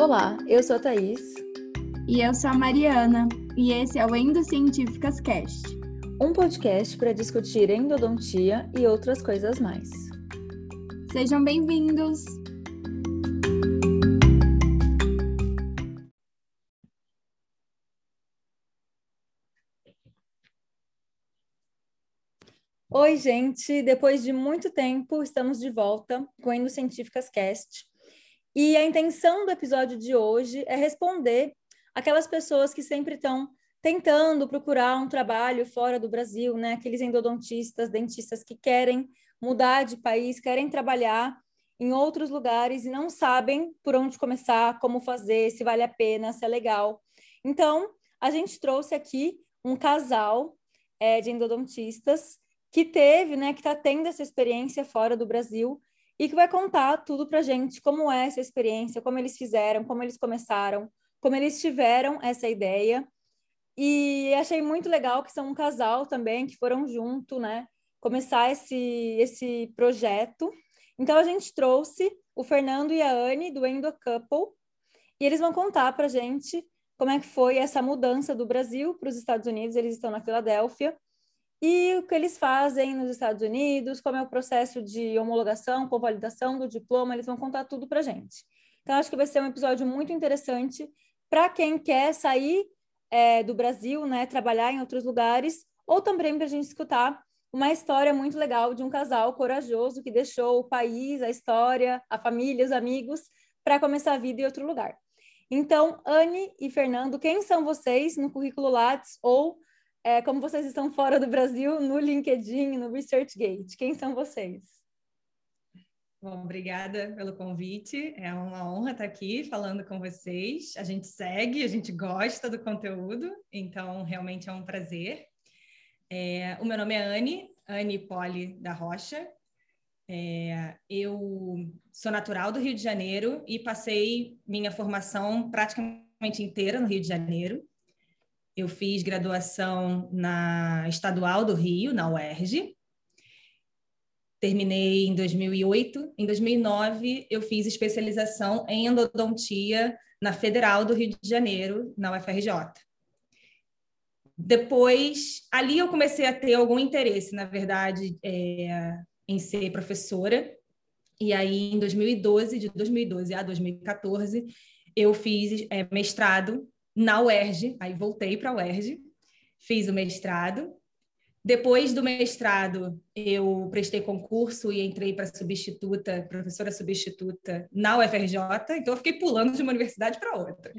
Olá, eu sou a Thaís. E eu sou a Mariana. E esse é o Endocientíficas Cast um podcast para discutir endodontia e outras coisas mais. Sejam bem-vindos! Oi, gente! Depois de muito tempo, estamos de volta com o Endocientíficas Cast. E a intenção do episódio de hoje é responder aquelas pessoas que sempre estão tentando procurar um trabalho fora do Brasil, né? Aqueles endodontistas, dentistas que querem mudar de país, querem trabalhar em outros lugares e não sabem por onde começar, como fazer, se vale a pena, se é legal. Então, a gente trouxe aqui um casal é, de endodontistas que teve, né, que está tendo essa experiência fora do Brasil e que vai contar tudo para gente, como é essa experiência, como eles fizeram, como eles começaram, como eles tiveram essa ideia e achei muito legal que são um casal também, que foram junto, né? Começar esse, esse projeto. Então, a gente trouxe o Fernando e a Anne, do Endo Couple, e eles vão contar para gente como é que foi essa mudança do Brasil para os Estados Unidos. Eles estão na Filadélfia. E o que eles fazem nos Estados Unidos, como é o processo de homologação, convalidação do diploma, eles vão contar tudo para gente. Então, acho que vai ser um episódio muito interessante para quem quer sair é, do Brasil, né, trabalhar em outros lugares, ou também para a gente escutar uma história muito legal de um casal corajoso que deixou o país, a história, a família, os amigos, para começar a vida em outro lugar. Então, Anne e Fernando, quem são vocês no currículo Lattes ou é, como vocês estão fora do Brasil no LinkedIn, no ResearchGate? Quem são vocês? Bom, obrigada pelo convite. É uma honra estar aqui falando com vocês. A gente segue, a gente gosta do conteúdo, então realmente é um prazer. É, o meu nome é Anne, Anne Poli da Rocha. É, eu sou natural do Rio de Janeiro e passei minha formação praticamente inteira no Rio de Janeiro. Eu fiz graduação na Estadual do Rio, na UERJ, terminei em 2008. Em 2009, eu fiz especialização em endodontia na Federal do Rio de Janeiro, na UFRJ. Depois, ali eu comecei a ter algum interesse, na verdade, é, em ser professora. E aí, em 2012, de 2012 a 2014, eu fiz é, mestrado na UERJ. Aí voltei para a UERJ, fiz o mestrado depois do mestrado, eu prestei concurso e entrei para substituta, professora substituta na UFRJ, então eu fiquei pulando de uma universidade para outra.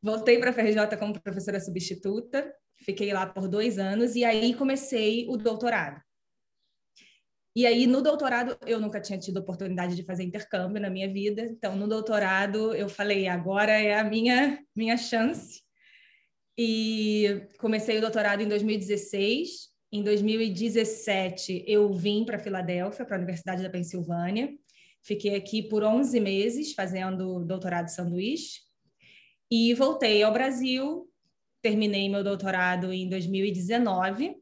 Voltei para a UFRJ como professora substituta, fiquei lá por dois anos e aí comecei o doutorado. E aí, no doutorado, eu nunca tinha tido oportunidade de fazer intercâmbio na minha vida. Então, no doutorado, eu falei, agora é a minha, minha chance. E comecei o doutorado em 2016 em 2017, eu vim para Filadélfia, para a Universidade da Pensilvânia. Fiquei aqui por 11 meses fazendo doutorado sanduíche. E voltei ao Brasil, terminei meu doutorado em 2019.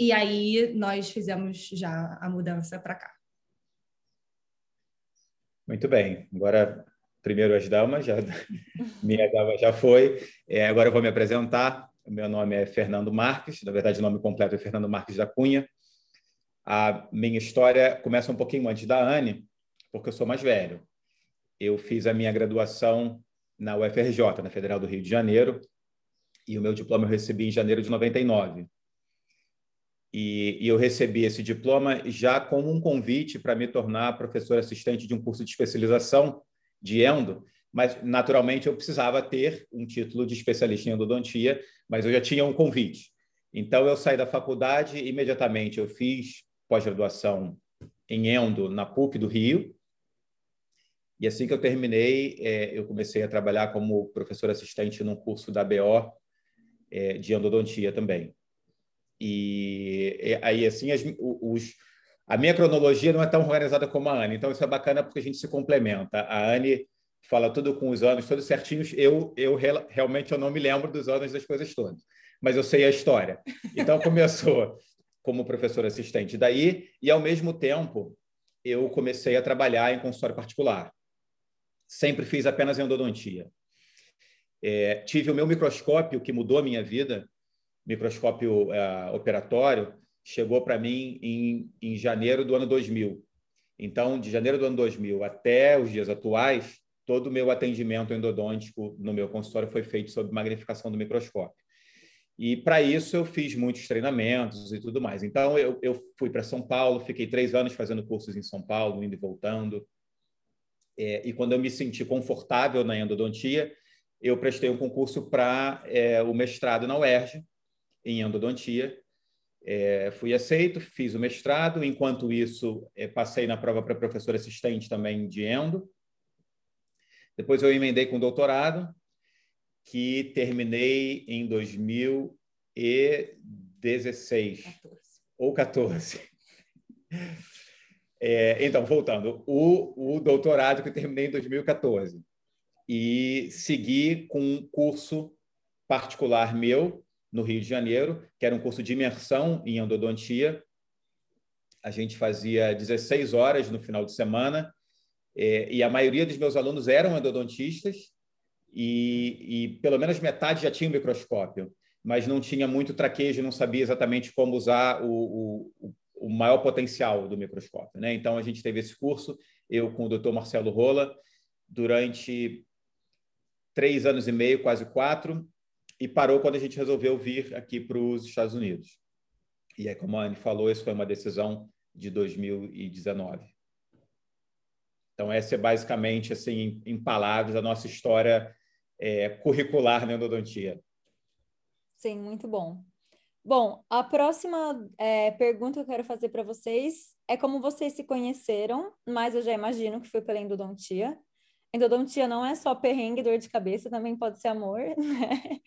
E aí nós fizemos já a mudança para cá. Muito bem. Agora, primeiro as damas, já, minha dama já foi. É, agora eu vou me apresentar. Meu nome é Fernando Marques, na verdade, o nome completo é Fernando Marques da Cunha. A minha história começa um pouquinho antes da Anne, porque eu sou mais velho. Eu fiz a minha graduação na UFRJ, na Federal do Rio de Janeiro, e o meu diploma eu recebi em janeiro de 99. E, e eu recebi esse diploma já como um convite para me tornar professor assistente de um curso de especialização de endo, mas naturalmente eu precisava ter um título de especialista em endodontia, mas eu já tinha um convite. Então eu saí da faculdade imediatamente eu fiz pós-graduação em endo na PUC do Rio. E assim que eu terminei, é, eu comecei a trabalhar como professor assistente num curso da BO é, de endodontia também. E, aí assim as, os a minha cronologia não é tão organizada como a Anne, então isso é bacana porque a gente se complementa. A Anne fala tudo com os anos, todos certinhos. Eu, eu realmente eu não me lembro dos anos das coisas todas, mas eu sei a história. Então começou como professor assistente daí e ao mesmo tempo eu comecei a trabalhar em consultório particular. sempre fiz apenas endodontia. É, tive o meu microscópio, que mudou a minha vida, microscópio é, operatório, chegou para mim em, em janeiro do ano 2000. Então, de janeiro do ano 2000 até os dias atuais, todo o meu atendimento endodôntico no meu consultório foi feito sob magnificação do microscópio. E para isso eu fiz muitos treinamentos e tudo mais. Então eu, eu fui para São Paulo, fiquei três anos fazendo cursos em São Paulo, indo e voltando. É, e quando eu me senti confortável na endodontia, eu prestei um concurso para é, o mestrado na UERJ, em endodontia. É, fui aceito, fiz o mestrado. Enquanto isso, é, passei na prova para professor assistente também de endo. Depois eu emendei com doutorado, que terminei em 2016 14. ou 14. É, então, voltando, o, o doutorado que terminei em 2014 e segui com um curso particular meu no Rio de Janeiro, que era um curso de imersão em endodontia. A gente fazia 16 horas no final de semana é, e a maioria dos meus alunos eram endodontistas e, e pelo menos metade já tinha um microscópio, mas não tinha muito traquejo, não sabia exatamente como usar o, o, o maior potencial do microscópio. Né? Então, a gente teve esse curso, eu com o Dr. Marcelo Rola, durante três anos e meio, quase quatro, e parou quando a gente resolveu vir aqui para os Estados Unidos. E aí, como a Anne falou, isso foi uma decisão de 2019. Então, essa é basicamente, assim, em palavras, a nossa história é, curricular na endodontia. Sim, muito bom. Bom, a próxima é, pergunta que eu quero fazer para vocês é como vocês se conheceram, mas eu já imagino que foi pela endodontia. Endodontia não é só perrengue, dor de cabeça, também pode ser amor, né?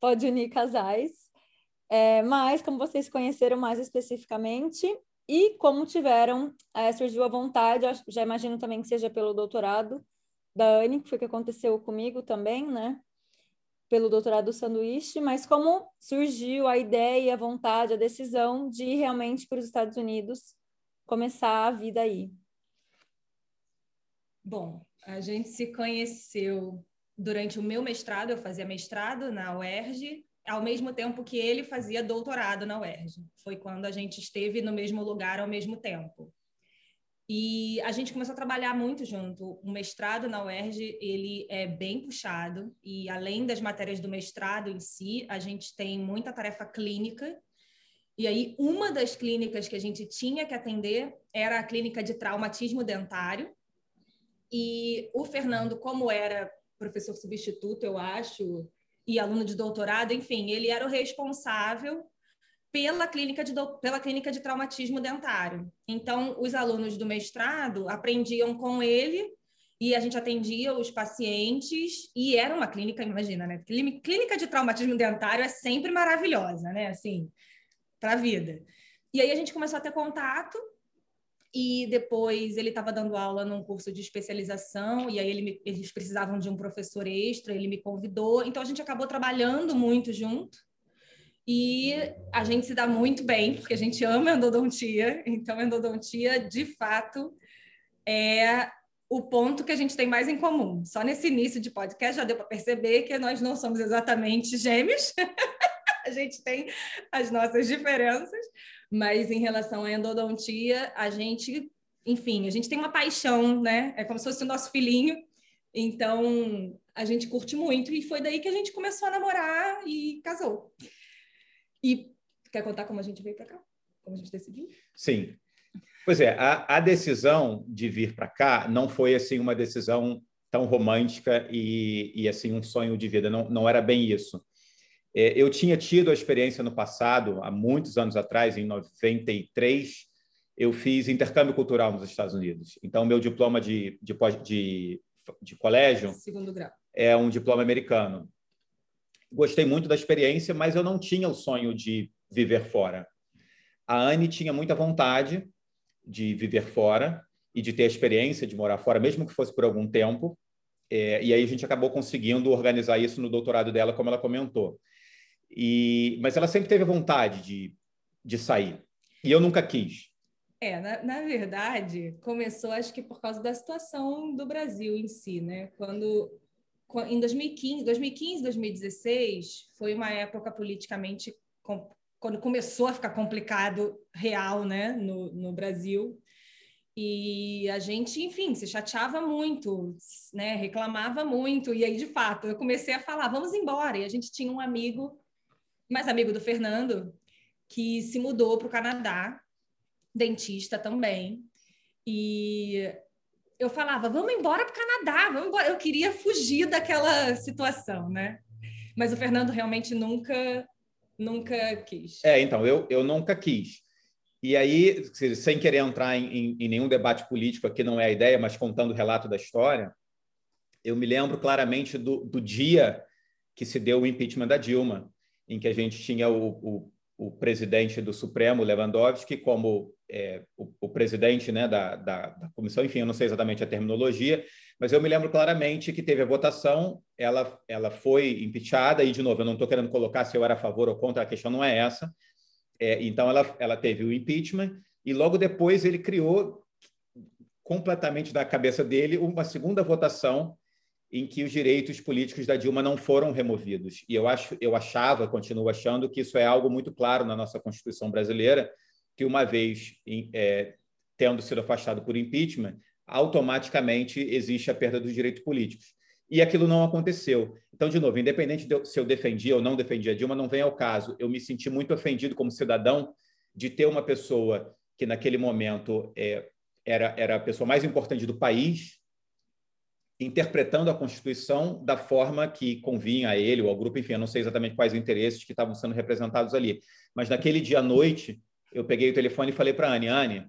Pode unir casais. É, mas como vocês conheceram mais especificamente e como tiveram, é, surgiu a vontade, já imagino também que seja pelo doutorado da Anne, que foi o que aconteceu comigo também, né? pelo doutorado do sanduíche, mas como surgiu a ideia, a vontade, a decisão de ir realmente para os Estados Unidos começar a vida aí? Bom, a gente se conheceu durante o meu mestrado, eu fazia mestrado na UERJ, ao mesmo tempo que ele fazia doutorado na UERJ. Foi quando a gente esteve no mesmo lugar ao mesmo tempo. E a gente começou a trabalhar muito junto. O mestrado na UERJ, ele é bem puxado e além das matérias do mestrado em si, a gente tem muita tarefa clínica. E aí uma das clínicas que a gente tinha que atender era a clínica de traumatismo dentário. E o Fernando, como era professor substituto, eu acho, e aluno de doutorado, enfim, ele era o responsável pela clínica de, pela clínica de traumatismo dentário. Então, os alunos do mestrado aprendiam com ele e a gente atendia os pacientes e era uma clínica, imagina, né? Clínica de traumatismo dentário é sempre maravilhosa, né? Assim, para a vida. E aí a gente começou a ter contato e depois ele estava dando aula num curso de especialização e aí ele me, eles precisavam de um professor extra, ele me convidou. Então a gente acabou trabalhando muito junto. E a gente se dá muito bem, porque a gente ama endodontia. Então, endodontia, de fato, é o ponto que a gente tem mais em comum. Só nesse início de podcast já deu para perceber que nós não somos exatamente gêmeos. a gente tem as nossas diferenças, mas em relação à endodontia, a gente, enfim, a gente tem uma paixão, né? É como se fosse o nosso filhinho. Então, a gente curte muito e foi daí que a gente começou a namorar e casou. E quer contar como a gente veio para cá? Como a gente decidiu? Sim. Pois é, a, a decisão de vir para cá não foi assim uma decisão tão romântica e, e assim um sonho de vida. Não, não era bem isso. É, eu tinha tido a experiência no passado, há muitos anos atrás, em 93, eu fiz intercâmbio cultural nos Estados Unidos. Então, meu diploma de, de, de, de colégio Segundo grau. é um diploma americano gostei muito da experiência, mas eu não tinha o sonho de viver fora. A Anne tinha muita vontade de viver fora e de ter a experiência de morar fora, mesmo que fosse por algum tempo. É, e aí a gente acabou conseguindo organizar isso no doutorado dela, como ela comentou. E, mas ela sempre teve vontade de, de sair. E eu nunca quis. É, na, na, verdade, começou acho que por causa da situação do Brasil em si, né? Quando, em 2015, 2015, 2016 foi uma época politicamente quando começou a ficar complicado real, né, no, no Brasil. E a gente, enfim, se chateava muito, né, reclamava muito. E aí, de fato, eu comecei a falar, vamos embora. E a gente tinha um amigo, mais amigo do Fernando, que se mudou para o Canadá dentista também. E eu falava, vamos embora para o Canadá, vamos embora. Eu queria fugir daquela situação, né? Mas o Fernando realmente nunca, nunca quis. É, então, eu, eu nunca quis. E aí, sem querer entrar em, em, em nenhum debate político aqui, não é a ideia, mas contando o relato da história, eu me lembro claramente do, do dia que se deu o impeachment da Dilma, em que a gente tinha o, o o presidente do Supremo, Lewandowski, como é, o, o, presidente né, da, da, da, comissão, enfim, eu não sei exatamente a terminologia, mas eu me lembro claramente que teve a votação, ela, ela foi impeachada, e, de novo, eu não estou querendo colocar se eu era a favor ou contra, a questão não é essa. É, então, ela, ela teve o impeachment, e logo depois ele criou, completamente da cabeça dele, uma segunda votação em que os direitos políticos da Dilma não foram removidos. E eu acho, eu achava, continuo achando que isso é algo muito claro na nossa Constituição brasileira, que uma vez é, tendo sido afastado por impeachment, automaticamente existe a perda dos direitos políticos. E aquilo não aconteceu. Então, de novo, independente de se eu defendia ou não defendia a Dilma, não vem ao caso. Eu me senti muito ofendido como cidadão de ter uma pessoa que naquele momento é, era, era a pessoa mais importante do país, interpretando a Constituição da forma que convinha a ele ou ao grupo, enfim, eu não sei exatamente quais interesses que estavam sendo representados ali. Mas naquele dia à noite, eu peguei o telefone e falei para a Anne, Anne,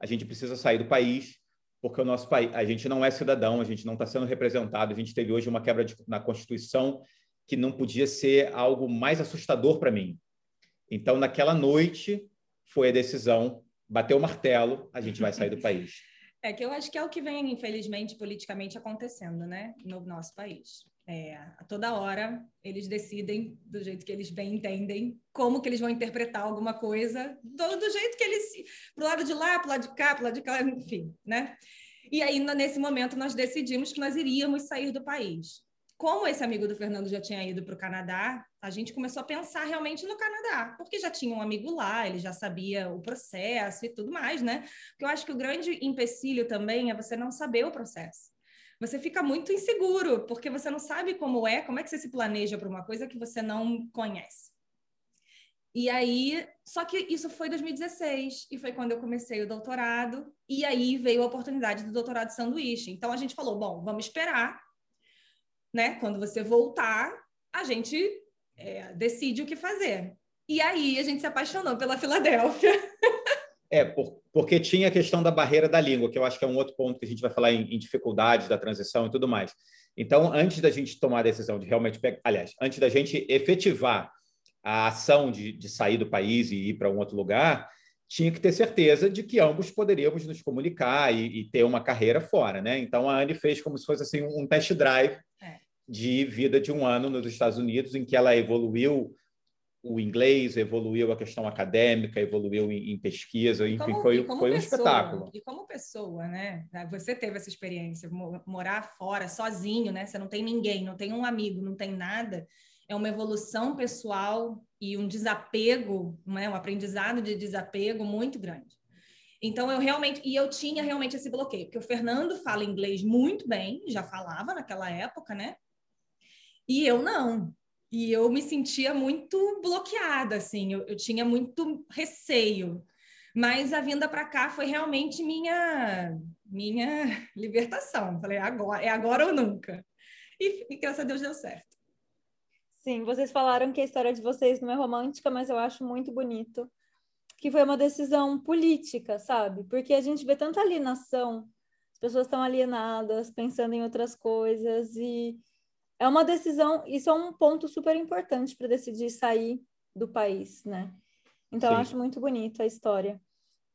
a gente precisa sair do país, porque o nosso país, a gente não é cidadão, a gente não está sendo representado, a gente teve hoje uma quebra de, na Constituição que não podia ser algo mais assustador para mim. Então, naquela noite, foi a decisão, bateu o martelo, a gente vai sair do país. É que eu acho que é o que vem, infelizmente, politicamente acontecendo, né, no nosso país. É, a toda hora eles decidem do jeito que eles bem entendem como que eles vão interpretar alguma coisa do, do jeito que eles pro lado de lá, pro lado de cá, pro lado de cá, enfim, né? E aí nesse momento nós decidimos que nós iríamos sair do país como esse amigo do Fernando já tinha ido para o Canadá, a gente começou a pensar realmente no Canadá, porque já tinha um amigo lá, ele já sabia o processo e tudo mais, né? Porque eu acho que o grande empecilho também é você não saber o processo. Você fica muito inseguro, porque você não sabe como é, como é que você se planeja para uma coisa que você não conhece. E aí, só que isso foi 2016, e foi quando eu comecei o doutorado, e aí veio a oportunidade do doutorado sanduíche. Então a gente falou: bom, vamos esperar né? Quando você voltar, a gente é, decide o que fazer. E aí a gente se apaixonou pela Filadélfia. É, por, porque tinha a questão da barreira da língua, que eu acho que é um outro ponto que a gente vai falar em, em dificuldades da transição e tudo mais. Então, antes da gente tomar a decisão de realmente, pegar, aliás, antes da gente efetivar a ação de, de sair do país e ir para um outro lugar, tinha que ter certeza de que ambos poderíamos nos comunicar e, e, ter uma carreira fora, né? Então a Anne fez como se fosse assim um test drive de vida de um ano nos Estados Unidos, em que ela evoluiu o inglês, evoluiu a questão acadêmica, evoluiu em, em pesquisa, enfim, como, foi, foi um espetáculo. E como pessoa, né? Você teve essa experiência, morar fora, sozinho, né? Você não tem ninguém, não tem um amigo, não tem nada. É uma evolução pessoal e um desapego, né? um aprendizado de desapego muito grande. Então, eu realmente, e eu tinha realmente esse bloqueio, porque o Fernando fala inglês muito bem, já falava naquela época, né? E eu não. E eu me sentia muito bloqueada, assim, eu, eu tinha muito receio. Mas a vinda para cá foi realmente minha minha libertação. Falei, agora, é agora ou nunca. E, e graças a Deus deu certo. Sim, vocês falaram que a história de vocês não é romântica, mas eu acho muito bonito que foi uma decisão política, sabe? Porque a gente vê tanta alienação, as pessoas estão alienadas, pensando em outras coisas e é uma decisão, isso é um ponto super importante para decidir sair do país, né? Então, Sim. eu acho muito bonito a história.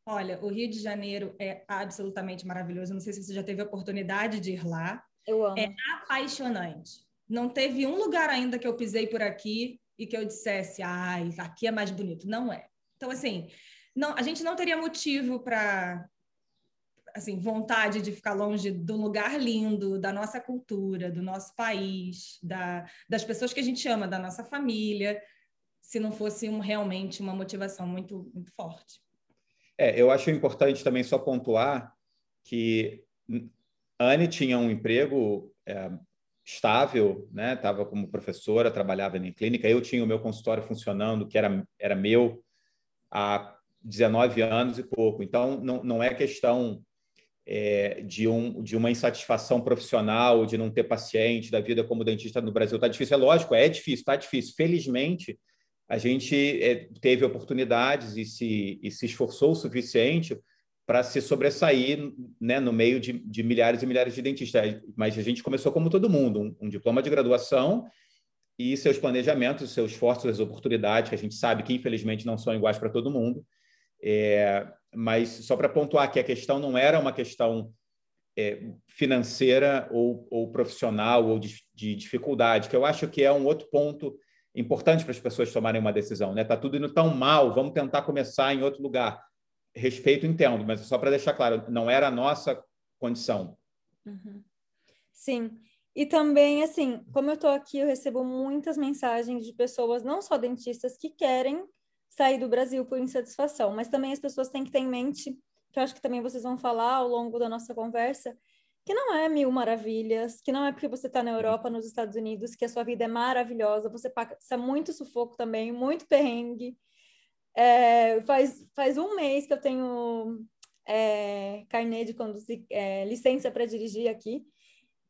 Olha, o Rio de Janeiro é absolutamente maravilhoso. Não sei se você já teve a oportunidade de ir lá. Eu amo. É apaixonante. Não teve um lugar ainda que eu pisei por aqui e que eu dissesse, ai, aqui é mais bonito. Não é. Então, assim, não, a gente não teria motivo para assim, vontade de ficar longe do lugar lindo, da nossa cultura, do nosso país, da, das pessoas que a gente ama, da nossa família, se não fosse um, realmente uma motivação muito, muito forte. É, eu acho importante também só pontuar que Anne tinha um emprego é, estável, né? Estava como professora, trabalhava em clínica. Eu tinha o meu consultório funcionando, que era, era meu há 19 anos e pouco. Então, não, não é questão é, de, um, de uma insatisfação profissional, de não ter paciente, da vida como dentista no Brasil. Está difícil, é lógico, é difícil, está difícil. Felizmente, a gente é, teve oportunidades e se, e se esforçou o suficiente para se sobressair né, no meio de, de, milhares e milhares de dentistas. Mas a gente começou como todo mundo, um, um diploma de graduação e seus planejamentos, seus esforços, as oportunidades, que a gente sabe que infelizmente não são iguais para todo mundo. É, mas só para pontuar que a questão não era uma questão é, financeira ou, ou, profissional ou de, de, dificuldade, que eu acho que é um outro ponto importante para as pessoas tomarem uma decisão. Está né? Tá tudo indo tão mal, vamos tentar começar em outro lugar. Respeito, entendo, mas só para deixar claro, não era a nossa condição. Uhum. Sim. E também, assim, como eu estou aqui, eu recebo muitas mensagens de pessoas, não só dentistas, que querem sair do Brasil por insatisfação, mas também as pessoas têm que ter em mente, que eu acho que também vocês vão falar ao longo da nossa conversa, que não é mil maravilhas, que não é porque você está na Europa, nos Estados Unidos, que a sua vida é maravilhosa, você passa muito sufoco também, muito perrengue. É, faz, faz um mês que eu tenho é, carnê de conduzir, é, licença para dirigir aqui,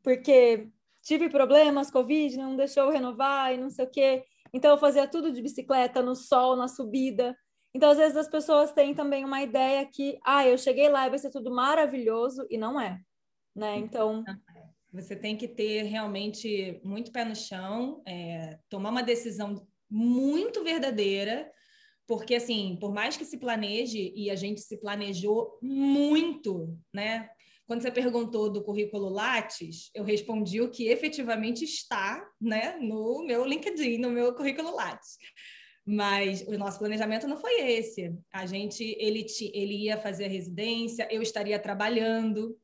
porque tive problemas, Covid, não deixou renovar e não sei o quê. Então, eu fazia tudo de bicicleta, no sol, na subida. Então, às vezes, as pessoas têm também uma ideia que, ah, eu cheguei lá e vai ser tudo maravilhoso, e não é. Né? Então. Você tem que ter realmente muito pé no chão, é, tomar uma decisão muito verdadeira, porque, assim, por mais que se planeje, e a gente se planejou muito, né? Quando você perguntou do currículo Lattes, eu respondi o que efetivamente está né, no meu LinkedIn, no meu currículo Lattes. Mas o nosso planejamento não foi esse. A gente, ele, ele ia fazer a residência, eu estaria trabalhando,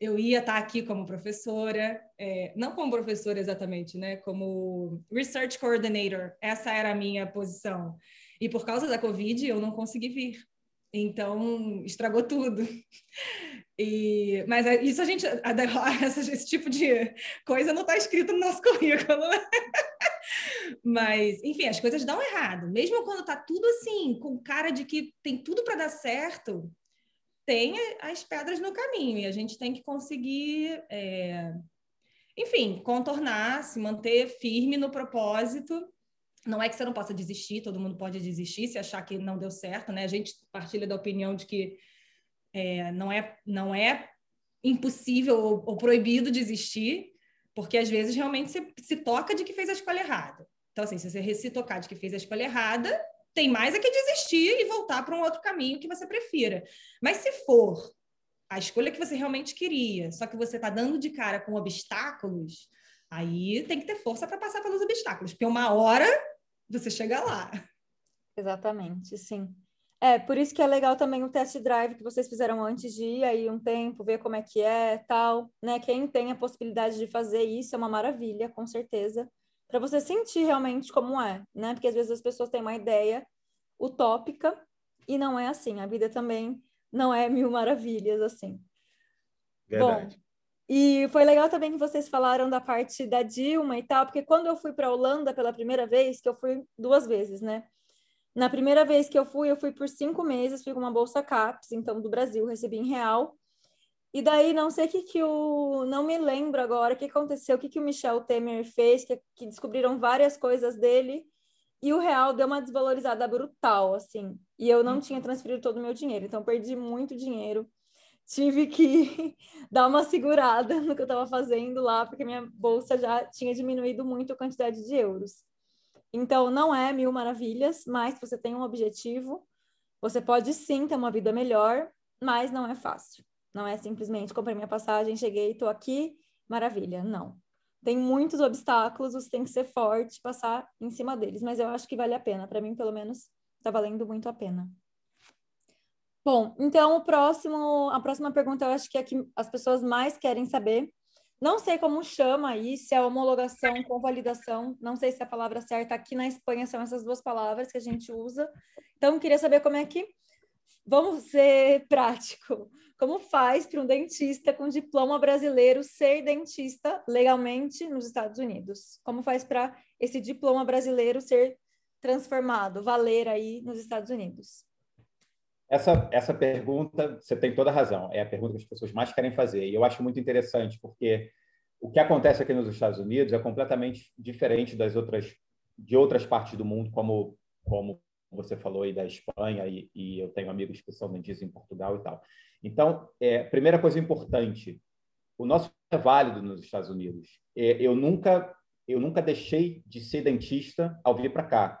eu ia estar aqui como professora, é, não como professora exatamente, né? Como Research Coordinator. Essa era a minha posição. E por causa da Covid, eu não consegui vir. Então, estragou tudo. E, mas é, isso a gente, esse tipo de coisa não está escrito no nosso currículo. Né? Mas, enfim, as coisas dão errado. Mesmo quando está tudo assim, com cara de que tem tudo para dar certo, tem as pedras no caminho e a gente tem que conseguir, é, enfim, contornar, se manter firme no propósito não é que você não possa desistir, todo mundo pode desistir se achar que não deu certo, né? A gente partilha da opinião de que é, não, é, não é impossível ou, ou, proibido desistir, porque às vezes realmente você se toca de que fez a escolha errada. Então, assim, se você se tocar de que fez a escolha errada, tem mais é que desistir e voltar para um outro caminho que você prefira. Mas se for a escolha que você realmente queria, só que você está dando de cara com obstáculos, aí tem que ter força para passar pelos obstáculos, porque uma hora você chega lá. Exatamente, sim. É, por isso que é legal também o test drive que vocês fizeram antes de ir aí um tempo, ver como é que é, tal, né? Quem tem a possibilidade de fazer isso é uma maravilha, com certeza, para você sentir realmente como é, né? Porque às vezes as pessoas têm uma ideia utópica e não é assim. A vida também não é mil maravilhas assim. Verdade. Bom, e foi legal também que vocês falaram da parte da Dilma e tal, porque quando eu fui para a Holanda pela primeira vez, que eu fui duas vezes, né? Na primeira vez que eu fui, eu fui por cinco meses, fui com uma bolsa CAPES, então do Brasil, recebi em real. E daí, não sei o que que o... Não me lembro agora o que aconteceu, o que que o Michel Temer fez, que, que descobriram várias coisas dele, e o real deu uma desvalorizada brutal, assim. E eu não tinha transferido todo o meu dinheiro, então perdi muito dinheiro tive que dar uma segurada no que eu estava fazendo lá, porque minha bolsa já tinha diminuído muito a quantidade de euros. Então, não é mil maravilhas, mas você tem um objetivo, você pode sim ter uma vida melhor, mas não é fácil. Não é simplesmente comprei minha passagem, cheguei, estou aqui, maravilha. Não. Tem muitos obstáculos, você tem que ser forte, passar em cima deles, mas eu acho que vale a pena. Para mim, pelo menos, está valendo muito a pena. Bom, então o próximo, a próxima pergunta eu acho que é que as pessoas mais querem saber. Não sei como chama aí, se é homologação, convalidação, não sei se a palavra certa aqui na Espanha são essas duas palavras que a gente usa. Então, queria saber como é que vamos ser prático. Como faz para um dentista com diploma brasileiro ser dentista legalmente nos Estados Unidos? Como faz para esse diploma brasileiro ser transformado, valer aí nos Estados Unidos? Essa, essa pergunta, você tem toda razão, é a pergunta que as pessoas mais querem fazer. E eu acho muito interessante, porque o que acontece aqui nos Estados Unidos é completamente diferente das outras, de outras partes do mundo, como, como você falou aí da Espanha, e, e eu tenho amigos que são dentistas em Portugal e tal. Então, é, primeira coisa importante, o nosso é válido nos Estados Unidos. É, eu nunca eu nunca deixei de ser dentista ao vir para cá.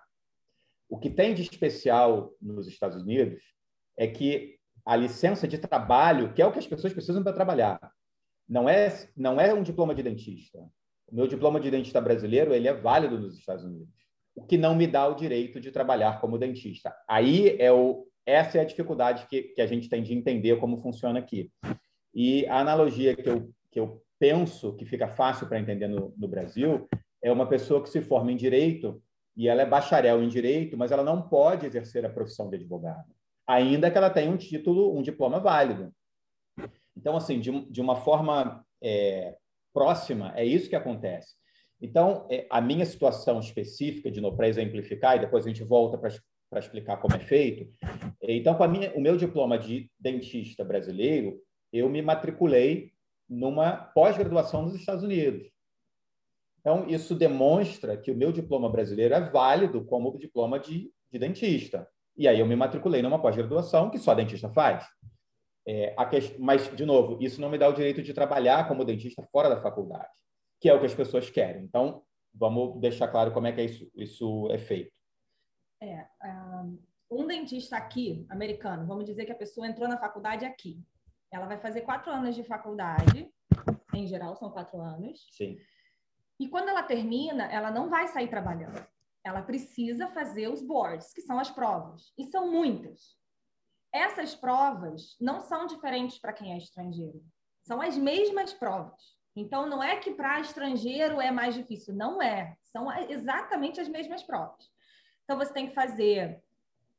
O que tem de especial nos Estados Unidos é que a licença de trabalho, que é o que as pessoas precisam para trabalhar, não é não é um diploma de dentista. O meu diploma de dentista brasileiro ele é válido nos Estados Unidos o que não me dá o direito de trabalhar como dentista. Aí é o, essa é a dificuldade que, que a gente tem de entender como funciona aqui. E a analogia que eu, que eu penso que fica fácil para entender no, no Brasil é uma pessoa que se forma em direito e ela é bacharel em direito, mas ela não pode exercer a profissão de advogado, ainda que ela tenha um título, um diploma válido. Então, assim, de, de uma forma é, próxima, é isso que acontece. Então, é, a minha situação específica, de para exemplificar, e depois a gente volta para explicar como é feito. Então, com minha, o meu diploma de dentista brasileiro, eu me matriculei numa pós-graduação nos Estados Unidos. Então, isso demonstra que o meu diploma brasileiro é válido como diploma de, de dentista. E aí eu me matriculei numa pós-graduação que só dentista faz. É, que... Mas, de novo, isso não me dá o direito de trabalhar como dentista fora da faculdade que é o que as pessoas querem. Então, vamos deixar claro como é que é isso, isso é feito. É, um dentista aqui, americano, vamos dizer que a pessoa entrou na faculdade aqui. Ela vai fazer quatro anos de faculdade, em geral são quatro anos. Sim. E quando ela termina, ela não vai sair trabalhando. Ela precisa fazer os boards, que são as provas. E são muitas. Essas provas não são diferentes para quem é estrangeiro. São as mesmas provas. Então, não é que para estrangeiro é mais difícil, não é. São exatamente as mesmas provas. Então, você tem que fazer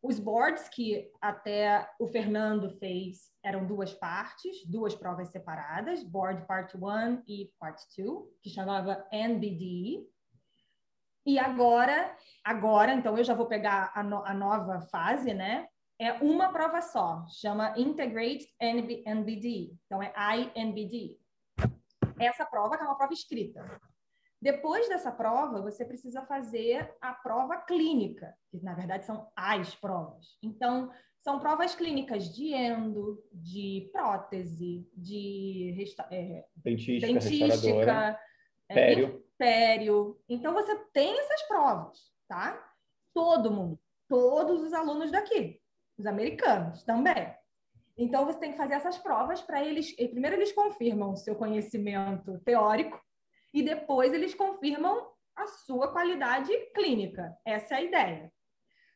os boards, que até o Fernando fez, eram duas partes, duas provas separadas, Board Part 1 e Part 2, que chamava NBD. E agora, agora, então eu já vou pegar a, no, a nova fase, né? É uma prova só, chama Integrate NBD. Então é INBD essa prova, que é uma prova escrita. Depois dessa prova, você precisa fazer a prova clínica, que na verdade são as provas. Então, são provas clínicas de endo, de prótese, de resta é, dentística, dentística é, pério. Pério. Então, você tem essas provas, tá? Todo mundo, todos os alunos daqui, os americanos também. Então, você tem que fazer essas provas para eles. Primeiro, eles confirmam o seu conhecimento teórico e depois eles confirmam a sua qualidade clínica. Essa é a ideia.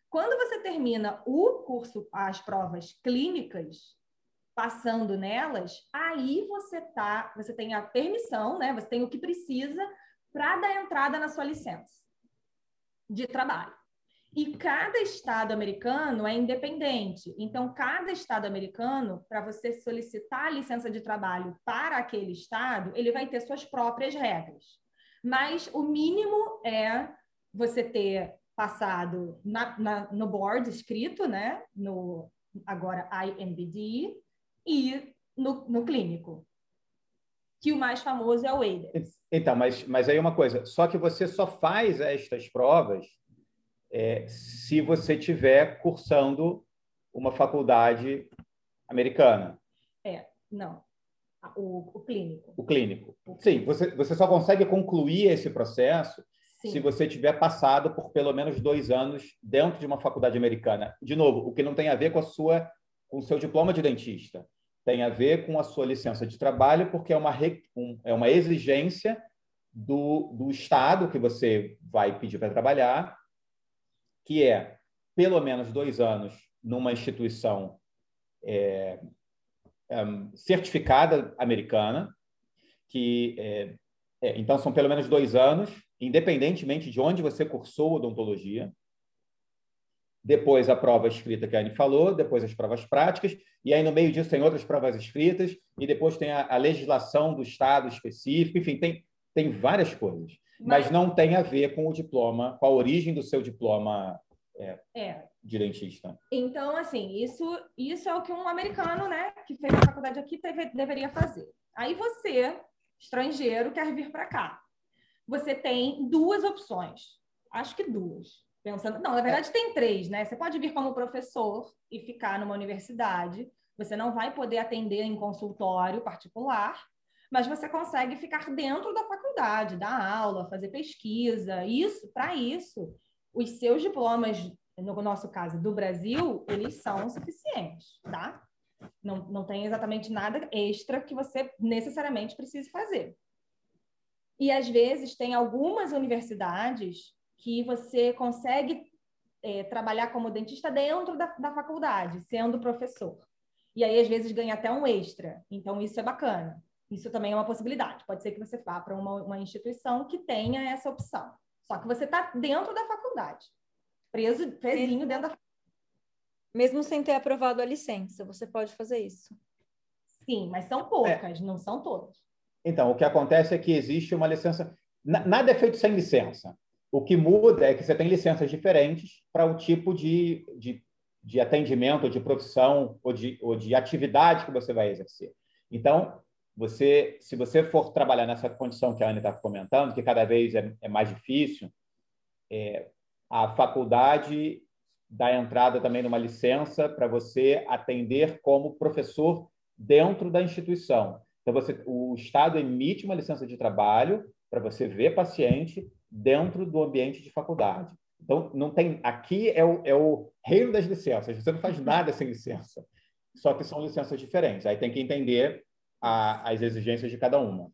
Quando você termina o curso, as provas clínicas, passando nelas, aí você tá, você tem a permissão, né? Você tem o que precisa para dar entrada na sua licença de trabalho. E cada estado americano é independente. Então, cada estado americano, para você solicitar a licença de trabalho para aquele estado, ele vai ter suas próprias regras. Mas o mínimo é você ter passado na, na, no board escrito, né? No agora INBD e no, no clínico. Que o mais famoso é o ADES. Então, mas, mas aí uma coisa, só que você só faz estas provas é, se você tiver cursando uma faculdade americana. É, não. O, o clínico. O clínico. Sim, você, você só consegue concluir esse processo Sim. se você tiver passado por pelo menos dois anos dentro de uma faculdade americana. De novo, o que não tem a ver com a sua com o seu diploma de dentista. Tem a ver com a sua licença de trabalho, porque é uma, um, é uma exigência do, do Estado que você vai pedir para trabalhar que é pelo menos dois anos numa instituição é, é, certificada americana, que é, é, então são pelo menos dois anos, independentemente de onde você cursou odontologia. Depois a prova escrita que a Anne falou, depois as provas práticas, e aí no meio disso tem outras provas escritas, e depois tem a, a legislação do estado específico, enfim, tem, tem várias coisas. Mas, mas não tem a ver com o diploma, com a origem do seu diploma é, é. de dentista. Então, assim, isso, isso é o que um americano, né, que fez a faculdade aqui, teve, deveria fazer. Aí você, estrangeiro, quer vir para cá. Você tem duas opções. Acho que duas. Pensando, não, na verdade tem três, né? Você pode vir como professor e ficar numa universidade. Você não vai poder atender em consultório particular, mas você consegue ficar dentro da faculdade, dar aula, fazer pesquisa. Isso, para isso, os seus diplomas, no nosso caso, do Brasil, eles são suficientes, tá? Não, não tem exatamente nada extra que você necessariamente precise fazer. E às vezes tem algumas universidades que você consegue é, trabalhar como dentista dentro da, da faculdade, sendo professor. E aí, às vezes, ganha até um extra. Então, isso é bacana. Isso também é uma possibilidade. Pode ser que você vá para uma, uma instituição que tenha essa opção. Só que você está dentro da faculdade, preso, presinho dentro da Mesmo sem ter aprovado a licença, você pode fazer isso. Sim, mas são poucas, é. não são todas. Então, o que acontece é que existe uma licença. Nada é feito sem licença. O que muda é que você tem licenças diferentes para o tipo de, de, de atendimento, de profissão ou de, ou de atividade que você vai exercer. Então, você, se você for trabalhar nessa condição que a Ana está comentando, que cada vez é, é mais difícil, é, a faculdade dá entrada também numa licença para você atender como professor dentro da instituição. Então, você, o Estado emite uma licença de trabalho para você ver paciente dentro do ambiente de faculdade. Então, não tem. Aqui é o, é o reino das licenças. Você não faz nada sem licença. Só que são licenças diferentes. Aí tem que entender a, as exigências de cada uma.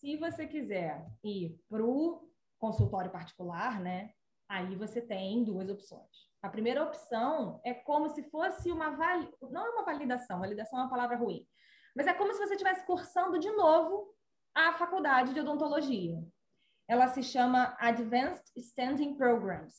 Se você quiser ir para o consultório particular, né, aí você tem duas opções. A primeira opção é como se fosse uma vali... não é uma validação, validação é uma palavra ruim, mas é como se você estivesse cursando de novo a faculdade de odontologia. Ela se chama Advanced Standing Programs,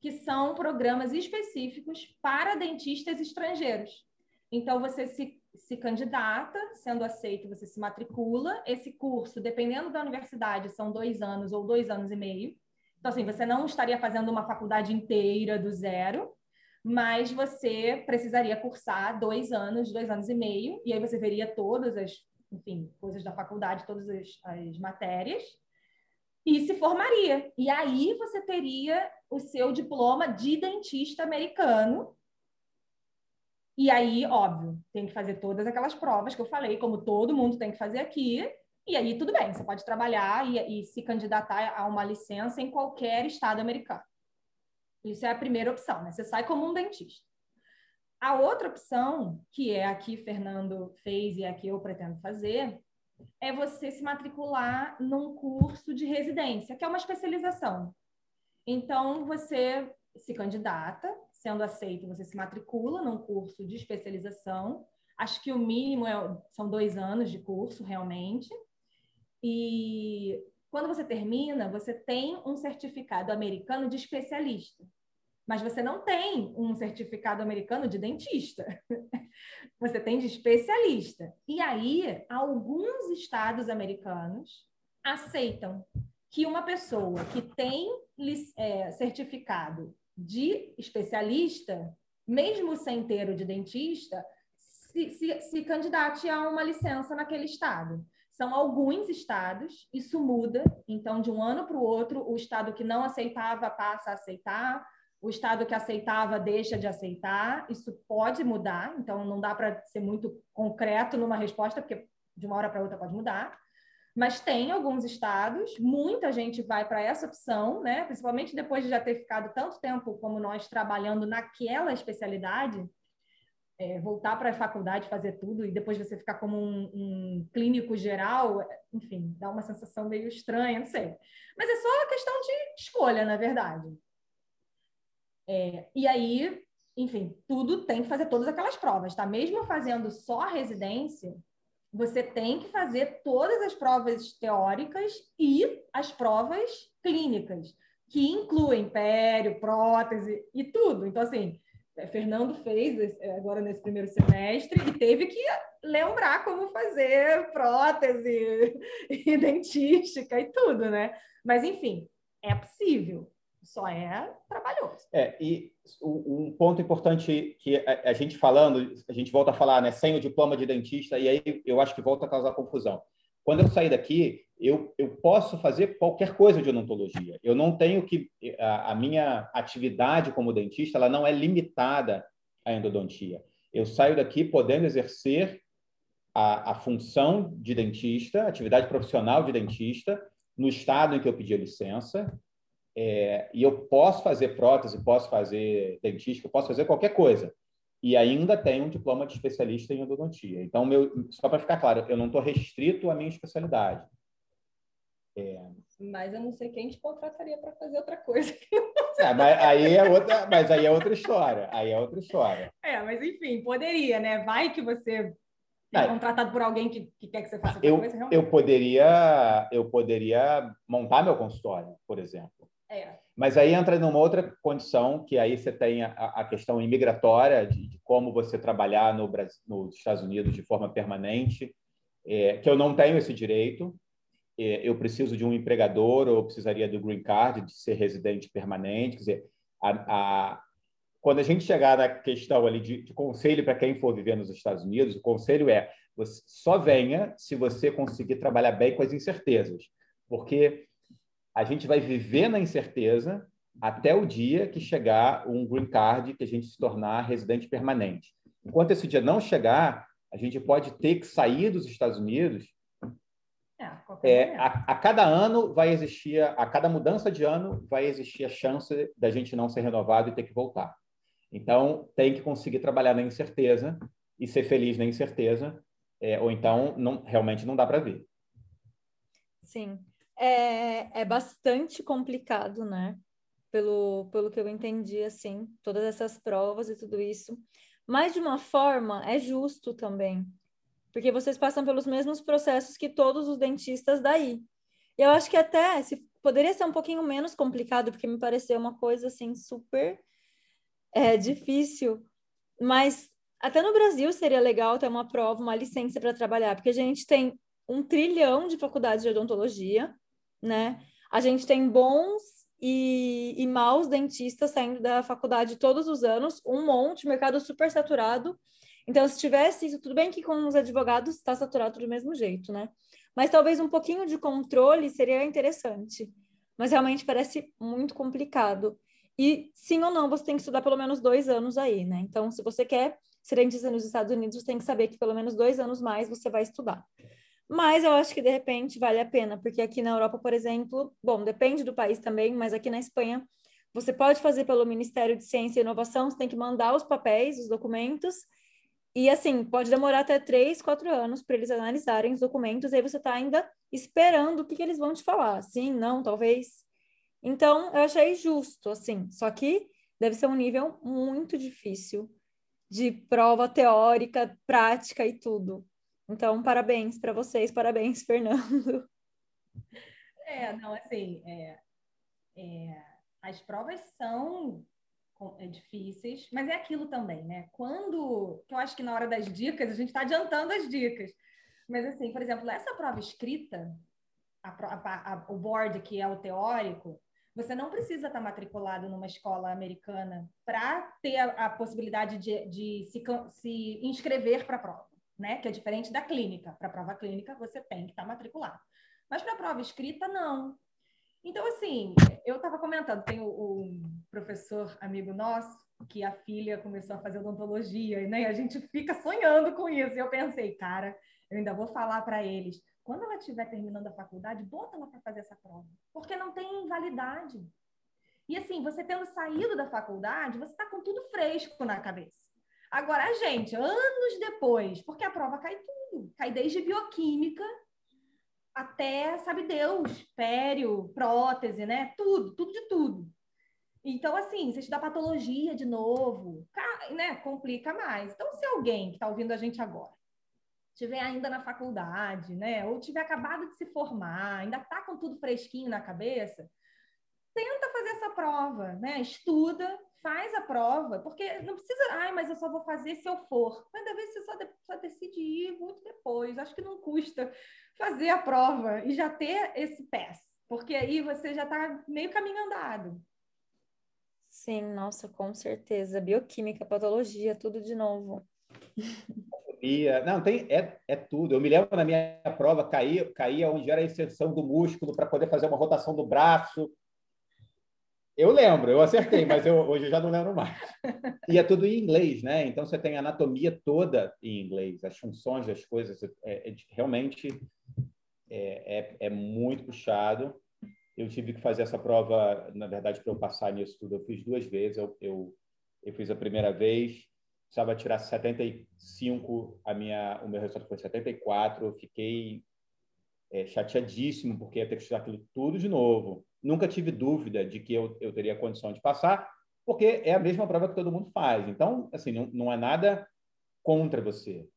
que são programas específicos para dentistas estrangeiros. Então, você se se candidata, sendo aceito, você se matricula. Esse curso, dependendo da universidade, são dois anos ou dois anos e meio. Então, assim, você não estaria fazendo uma faculdade inteira do zero, mas você precisaria cursar dois anos, dois anos e meio, e aí você veria todas as, enfim, coisas da faculdade, todas as, as matérias, e se formaria. E aí você teria o seu diploma de dentista americano, e aí, óbvio, tem que fazer todas aquelas provas que eu falei, como todo mundo tem que fazer aqui. E aí, tudo bem, você pode trabalhar e, e se candidatar a uma licença em qualquer estado americano. Isso é a primeira opção, né? Você sai como um dentista. A outra opção, que é a que Fernando fez e a que eu pretendo fazer, é você se matricular num curso de residência, que é uma especialização. Então, você se candidata, sendo aceito, você se matricula num curso de especialização. Acho que o mínimo é, são dois anos de curso, realmente. E quando você termina, você tem um certificado americano de especialista. Mas você não tem um certificado americano de dentista. Você tem de especialista. E aí, alguns estados americanos aceitam que uma pessoa que tem é, certificado de especialista, mesmo sem ter o de dentista, se, se, se candidate a uma licença naquele estado. São alguns estados, isso muda, então, de um ano para o outro, o estado que não aceitava passa a aceitar, o estado que aceitava deixa de aceitar, isso pode mudar, então não dá para ser muito concreto numa resposta, porque de uma hora para outra pode mudar. Mas tem alguns estados, muita gente vai para essa opção, né? principalmente depois de já ter ficado tanto tempo como nós trabalhando naquela especialidade, é, voltar para a faculdade, fazer tudo, e depois você ficar como um, um, clínico geral, enfim, dá uma sensação meio estranha, não sei. Mas é só questão de escolha, na verdade. É, e aí, enfim, tudo tem que fazer todas aquelas provas, tá? Mesmo fazendo só a residência, você tem que fazer todas as provas teóricas e as provas clínicas, que incluem pério, prótese e tudo. Então, assim, é, Fernando fez é, agora nesse primeiro semestre e teve que lembrar como fazer prótese e dentística e tudo, né? Mas, enfim, é possível, só é trabalhoso. É, e um ponto importante que a, gente falando, a gente volta a falar, né, sem o diploma de dentista, e aí eu acho que volta a causar confusão. Quando eu sair daqui, eu, eu posso fazer qualquer coisa de odontologia. Eu não tenho que. A, a minha atividade como dentista ela não é limitada à endodontia. Eu saio daqui podendo exercer a, a função de dentista, atividade profissional de dentista, no estado em que eu pedi a licença, é, e eu posso fazer prótese, posso fazer dentística, posso fazer qualquer coisa. E ainda tenho um diploma de especialista em endodontia. Então, meu, só para ficar claro, eu não estou restrito à minha especialidade. É... Mas eu não sei quem te contrataria para fazer outra coisa. É, mas aí é outra, mas aí é outra história. Aí é outra história. É, mas enfim, poderia, né? Vai que você é contratado por alguém que, que, quer que você faça outra eu, coisa. Realmente. Eu poderia, eu poderia montar meu consultório, por exemplo. É. Mas aí entra numa outra condição, que aí você tem a, a questão imigratória, de, de, como você trabalhar no Brasil, nos Estados Unidos de forma permanente, é, que eu não tenho esse direito. É, eu preciso de um empregador, ou precisaria do green card, de ser residente permanente. Quer dizer, a, a, quando a gente chegar na questão ali de, de conselho para quem for viver nos Estados Unidos, o conselho é você só venha se você conseguir trabalhar bem com as incertezas, porque a gente vai viver na incerteza até o dia que chegar um green card que a gente se tornar residente permanente. Enquanto esse dia não chegar, a gente pode ter que sair dos Estados Unidos. É, é, a, a, cada ano vai existir, a cada mudança de ano vai existir a chance da gente não ser renovado e ter que voltar. Então, tem que conseguir trabalhar na incerteza e ser feliz na incerteza, é, ou então não, realmente não dá para ver. Sim é, é bastante complicado, né? Pelo, pelo que eu entendi, assim, todas essas provas e tudo isso. Mas, de uma forma, é justo também, porque vocês passam pelos mesmos processos que todos os dentistas daí. E eu acho que até se, poderia ser um pouquinho menos complicado, porque me pareceu uma coisa, assim, super é, difícil. Mas até no Brasil seria legal ter uma prova, uma licença para trabalhar, porque a gente tem um trilhão de faculdades de odontologia, né? A gente tem bons e, e maus dentistas saindo da faculdade todos os anos, um monte, mercado super saturado. Então, se tivesse isso, tudo bem que com os advogados está saturado do mesmo jeito, né? Mas talvez um pouquinho de controle seria interessante. Mas realmente parece muito complicado. E sim ou não, você tem que estudar pelo menos dois anos aí, né? Então, se você quer ser dentista nos Estados Unidos, você tem que saber que pelo menos dois anos mais você vai estudar. Mas eu acho que de repente vale a pena, porque aqui na Europa, por exemplo, bom, depende do país também, mas aqui na Espanha você pode fazer pelo Ministério de Ciência e Inovação, você tem que mandar os papéis, os documentos, e assim, pode demorar até três, quatro anos para eles analisarem os documentos, e aí você está ainda esperando o que, que eles vão te falar. Sim, não, talvez. Então, eu achei justo, assim, só que deve ser um nível muito difícil de prova teórica, prática e tudo. Então, parabéns para vocês, parabéns, Fernando. É, não, assim, é, é, as provas são é, difíceis, mas é aquilo também, né? Quando, que eu acho que na hora das dicas, a gente está adiantando as dicas, mas assim, por exemplo, essa prova escrita, a, a, a, o board, que é o teórico, você não precisa estar matriculado numa escola americana para ter a, possibilidade de, de se, se inscrever para a prova né? Que é diferente da clínica. Para a prova clínica, você tem que estar tá matriculado. Mas para a prova escrita, não. Então, assim, eu estava comentando, tem o, professor amigo nosso, que a filha começou a fazer odontologia, né? E a gente fica sonhando com isso. E eu pensei, cara, eu ainda vou falar para eles, quando ela estiver terminando a faculdade, bota ela para fazer essa prova, porque não tem validade. E assim, você tendo saído da faculdade, você está com tudo fresco na cabeça. Agora, a gente, anos depois, porque a prova cai tudo, cai desde bioquímica até, sabe Deus, pério, prótese, né? Tudo, tudo de tudo. Então, assim, se estudar patologia de novo, né, complica mais. Então, se alguém que está ouvindo a gente agora estiver ainda na faculdade, né, ou tiver acabado de se formar, ainda está com tudo fresquinho na cabeça, tenta fazer essa prova, né? Estuda, faz a prova, porque não precisa, ai, mas eu só vou fazer se eu for. Mas às vezes você só, de, só decide ir muito depois. Acho que não custa fazer a prova e já ter esse PES, porque aí você já está meio caminho andado. Sim, nossa, com certeza. Bioquímica, patologia, tudo de novo. Não, tem, é, é tudo. Eu me lembro na minha prova, caía, caía onde era a extensão do músculo para poder fazer uma rotação do braço. Eu lembro, eu acertei, mas eu, hoje eu já não lembro mais. E é tudo em inglês, né? Então você tem a anatomia toda em inglês, as funções das coisas. É, é realmente é, é, é, muito puxado. Eu tive que fazer essa prova, na verdade, para eu passar nisso tudo. Eu fiz duas vezes. Eu, eu, eu fiz a primeira vez, precisava tirar 75, a minha, o meu resultado foi 74. Eu fiquei é, chateadíssimo, porque ia ter que estudar aquilo tudo de novo nunca tive dúvida de que eu, eu teria condição de passar, porque é a mesma prova que todo mundo faz. Então, assim, não, não é nada contra você.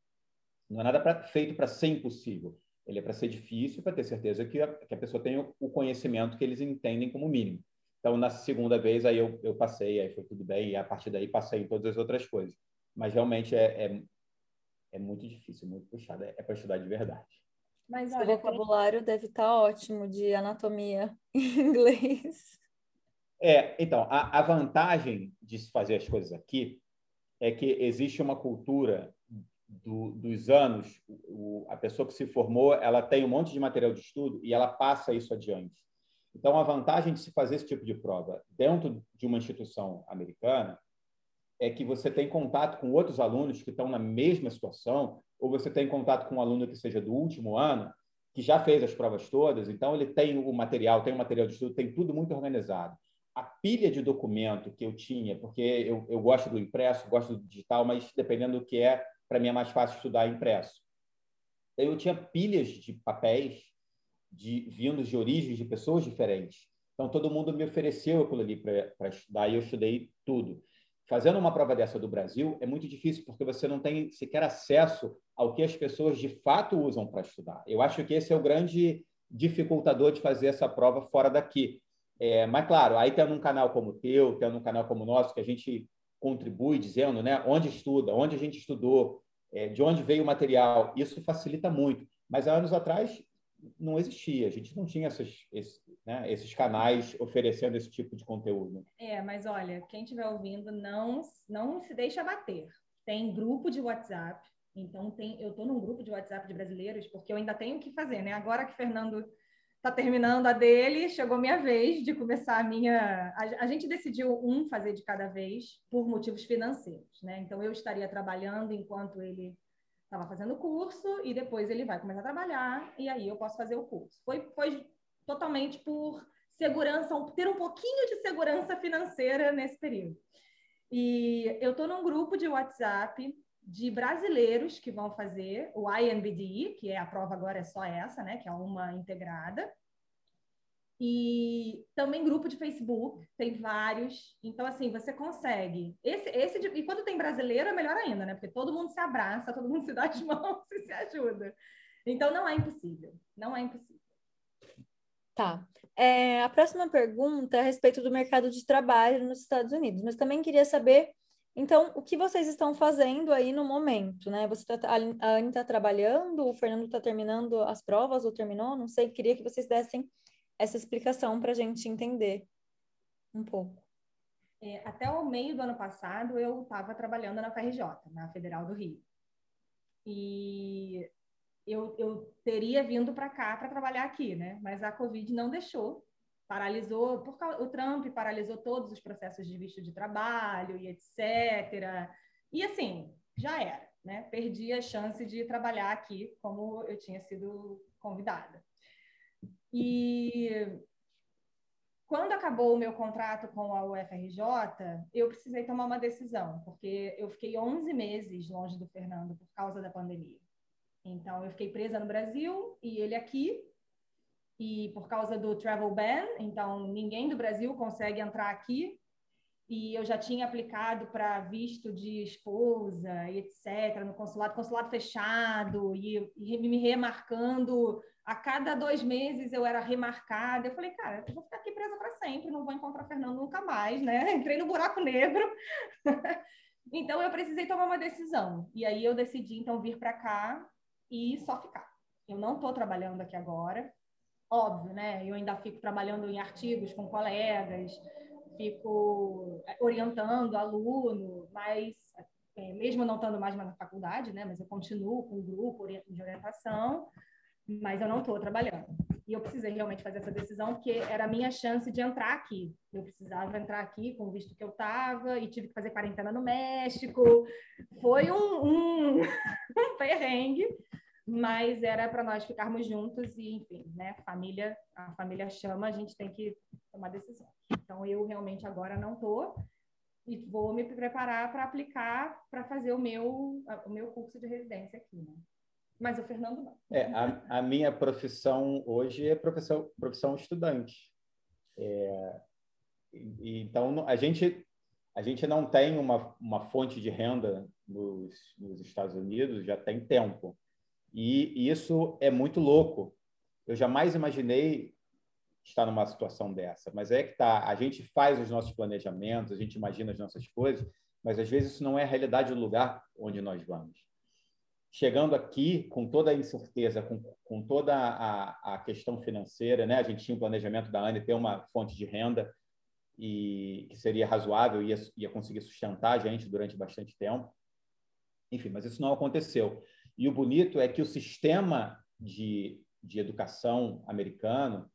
Não é nada pra, feito para ser impossível. Ele é para ser difícil, para ter certeza que a, que a pessoa tem o, o, conhecimento que eles entendem como mínimo. Então, na segunda vez, aí eu, eu passei, aí foi tudo bem, e a partir daí passei em todas as outras coisas. Mas realmente é, é, é muito difícil, muito puxado. É, é para estudar de verdade. Mas olha, o vocabulário tem... deve estar tá ótimo de anatomia em inglês. É, então, a, a vantagem de se fazer as coisas aqui é que existe uma cultura do, dos anos, o, a pessoa que se formou, ela tem um monte de material de estudo e ela passa isso adiante. Então, a vantagem de se fazer esse tipo de prova dentro de uma instituição americana é que você tem contato com outros alunos que estão na mesma situação ou você tem contato com um aluno que seja do último ano, que já fez as provas todas, então ele tem o material, tem o material de estudo, tem tudo muito organizado. A pilha de documento que eu tinha, porque eu, eu gosto do impresso, gosto do digital, mas dependendo do que é, para mim é mais fácil estudar impresso. Eu tinha pilhas de papéis de, vindos de origens de pessoas diferentes. Então, todo mundo me ofereceu aquilo ali para estudar e eu estudei tudo. Fazendo uma prova dessa do Brasil é muito difícil porque você não tem sequer acesso ao que as pessoas de fato usam para estudar. Eu acho que esse é o grande dificultador de fazer essa prova fora daqui. É, mas, claro, aí tendo um canal como o teu, tendo um canal como o nosso, que a gente contribui dizendo né, onde estuda, onde a gente estudou, é, de onde veio o material, isso facilita muito. Mas há anos atrás não existia, a gente não tinha esses, esses, né, esses canais oferecendo esse tipo de conteúdo. É, mas olha, quem estiver ouvindo, não, não se deixa bater. Tem grupo de WhatsApp, então tem, eu estou num grupo de WhatsApp de brasileiros, porque eu ainda tenho que fazer, né? Agora que o Fernando está terminando a dele, chegou minha vez de começar a minha. A, a, gente decidiu um fazer de cada vez por motivos financeiros, né? Então eu estaria trabalhando enquanto ele estava fazendo o curso e depois ele vai começar a trabalhar e aí eu posso fazer o curso. Foi, foi totalmente por segurança, ter um pouquinho de segurança financeira nesse período. E eu estou num grupo de WhatsApp de brasileiros que vão fazer o INBD, que é a prova agora é só essa, né, que é uma integrada. E também grupo de Facebook, tem vários. Então, assim, você consegue. Esse, esse de... E quando tem brasileiro, é melhor ainda, né? Porque todo mundo se abraça, todo mundo se dá as mãos e se ajuda. Então, não é impossível. Não é impossível. Tá. É, a próxima pergunta é a respeito do mercado de trabalho nos Estados Unidos, mas também queria saber, então, o que vocês estão fazendo aí no momento, né? Você tá, a Anne está trabalhando, o Fernando está terminando as provas ou terminou, não sei, queria que vocês dessem essa explicação para a gente entender um pouco. É, até o meio do ano passado, eu estava trabalhando na FRJ, na Federal do Rio. E eu, eu teria vindo para cá para trabalhar aqui, né? Mas a Covid não deixou, paralisou, por causa, o Trump paralisou todos os processos de visto de trabalho e etc. E assim, já era, né? Perdi a chance de trabalhar aqui como eu tinha sido convidada. E quando acabou o meu contrato com a UFRJ, eu precisei tomar uma decisão, porque eu fiquei 11 meses longe do Fernando por causa da pandemia. Então, eu fiquei presa no Brasil e ele aqui. E por causa do travel ban, então ninguém do Brasil consegue entrar aqui. E eu já tinha aplicado para visto de esposa e etc. no consulado, consulado fechado e, e me remarcando. A cada dois meses eu era remarcada. Eu falei, cara, eu vou ficar aqui presa para sempre, não vou encontrar Fernando nunca mais, né? Entrei no buraco negro. então eu precisei tomar uma decisão. E aí eu decidi então vir para cá e só ficar. Eu não estou trabalhando aqui agora, óbvio, né? Eu ainda fico trabalhando em artigos com colegas, fico é, orientando aluno, mas é, mesmo não estando mais na faculdade, né? Mas eu continuo com o grupo de orientação, mas eu não estou trabalhando. E eu precisei realmente fazer essa decisão, porque era a minha chance de entrar aqui. Eu precisava entrar aqui com o visto que eu estava e tive que fazer quarentena no México. Foi um, um, um perrengue, mas era para nós ficarmos juntos e, enfim, né? Família, a família chama, a gente tem que tomar decisão. Então, eu realmente agora não estou e vou me preparar para aplicar para fazer o meu, o meu curso de residência aqui, né? Mas o Fernando não. É, a, a minha profissão hoje é profissão, profissão estudante. É, então, a gente, a gente não tem uma, uma fonte de renda nos, nos Estados Unidos já tem tempo. E isso é muito louco. Eu jamais imaginei estar numa situação dessa, mas é que tá. A gente faz os nossos planejamentos, a gente imagina as nossas coisas, mas às vezes isso não é a realidade do lugar onde nós vamos. Chegando aqui com toda a incerteza, com, com toda a, a questão financeira, né? A gente tinha um planejamento da ANE ter uma fonte de renda e que seria razoável ia ia conseguir sustentar a gente durante bastante tempo. Enfim, mas isso não aconteceu. E o bonito é que o sistema de, de educação americano,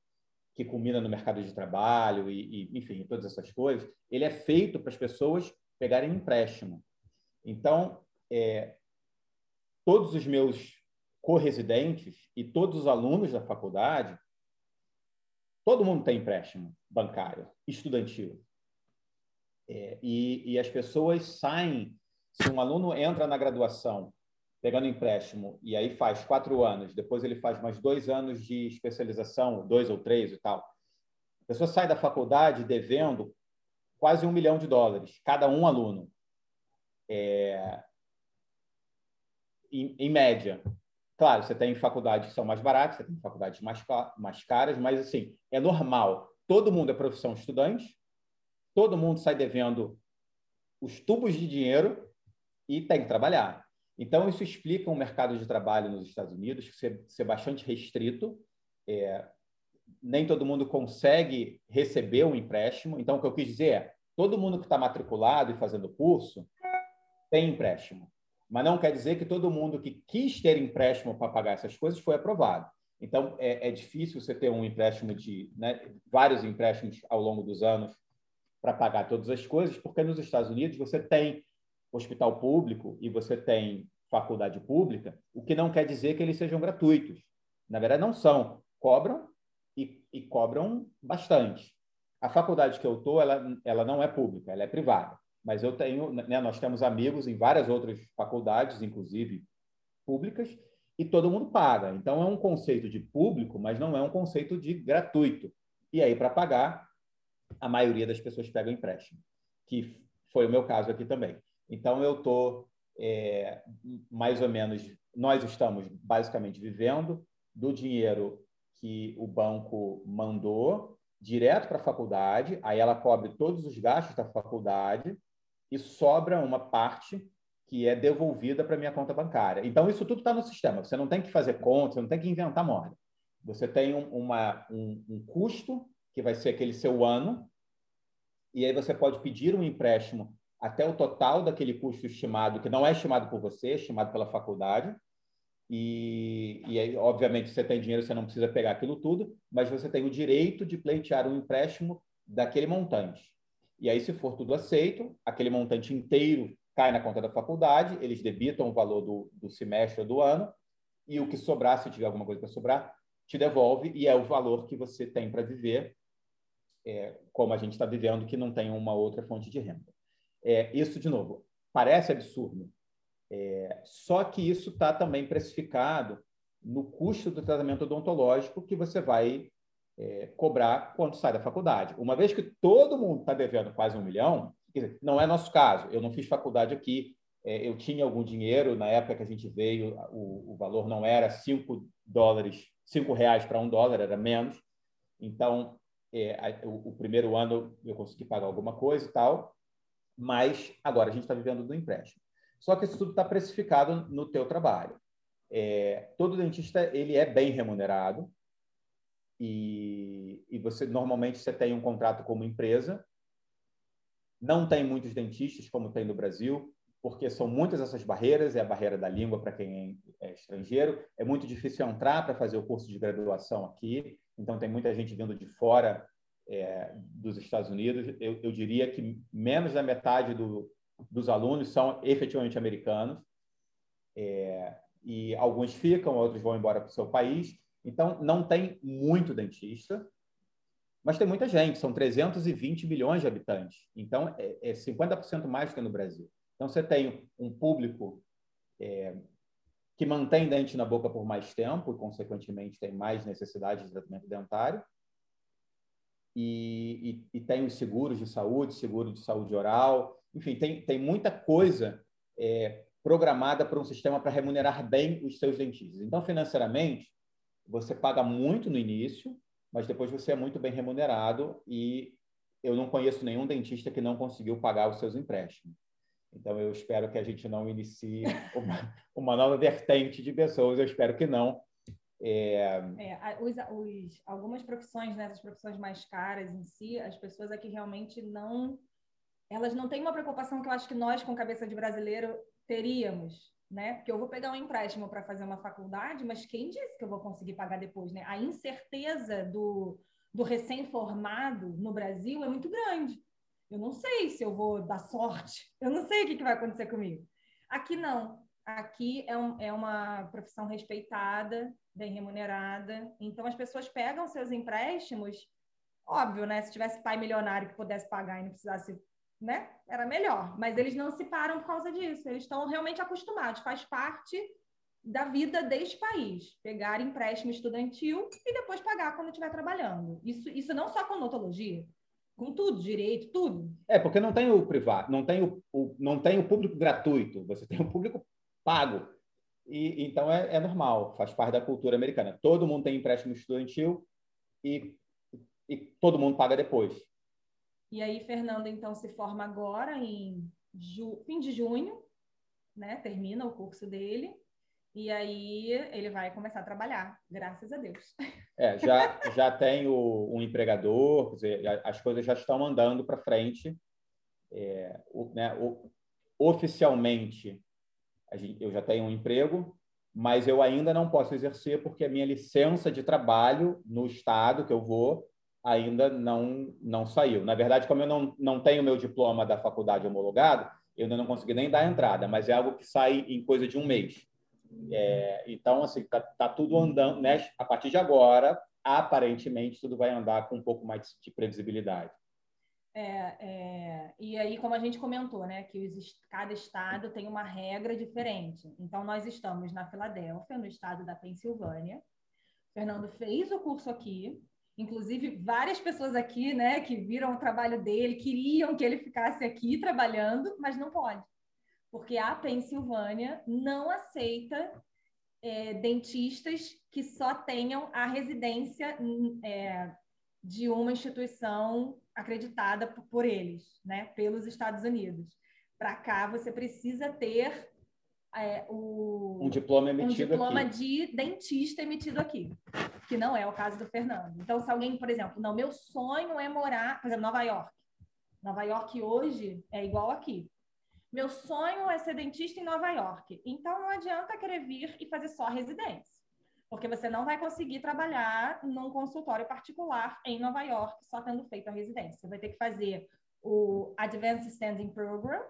que culmina no mercado de trabalho e, e enfim, todas essas coisas, ele é feito para as pessoas pegarem empréstimo. Então, é, todos os meus co-residentes e todos os alunos da faculdade, todo mundo tem empréstimo bancário, estudantil. É, e, e as pessoas saem, se um aluno entra na graduação pegando empréstimo e aí faz quatro anos, depois ele faz mais dois anos de especialização, dois ou três e tal. A pessoa sai da faculdade devendo quase um milhão de dólares, cada um aluno. É... Em, em, média. Claro, você tem faculdades que são mais baratas, você tem faculdades mais, mais caras, mas assim, é normal. Todo mundo é profissão estudante, todo mundo sai devendo os tubos de dinheiro e tem que trabalhar. Então, isso explica um mercado de trabalho nos Estados Unidos ser, ser bastante restrito. É, nem todo mundo consegue receber um empréstimo. Então, o que eu quis dizer é: todo mundo que está matriculado e fazendo curso tem empréstimo. Mas não quer dizer que todo mundo que quis ter empréstimo para pagar essas coisas foi aprovado. Então, é, é difícil você ter um empréstimo de né, vários empréstimos ao longo dos anos para pagar todas as coisas, porque nos Estados Unidos você tem hospital público e você tem faculdade pública, o que não quer dizer que eles sejam gratuitos. Na verdade, não são. Cobram e, e cobram bastante. A faculdade que eu estou, ela, ela não é pública, ela é privada. Mas eu tenho, né, nós temos amigos em várias outras faculdades, inclusive públicas, e todo mundo paga. Então, é um conceito de público, mas não é um conceito de gratuito. E aí, para pagar, a maioria das pessoas pega empréstimo, que foi o meu caso aqui também. Então, eu estou é, mais ou menos, nós estamos basicamente vivendo do dinheiro que o banco mandou direto para a faculdade, aí ela cobre todos os gastos da faculdade e sobra uma parte que é devolvida para minha conta bancária. Então, isso tudo está no sistema. Você não tem que fazer conta, você não tem que inventar moda. Você tem um, uma, um, um custo, que vai ser aquele seu ano, e aí você pode pedir um empréstimo até o total daquele custo estimado, que não é estimado por você, é estimado pela faculdade. E, e aí, obviamente, você tem dinheiro, você não precisa pegar aquilo tudo, mas você tem o direito de pleitear um empréstimo daquele montante. E aí, se for tudo aceito, aquele montante inteiro cai na conta da faculdade, eles debitam o valor do, do semestre ou do ano, e o que sobrar, se tiver alguma coisa para sobrar, te devolve, e é o valor que você tem para viver, é, como a gente está vivendo, que não tem uma outra fonte de renda. É, isso, de novo, parece absurdo. É, só que isso está também precificado no custo do tratamento odontológico que você vai é, cobrar quando sai da faculdade. Uma vez que todo mundo está devendo quase um milhão, Dizer, não é nosso caso. Eu não fiz faculdade aqui. É, eu tinha algum dinheiro na época que a gente veio. O, o valor não era 5 dólares, 5 reais para um dólar, era menos. Então, é, o, o, primeiro ano eu consegui pagar alguma coisa e tal. Mas agora a gente está vivendo do empréstimo. Só que isso tudo está precificado no teu trabalho. É, todo dentista ele é bem remunerado e, e você normalmente você tem um contrato com uma empresa. Não tem muitos dentistas como tem no Brasil, porque são muitas essas barreiras. É a barreira da língua para quem é estrangeiro. É muito difícil entrar para fazer o curso de graduação aqui. Então tem muita gente vindo de fora é, dos Estados Unidos. Eu, eu diria que menos da metade do, dos alunos são efetivamente americanos. É, e alguns ficam, outros vão embora para o seu país. Então, não tem muito dentista, mas tem muita gente, são 320 milhões de habitantes. Então, é, é 50% mais que no Brasil. Então, você tem um público é, que mantém dente na boca por mais tempo e, consequentemente, tem mais necessidade de tratamento dentário. E, e, e tem os seguros de saúde, seguro de saúde oral, enfim, tem, tem muita coisa é, programada para um sistema para remunerar bem os seus dentistas. Então, financeiramente, você paga muito no início, mas depois você é muito bem remunerado e eu não conheço nenhum dentista que não conseguiu pagar os seus empréstimos. Então, eu espero que a gente não inicie uma, uma nova vertente de pessoas, eu espero que não. É... É, os, os, algumas profissões, né, as profissões mais caras em si, as pessoas aqui realmente não elas não têm uma preocupação que eu acho que nós, com cabeça de brasileiro, teríamos, né? Porque eu vou pegar um empréstimo para fazer uma faculdade, mas quem disse que eu vou conseguir pagar depois, né? A incerteza do, do recém-formado no Brasil é muito grande. Eu não sei se eu vou dar sorte, eu não sei o que, que vai acontecer comigo. Aqui não. Aqui é, um, é uma profissão respeitada, bem remunerada. Então, as pessoas pegam seus empréstimos, óbvio, né? Se tivesse pai milionário que pudesse pagar e não precisasse né? Era melhor. Mas eles não se param por causa disso. Eles estão realmente acostumados. Faz parte da vida deste país. Pegar empréstimo estudantil e depois pagar quando estiver trabalhando. Isso, isso não só com odontologia, com tudo, direito, tudo. É, porque não tem o privado, não tem o, o não tem o público gratuito, você tem o público pago. E, então é, é normal, faz parte da cultura americana. Todo mundo tem empréstimo estudantil e, e todo mundo paga depois. E aí, Fernando, então, se forma agora em fim de junho, né? Termina o curso dele. E aí ele vai começar a trabalhar, graças a Deus. É, já, já tenho um empregador, dizer, as coisas já estão andando para frente. É, o, né, o, oficialmente, eu já tenho um emprego, mas eu ainda não posso exercer porque a minha licença de trabalho no estado que eu vou ainda não, não saiu. Na verdade, como eu não, não tenho meu diploma da faculdade homologado, eu ainda não consegui nem dar entrada, mas é algo que sai em coisa de um mês. É, então, assim, tá, tá, tudo andando, né? A partir de agora, aparentemente, tudo vai andar com um pouco mais de previsibilidade. É, é, e aí, como a gente comentou, né, que os, cada estado tem uma regra diferente. Então, nós estamos na Filadélfia, no estado da Pensilvânia. Fernando fez o curso aqui, Inclusive, várias pessoas aqui, né, que viram o trabalho dele, queriam que ele ficasse aqui trabalhando, mas não pode. Porque a Pensilvânia não aceita é, dentistas que só tenham a residência é, de uma instituição acreditada por eles, né, pelos Estados Unidos. Para cá, você precisa ter é, o, um diploma emitido um diploma aqui. de dentista emitido aqui, que não é o caso do Fernando. Então, se alguém, por exemplo, não, meu sonho é morar, por exemplo, Nova York. Nova York hoje é igual aqui. Meu sonho é ser dentista em Nova York. Então, não adianta querer vir e fazer só residência, porque você não vai conseguir trabalhar num consultório particular em Nova York só tendo feito a residência. Você vai ter que fazer o Advanced Standing Program,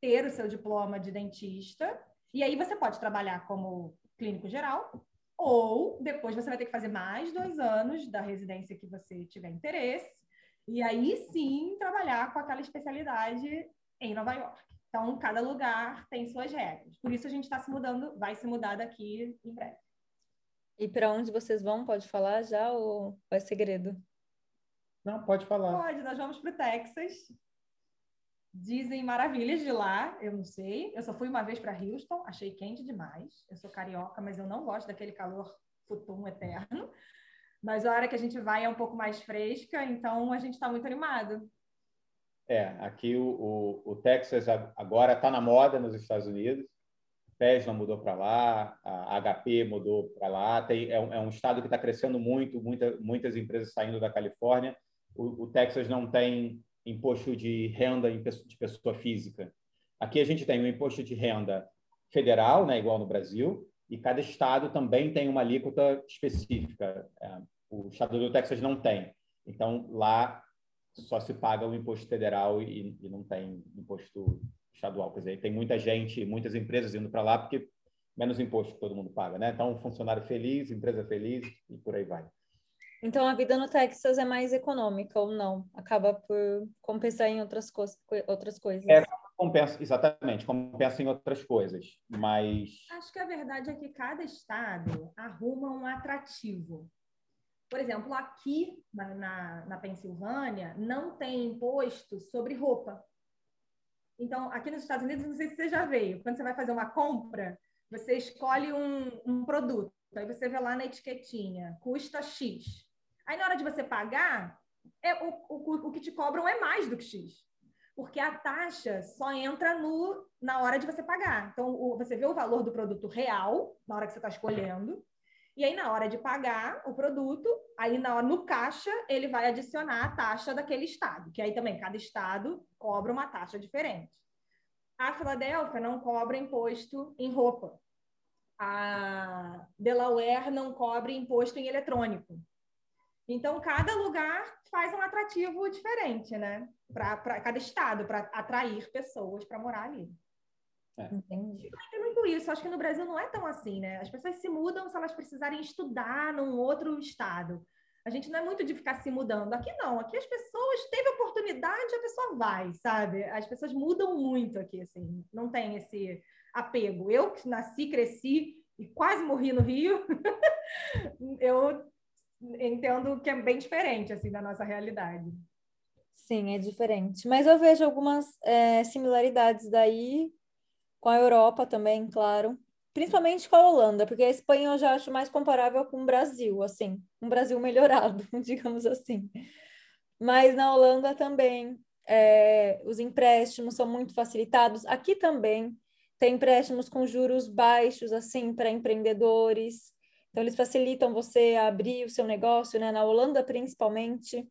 ter o seu diploma de dentista, e aí você pode trabalhar como clínico geral, ou depois você vai ter que fazer mais dois anos da residência que você tiver interesse, e aí sim trabalhar com aquela especialidade em Nova York. Então, cada lugar tem suas regras. Por isso a gente está se mudando, vai se mudar daqui em breve. E para onde vocês vão? Pode falar já ou é segredo? Não, pode falar. Pode, nós vamos para o Texas Dizem maravilhas de lá, eu não sei. Eu só fui uma vez para Houston, achei quente demais. Eu sou carioca, mas eu não gosto daquele calor futum eterno. Mas a hora que a gente vai é um pouco mais fresca, então a gente está muito animado. É, aqui o, o, o Texas agora está na moda nos Estados Unidos. Tesla mudou para lá, a HP mudou para lá. Tem, é, um, é, um, estado que está crescendo muito, muita, muitas empresas saindo da Califórnia. O, o, Texas não tem imposto de renda de pessoa física. Aqui a gente tem um imposto de renda federal, né, igual no Brasil, e cada estado também tem uma alíquota específica. É, o estado do Texas não tem. Então, lá só se paga o imposto federal e, e não tem imposto estadual. Quer dizer, tem muita gente, muitas empresas indo para lá porque menos imposto que todo mundo paga, né? Então, funcionário feliz, empresa feliz e por aí vai. Então, a vida no Texas é mais econômica ou não? Acaba por compensar em outras, co outras coisas? É, compensa, exatamente, compensa em outras coisas, mas... Acho que a verdade é que cada estado arruma um atrativo. Por exemplo, aqui na, na, na Pensilvânia, não tem imposto sobre roupa. Então, aqui nos Estados Unidos, não sei se você já veio, quando você vai fazer uma compra, você escolhe um, um produto, aí você vê lá na etiquetinha, custa X. Aí, na hora de você pagar, é, o, o, o que te cobram é mais do que X. Porque a taxa só entra no, na hora de você pagar. Então, o, você vê o valor do produto real, na hora que você está escolhendo, e aí, na hora de pagar o produto, aí na hora, no caixa, ele vai adicionar a taxa daquele estado, que aí também cada estado cobra uma taxa diferente. A Filadélfia não cobra imposto em roupa. A Delaware não cobra imposto em eletrônico. Então, cada lugar faz um atrativo diferente, né? Para cada estado, para atrair pessoas para morar ali. É. Entendi. Tem muito isso. Acho que no Brasil não é tão assim, né? As pessoas se mudam se elas precisarem estudar num outro estado. A gente não é muito de ficar se mudando. Aqui não. Aqui as pessoas teve oportunidade, a pessoa vai, sabe? As pessoas mudam muito aqui, assim. Não tem esse apego. Eu que nasci, cresci e quase morri no Rio, eu entendo que é bem diferente, assim, da nossa realidade. Sim, é diferente. Mas eu vejo algumas é, similaridades daí com a Europa também, claro. Principalmente com a Holanda, porque a Espanha eu já acho mais comparável com o Brasil, assim, um Brasil melhorado, digamos assim. Mas na Holanda também é, os empréstimos são muito facilitados. Aqui também tem empréstimos com juros baixos, assim, para empreendedores. Então, eles facilitam você a abrir o seu negócio, né? Na Holanda, principalmente.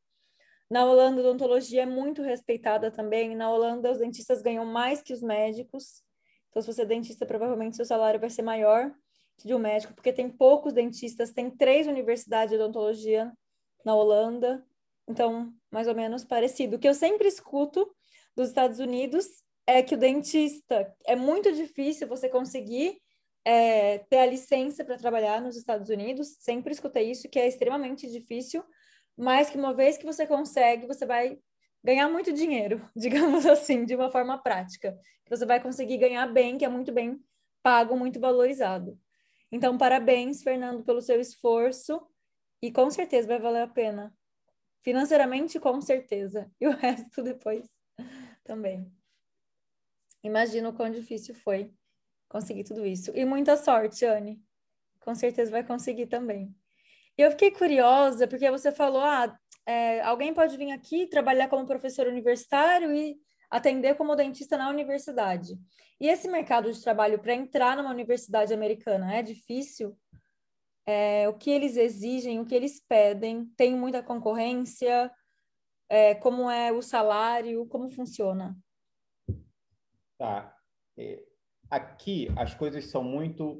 Na Holanda, a odontologia é muito respeitada também. Na Holanda, os dentistas ganham mais que os médicos. Então, se você é dentista, provavelmente seu salário vai ser maior que de um médico, porque tem poucos dentistas, tem três universidades de odontologia na Holanda. Então, mais ou menos parecido. O que eu sempre escuto dos Estados Unidos é que o dentista é muito difícil você conseguir é, ter a licença para trabalhar nos Estados Unidos. Sempre escutei isso, que é extremamente difícil, mas que uma vez que você consegue, você vai ganhar muito dinheiro, digamos assim, de uma forma prática. Você vai conseguir ganhar bem, que é muito bem pago, muito valorizado. Então, parabéns, Fernando, pelo seu esforço e com certeza vai valer a pena. Financeiramente, com certeza. E o resto depois também. Imagino o quão difícil foi conseguir tudo isso. E muita sorte, Anne. Com certeza vai conseguir também. E eu fiquei curiosa, porque você falou, ah, é, alguém pode vir aqui trabalhar como professor universitário e atender como dentista na universidade. E esse mercado de trabalho para entrar numa universidade americana é difícil? É, o que eles exigem, o que eles pedem? Tem muita concorrência? É, como é o salário? Como funciona? Tá. É, aqui as coisas são muito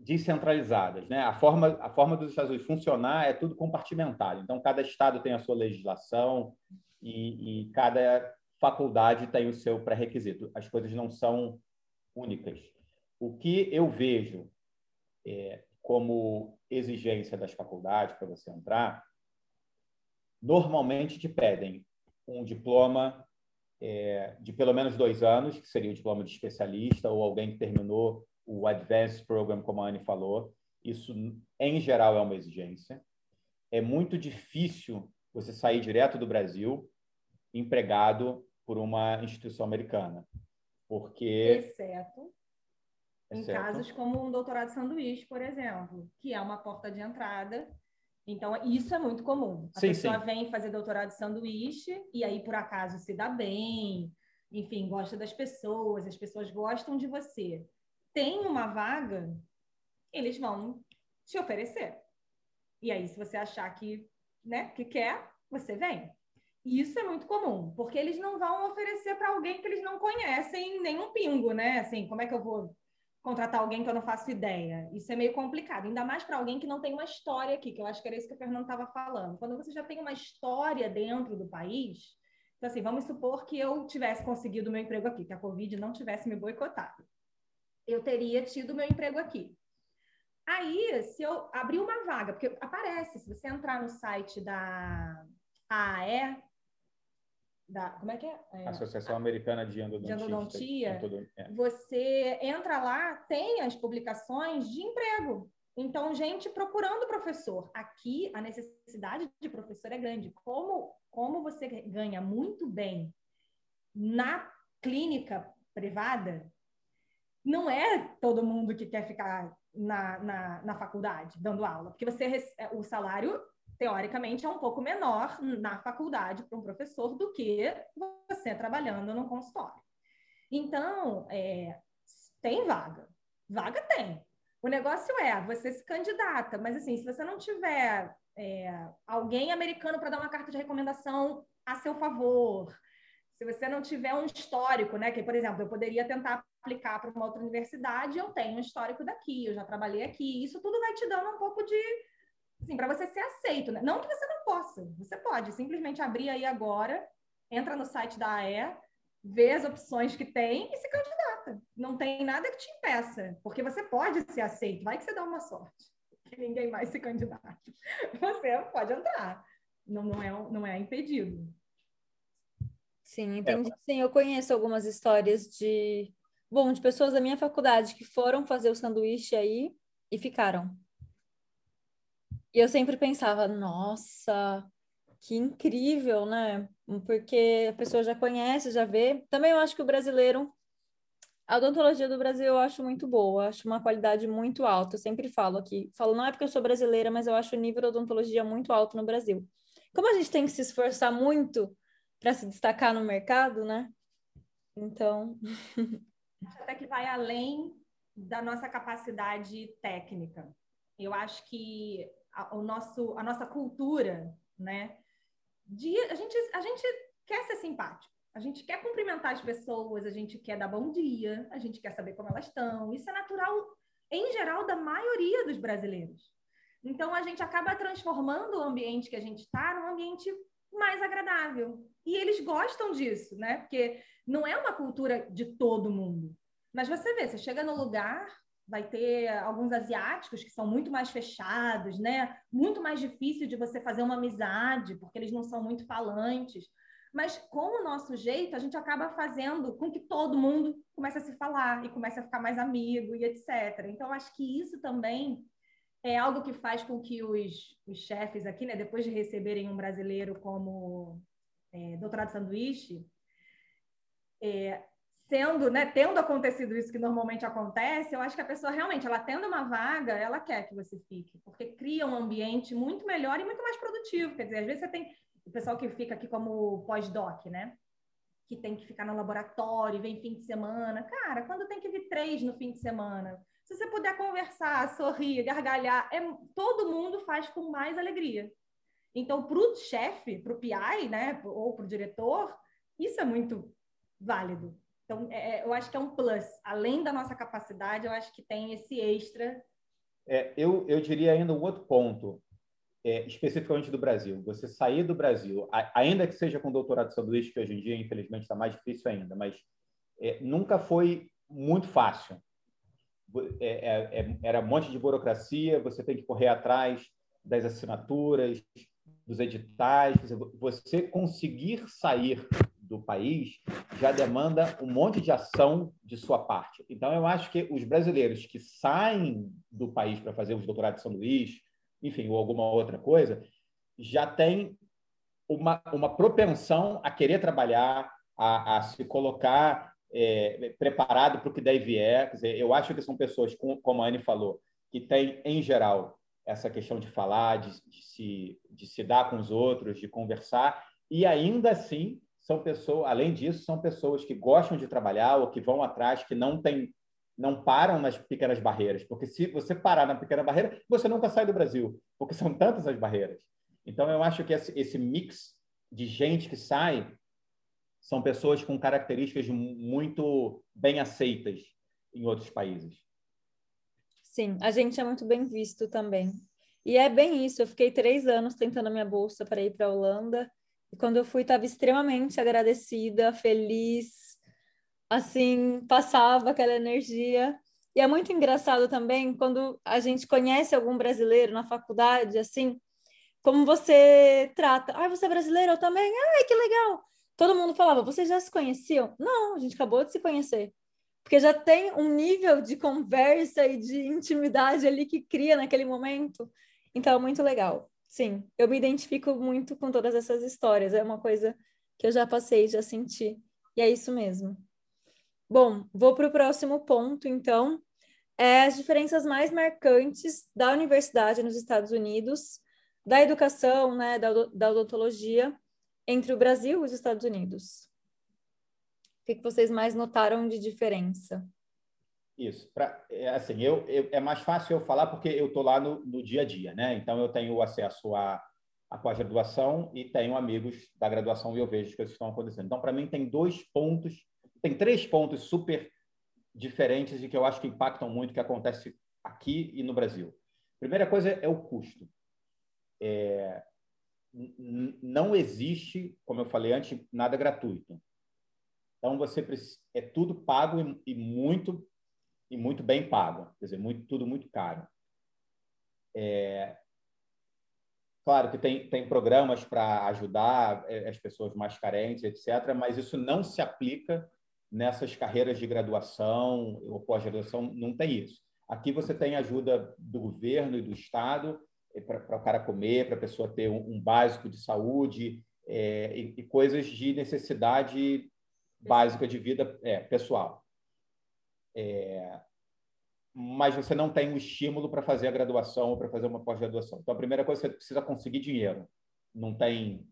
descentralizadas, né? A forma a forma dos Estados Unidos funcionar é tudo compartimentado. Então cada estado tem a sua legislação e, e cada faculdade tem o seu pré-requisito. As coisas não são únicas. O que eu vejo é, como exigência das faculdades para você entrar, normalmente te pedem um diploma é, de pelo menos dois anos, que seria o diploma de especialista, ou alguém que terminou o Advanced Program, como a Anne falou. Isso, em geral, é uma exigência. É muito difícil você sair direto do Brasil, empregado por uma instituição americana. Porque. Exceto em Exceto. casos como um doutorado sanduíche, por exemplo, que é uma porta de entrada. Então, isso é muito comum. A Sim, pessoa sim. vem fazer doutorado de sanduíche e aí, por acaso, se dá bem, enfim, gosta das pessoas, as pessoas gostam de você. Tem uma vaga, eles vão te oferecer. E aí, se você achar que, né, que quer, você vem. E isso é muito comum, porque eles não vão oferecer para alguém que eles não conhecem nenhum pingo, né? Assim, como é que eu vou contratar alguém que eu não faço ideia? Isso é meio complicado, ainda mais para alguém que não tem uma história aqui, que eu acho que era isso que o Fernando estava falando. Quando você já tem uma história dentro do país, então assim, vamos supor que eu tivesse conseguido meu emprego aqui, que a Covid não tivesse me boicotado. Eu teria tido meu emprego aqui. Aí, se eu abrir uma vaga, porque aparece, se você entrar no site da AAE, da, como é que é? é Associação Americana de Endodontia. De Endodontia. Endodo- é. você entra lá, tem as publicações de emprego. Então, gente procurando professor. Aqui, a necessidade de professor é grande. Como, como você ganha muito bem na clínica privada, não é todo mundo que quer ficar na, na, na faculdade dando aula, porque você rece- o salário, teoricamente, é um pouco menor na faculdade para um professor do que você trabalhando num consultório. Então, é, tem vaga. Vaga tem. O negócio é, você se candidata, mas assim, se você não tiver é, alguém americano para dar uma carta de recomendação a seu favor, se você não tiver um histórico, né? Que, por exemplo, eu poderia tentar aplicar para uma outra universidade, eu tenho um histórico daqui, eu já trabalhei aqui, isso tudo vai te dando um pouco de assim, para você ser aceito, né? Não que você não possa, você pode simplesmente abrir aí agora, entra no site da AE, vê as opções que tem e se candidata. Não tem nada que te impeça, porque você pode ser aceito, vai que você dá uma sorte, que ninguém mais se candidata. Você pode entrar, não, não, é, não é impedido. Sim, entendi. Sim, eu conheço algumas histórias de, bom, de pessoas da minha faculdade que foram fazer o sanduíche aí e ficaram. E eu sempre pensava, nossa, que incrível, né? Porque a pessoa já conhece, já vê. Também eu acho que o brasileiro, a odontologia do Brasil eu acho muito boa, acho uma qualidade muito alta. Eu sempre falo aqui, falo não é porque eu sou brasileira, mas eu acho o nível da odontologia muito alto no Brasil. Como a gente tem que se esforçar muito para se destacar no mercado, né? Então, até que vai além da nossa capacidade técnica. Eu acho que a, o nosso, a nossa cultura, né? De, a, gente, a gente quer ser simpático, a gente quer cumprimentar as pessoas, a gente quer dar bom dia, a gente quer saber como elas estão. Isso é natural, em geral, da maioria dos brasileiros. Então, a gente acaba transformando o ambiente que a gente está num ambiente mais agradável. E eles gostam disso, né? Porque não é uma cultura de todo mundo. Mas você vê, você chega no lugar, vai ter alguns asiáticos que são muito mais fechados, né? Muito mais difícil de você fazer uma amizade, porque eles não são muito falantes. Mas com o nosso jeito, a gente acaba fazendo com que todo mundo comece a se falar e comece a ficar mais amigo e etc. Então, acho que isso também é algo que faz com que os, os chefes aqui, né, depois de receberem um brasileiro como é, doutorado sanduíche, é, sendo, né, tendo acontecido isso que normalmente acontece, eu acho que a pessoa realmente, ela tendo uma vaga, ela quer que você fique, porque cria um ambiente muito melhor e muito mais produtivo. Quer dizer, às vezes você tem o pessoal que fica aqui como pós-doc, né? Que tem que ficar no laboratório, vem fim de semana. Cara, quando tem que vir três no fim de semana? Se você puder conversar, sorrir, gargalhar, é, todo mundo faz com mais alegria. Então, para o chefe, para o PI, né, ou para o diretor, isso é muito válido. Então, é, eu acho que é um plus. Além da nossa capacidade, eu acho que tem esse extra. É, eu, eu diria ainda um outro ponto, é, especificamente do Brasil. Você sair do Brasil, a, ainda que seja com doutorado de sanduíche, que hoje em dia, infelizmente, está mais difícil ainda, mas é, nunca foi muito fácil. era um monte de burocracia, você tem que correr atrás das assinaturas, dos editais. Você conseguir sair do país já demanda um monte de ação de sua parte. Então, eu acho que os brasileiros que saem do país para fazer os doutorados de sanduíche, enfim, ou alguma outra coisa, já têm uma, uma propensão a querer trabalhar, a, a se colocar é, preparado para o que daí vier. Quer dizer, eu acho que são pessoas, como a Anne falou, que têm, em geral, essa questão de falar, de, de, se, de se dar com os outros, de conversar, e ainda assim são pessoas, além disso, são pessoas que gostam de trabalhar ou que vão atrás, que não tem, não param nas pequenas barreiras, porque se você parar na pequena barreira, você nunca sai do Brasil, porque são tantas as barreiras. Então eu acho que esse, esse mix de gente que sai são pessoas com características muito bem aceitas em outros países. Sim, a gente é muito bem visto também. E é bem isso. Eu fiquei três anos tentando a minha bolsa para ir para a Holanda. E quando eu fui, estava extremamente agradecida, feliz. Assim, passava aquela energia. E é muito engraçado também quando a gente conhece algum brasileiro na faculdade, assim, como você trata. Ah, você é brasileiro? Eu também. Ai, que legal! todo mundo falava, vocês já se conheciam? Não, a gente acabou de se conhecer. Porque já tem um nível de conversa e de intimidade ali que cria naquele momento. Então, é muito legal. Sim, eu me identifico muito com todas essas histórias. É uma coisa que eu já passei, já senti. E é isso mesmo. Bom, vou para o próximo ponto, então. É as diferenças mais marcantes da universidade nos Estados Unidos, da educação, né, da, da odontologia entre o Brasil e os Estados Unidos? O que, que vocês mais notaram de diferença? Isso. Pra, é, assim, eu, eu, é mais fácil eu falar porque eu estou lá no, no, dia a dia, né? Então, eu tenho acesso à, à pós-graduação e tenho amigos da graduação e eu vejo as coisas que estão acontecendo. Então, para mim, tem dois pontos, tem três pontos super diferentes e que eu acho que impactam muito o que acontece aqui e no Brasil. Primeira coisa é o custo. É, não existe, como eu falei antes, nada gratuito. Então você é tudo pago e, muito e muito bem pago, quer dizer, muito, tudo muito caro. É, claro que tem, tem programas para ajudar é, as pessoas mais carentes, etc., mas isso não se aplica nessas carreiras de graduação ou pós-graduação, não tem isso. Aqui você tem ajuda do governo e do Estado para o cara comer, para a pessoa ter um, um, básico de saúde é, e, e, coisas de necessidade básica de vida é, pessoal. É, mas você não tem um estímulo para fazer a graduação ou para fazer uma pós-graduação. Então, a primeira coisa, você precisa conseguir dinheiro. Não tem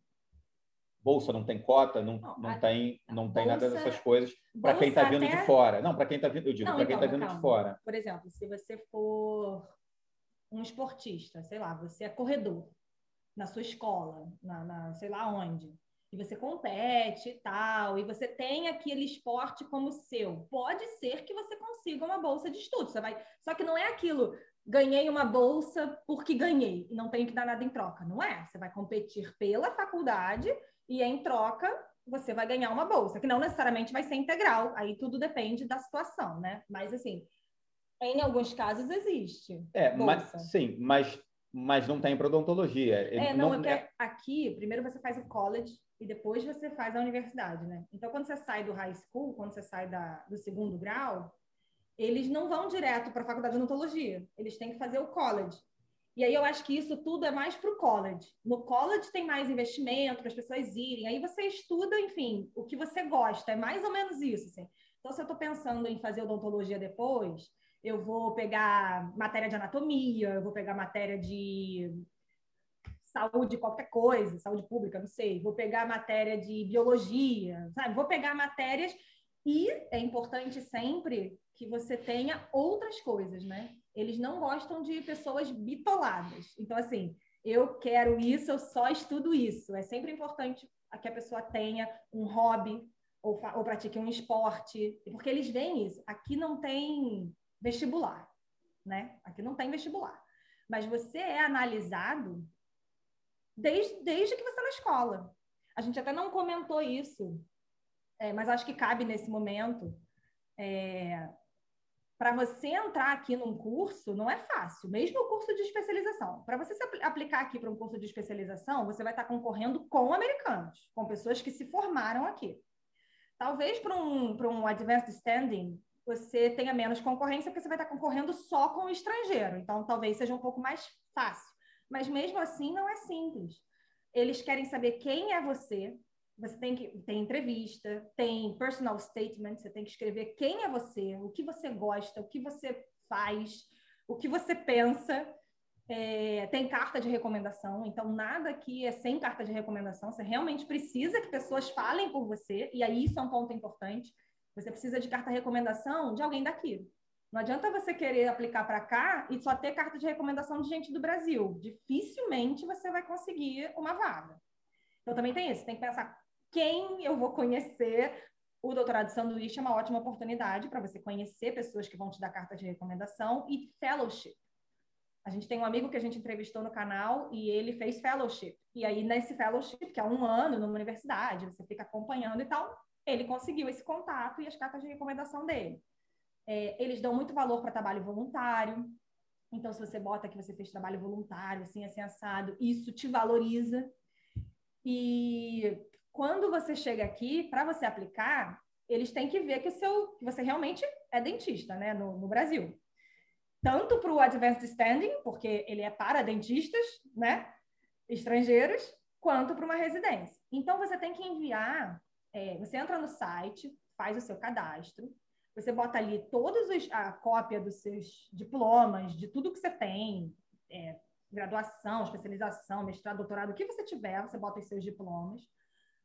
bolsa, não tem cota, não, não, não tem, não tem nada dessas coisas para quem está vindo até... de fora. Não, para quem está vindo, eu digo, para quem está então, vindo calma. de fora. Por exemplo, se você for um esportista, sei lá, você é corredor na sua escola, na, na, sei lá onde, e você compete e tal, e você tem aquele esporte como seu, pode ser que você consiga uma bolsa de estudo. Você vai, só que não é aquilo, ganhei uma bolsa porque ganhei e não tenho que dar nada em troca. Não é. Você vai competir pela faculdade e em troca você vai ganhar uma bolsa, que não necessariamente vai ser integral. Aí tudo depende da situação, né? Mas assim, em alguns casos existe. É, mas, sim, mas, mas não tem para odontologia. É, não, não é... aqui, primeiro você faz o college e depois você faz a universidade, né? Então, quando você sai do high school, quando você sai da, do segundo grau, eles não vão direto para a faculdade de odontologia. Eles têm que fazer o college. E aí eu acho que isso tudo é mais para o college. No college tem mais investimento para as pessoas irem. Aí você estuda, enfim, o que você gosta. É mais ou menos isso. Assim. Então, se eu estou pensando em fazer odontologia depois, eu vou pegar matéria de anatomia, eu vou pegar matéria de saúde, qualquer coisa, saúde pública, não sei, vou pegar matéria de biologia, sabe? Vou pegar matérias e é importante sempre que você tenha outras coisas, né? Eles não gostam de pessoas bitoladas. Então, assim, eu quero isso, eu só estudo isso. É sempre importante que a pessoa tenha um hobby ou, ou pratique um esporte, porque eles veem isso. Aqui não tem vestibular, né? Aqui não tem vestibular. Mas você é analisado desde, desde que você está na escola. A gente até não comentou isso, é, mas acho que cabe nesse momento. É, para você entrar aqui num curso, não é fácil, mesmo o curso de especialização. Para você se aplicar aqui para um curso de especialização, você vai estar concorrendo com americanos, com pessoas que se formaram aqui. Talvez para um, um advanced standing, você tenha menos concorrência, porque você vai estar concorrendo só com o estrangeiro. Então, talvez seja um pouco mais fácil. Mas mesmo assim, não é simples. Eles querem saber quem é você, você tem que tem entrevista, tem personal statement, você tem que escrever quem é você, o que você gosta, o que você faz, o que você pensa. É, tem carta de recomendação, então nada aqui é sem carta de recomendação. Você realmente precisa que pessoas falem por você, e aí isso é um ponto importante. Você precisa de carta de recomendação de alguém daqui. Não adianta você querer aplicar para cá e só ter carta de recomendação de gente do Brasil. Dificilmente você vai conseguir uma vaga. Então também tem isso, tem que pensar quem eu vou conhecer. O doutorado de sanduíche é uma ótima oportunidade para você conhecer pessoas que vão te dar carta de recomendação e fellowship. A gente tem um amigo que a gente entrevistou no canal e ele fez fellowship. E aí, nesse fellowship, que é um ano numa universidade, você fica acompanhando e tal, ele conseguiu esse contato e as cartas de recomendação dele. É, eles dão muito valor para trabalho voluntário. Então, se você bota que você fez trabalho voluntário, assim, assim, assado, isso te valoriza. E quando você chega aqui, para você aplicar, eles têm que ver que, seu, que você realmente é dentista, né, no, no Brasil. Tanto para o Advanced Standing, porque ele é para dentistas, né, estrangeiros, quanto para uma residência. Então, você tem que enviar, é, você entra no site, faz o seu cadastro, você bota ali todos os, a cópia dos seus diplomas, de tudo que você tem, é, graduação, especialização, mestrado, doutorado, o que você tiver, você bota os seus diplomas.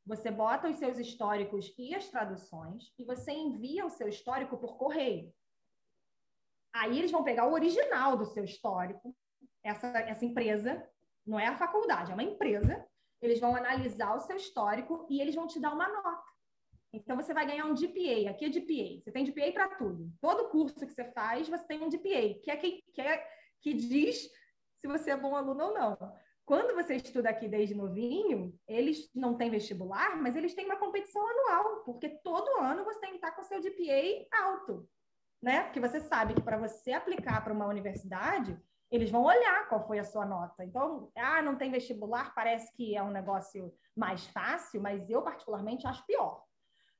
Você bota os seus históricos e as traduções e você envia o seu histórico por correio. Aí eles vão pegar o original do seu histórico, essa, essa empresa, não é a faculdade, é uma empresa. Eles vão analisar o seu histórico e eles vão te dar uma nota. Então, você vai ganhar um GPA. Aqui é GPA. Você tem GPA para tudo. Todo curso que você faz, você tem um GPA, que é que, que, é, que diz se você é bom aluno ou não. Quando você estuda aqui desde novinho, eles não têm vestibular, mas eles têm uma competição anual, porque todo ano você tem que estar com seu GPA alto, né? Porque você sabe que para você aplicar para uma universidade, eles vão olhar qual foi a sua nota. Então, ah, não tem vestibular, parece que é um negócio mais fácil, mas eu particularmente acho pior.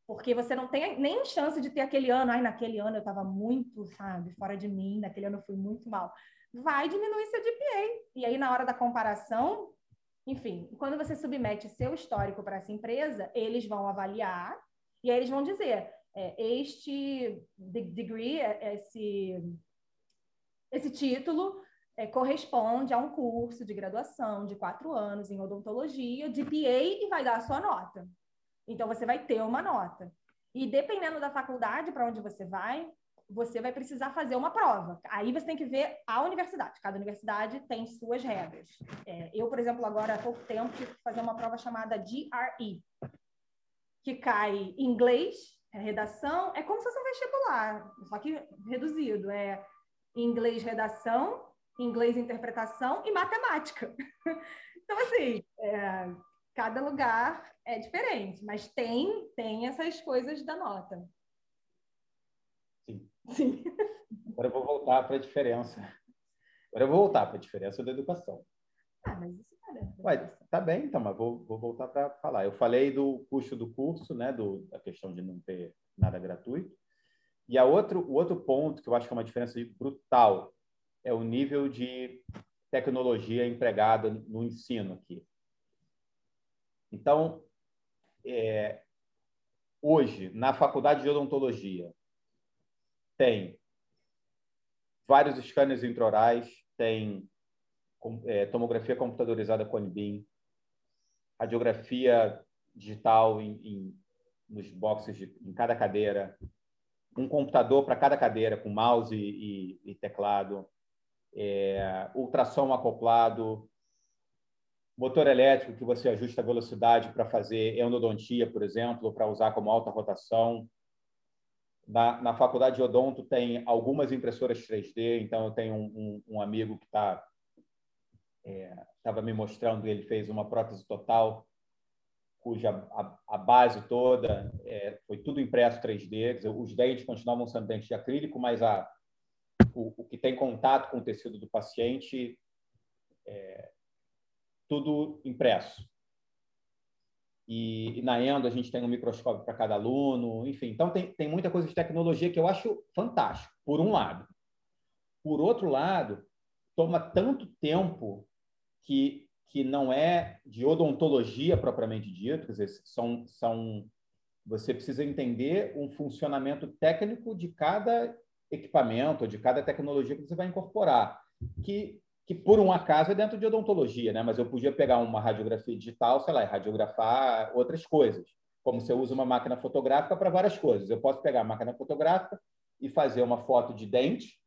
Porque você não tem nem chance de ter aquele ano, ai, naquele ano eu estava muito, sabe, fora de mim, naquele ano eu fui muito mal vai diminuir seu GPA. E aí, na hora da comparação, enfim, quando você submete seu histórico para essa empresa, eles vão avaliar e aí eles vão dizer: é, este degree, é, esse, esse título é, corresponde a um curso de graduação de quatro anos em odontologia, GPA, e vai dar a sua nota. Então, você vai ter uma nota. E dependendo da faculdade para onde você vai, você vai precisar fazer uma prova. Aí você tem que ver a universidade. Cada universidade tem suas regras. É, eu, por exemplo, agora há pouco tempo tive que fazer uma prova chamada GRE, que cai inglês, é redação, é como se fosse um vestibular, só que reduzido. É inglês redação, inglês interpretação e matemática. então, assim, é, cada lugar é diferente, mas tem, tem essas coisas da nota. Sim. Agora eu vou voltar para a diferença. Agora eu vou voltar para a diferença da educação. Ah, mas isso parece. Ué, tá bem, então, mas vou, vou voltar para falar. Eu falei do custo do curso, né, do, da questão de não ter nada gratuito. E a outro, o outro ponto que eu acho que é uma diferença brutal é o nível de tecnologia empregada no ensino aqui. Então, é, hoje, na faculdade de odontologia, tem vários scanners intraorais, tem é, tomografia computadorizada com NBIM, radiografia digital em, em, nos boxes de, em cada cadeira, um computador para cada cadeira com mouse e, e, teclado, é, ultrassom acoplado, motor elétrico que você ajusta a velocidade para fazer endodontia, por exemplo, para usar como alta rotação, na, na faculdade de odonto tem algumas impressoras 3D, então eu tenho um, um, um amigo que está estava é, me mostrando, ele fez uma prótese total, cuja a, a base toda é, foi tudo impresso 3D. Os dentes continuavam sendo dentes de acrílico, mas a, o, o que tem contato com o tecido do paciente é tudo impresso. E, e, na Endo a gente tem um microscópio para cada aluno, enfim. Então tem, tem muita coisa de tecnologia que eu acho fantástico, por um lado. Por outro lado, toma tanto tempo que, que não é de odontologia propriamente dito, quer dizer, são, são você precisa entender um funcionamento técnico de cada equipamento, de cada tecnologia que você vai incorporar, que, que por um acaso é dentro de odontologia, né? mas eu podia pegar uma radiografia digital, sei lá, e radiografar outras coisas, como você usa uma máquina fotográfica para várias coisas. Eu posso pegar a máquina fotográfica e fazer uma foto de dente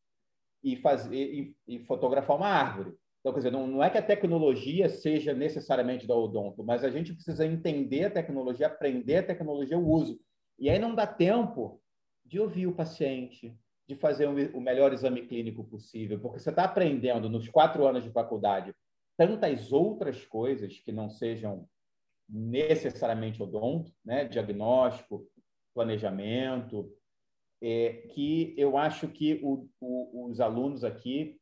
e, fazer, e, e fotografar uma árvore. Então, quer dizer, não, não é que a tecnologia seja necessariamente da odonto, mas a gente precisa entender a tecnologia, aprender a tecnologia, o uso. E aí não dá tempo de ouvir o paciente, de fazer o melhor exame clínico possível, porque você está aprendendo nos quatro anos de faculdade tantas outras coisas que não sejam necessariamente odonto, né? diagnóstico, planejamento, é, que eu acho que o, o, os alunos aqui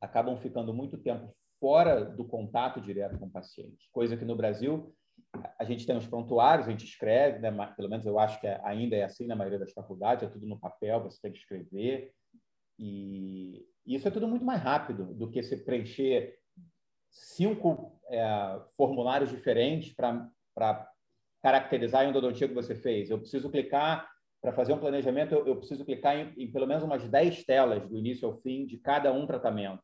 acabam ficando muito tempo fora do contato direto com o paciente, coisa que no Brasil a gente tem os prontuários, a gente escreve, né? pelo menos eu acho que é, ainda é assim na maioria das faculdades, é tudo no papel, você tem que escrever, e isso é tudo muito mais rápido do que se preencher cinco é, formulários diferentes para caracterizar a endodontia que você fez. Eu preciso clicar para fazer um planejamento, eu, eu preciso clicar em, em, pelo menos umas 10 telas do início ao fim de cada um tratamento.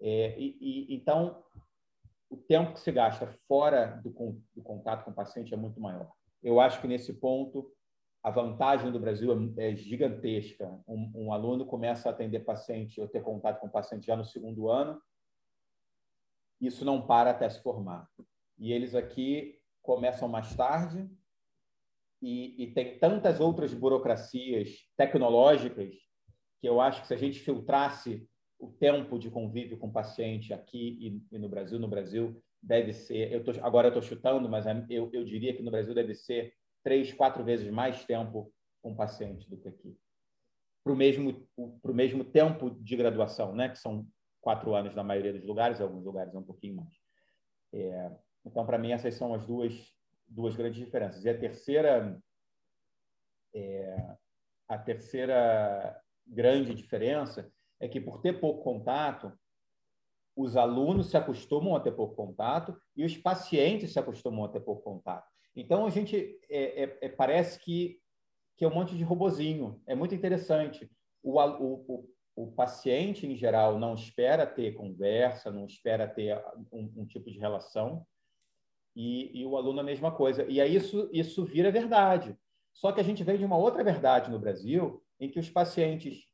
É, e, e, então, o tempo que se gasta fora do, do, contato com o paciente é muito maior. Eu acho que nesse ponto a vantagem do Brasil é, é gigantesca. Um, um, aluno começa a atender paciente, ou ter contato com o paciente já no segundo ano, isso não para até se formar. E eles aqui começam mais tarde e, e tem tantas outras burocracias tecnológicas que eu acho que se a gente filtrasse o tempo de convívio com o paciente aqui e, e no Brasil, no Brasil deve ser, eu tô, agora eu estou chutando, mas eu, eu diria que no Brasil deve ser três, quatro vezes mais tempo com o paciente do que aqui. Para o mesmo, mesmo tempo de graduação, né? que são quatro anos na maioria dos lugares, alguns lugares é um pouquinho mais. É, então, para mim, essas são as duas, duas grandes diferenças. E a terceira, é, a terceira grande diferença é que, por ter pouco contato, os alunos se acostumam a ter pouco contato e os pacientes se acostumam a ter pouco contato. Então, a gente é, é, é, parece que, que é um monte de robozinho. É muito interessante. O, o, o, paciente, em geral, não espera ter conversa, não espera ter um, um tipo de relação. E, e, o aluno a mesma coisa. E aí isso, isso vira verdade. Só que a gente vem de uma outra verdade no Brasil, em que os pacientes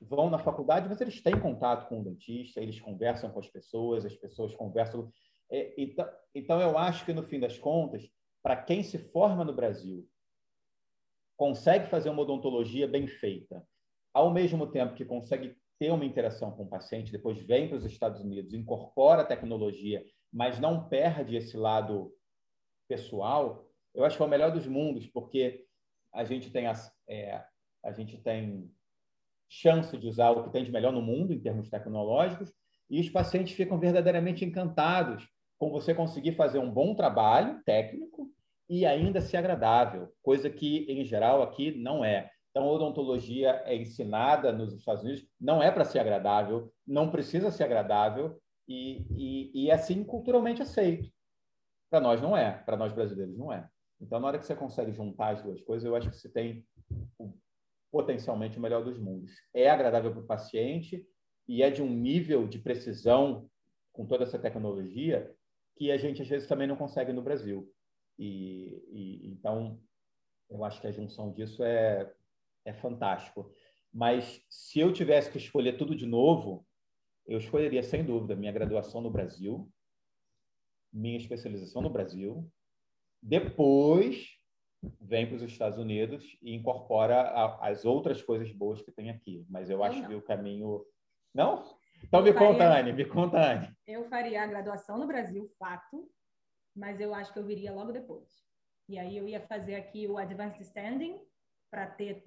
vão na faculdade, mas eles têm contato com o dentista, eles conversam com as pessoas, as pessoas conversam. É, então, então, eu acho que, no fim das contas, para quem se forma no Brasil, consegue fazer uma odontologia bem feita, ao mesmo tempo que consegue ter uma interação com o paciente, depois vem para os Estados Unidos, incorpora a tecnologia, mas não perde esse lado pessoal, eu acho que é o melhor dos mundos, porque a gente tem, as, é, a gente tem chance de usar o que tem de melhor no mundo em termos tecnológicos, e os pacientes ficam verdadeiramente encantados com você conseguir fazer um bom trabalho técnico e ainda ser agradável, coisa que, em geral, aqui não é. Então, a odontologia é ensinada nos Estados Unidos, não é para ser agradável, não precisa ser agradável, e, e, e assim culturalmente aceito. Para nós não é, para nós brasileiros não é. Então, na hora que você consegue juntar as duas coisas, eu acho que você tem potencialmente o melhor dos mundos. É agradável para o paciente e é de um nível de precisão com toda essa tecnologia que a gente às vezes também não consegue no Brasil. E, e então eu acho que a junção disso é é fantástico. Mas se eu tivesse que escolher tudo de novo, eu escolheria sem dúvida minha graduação no Brasil, minha especialização no Brasil, depois vem para os Estados Unidos e incorpora a, as outras coisas boas que tem aqui. Mas eu acho que o caminho. Não? Então eu me faria... conta, Anne, me conta, Anne. Eu faria a graduação no Brasil, fato, mas eu acho que eu viria logo depois. E aí eu ia fazer aqui o Advanced Standing para ter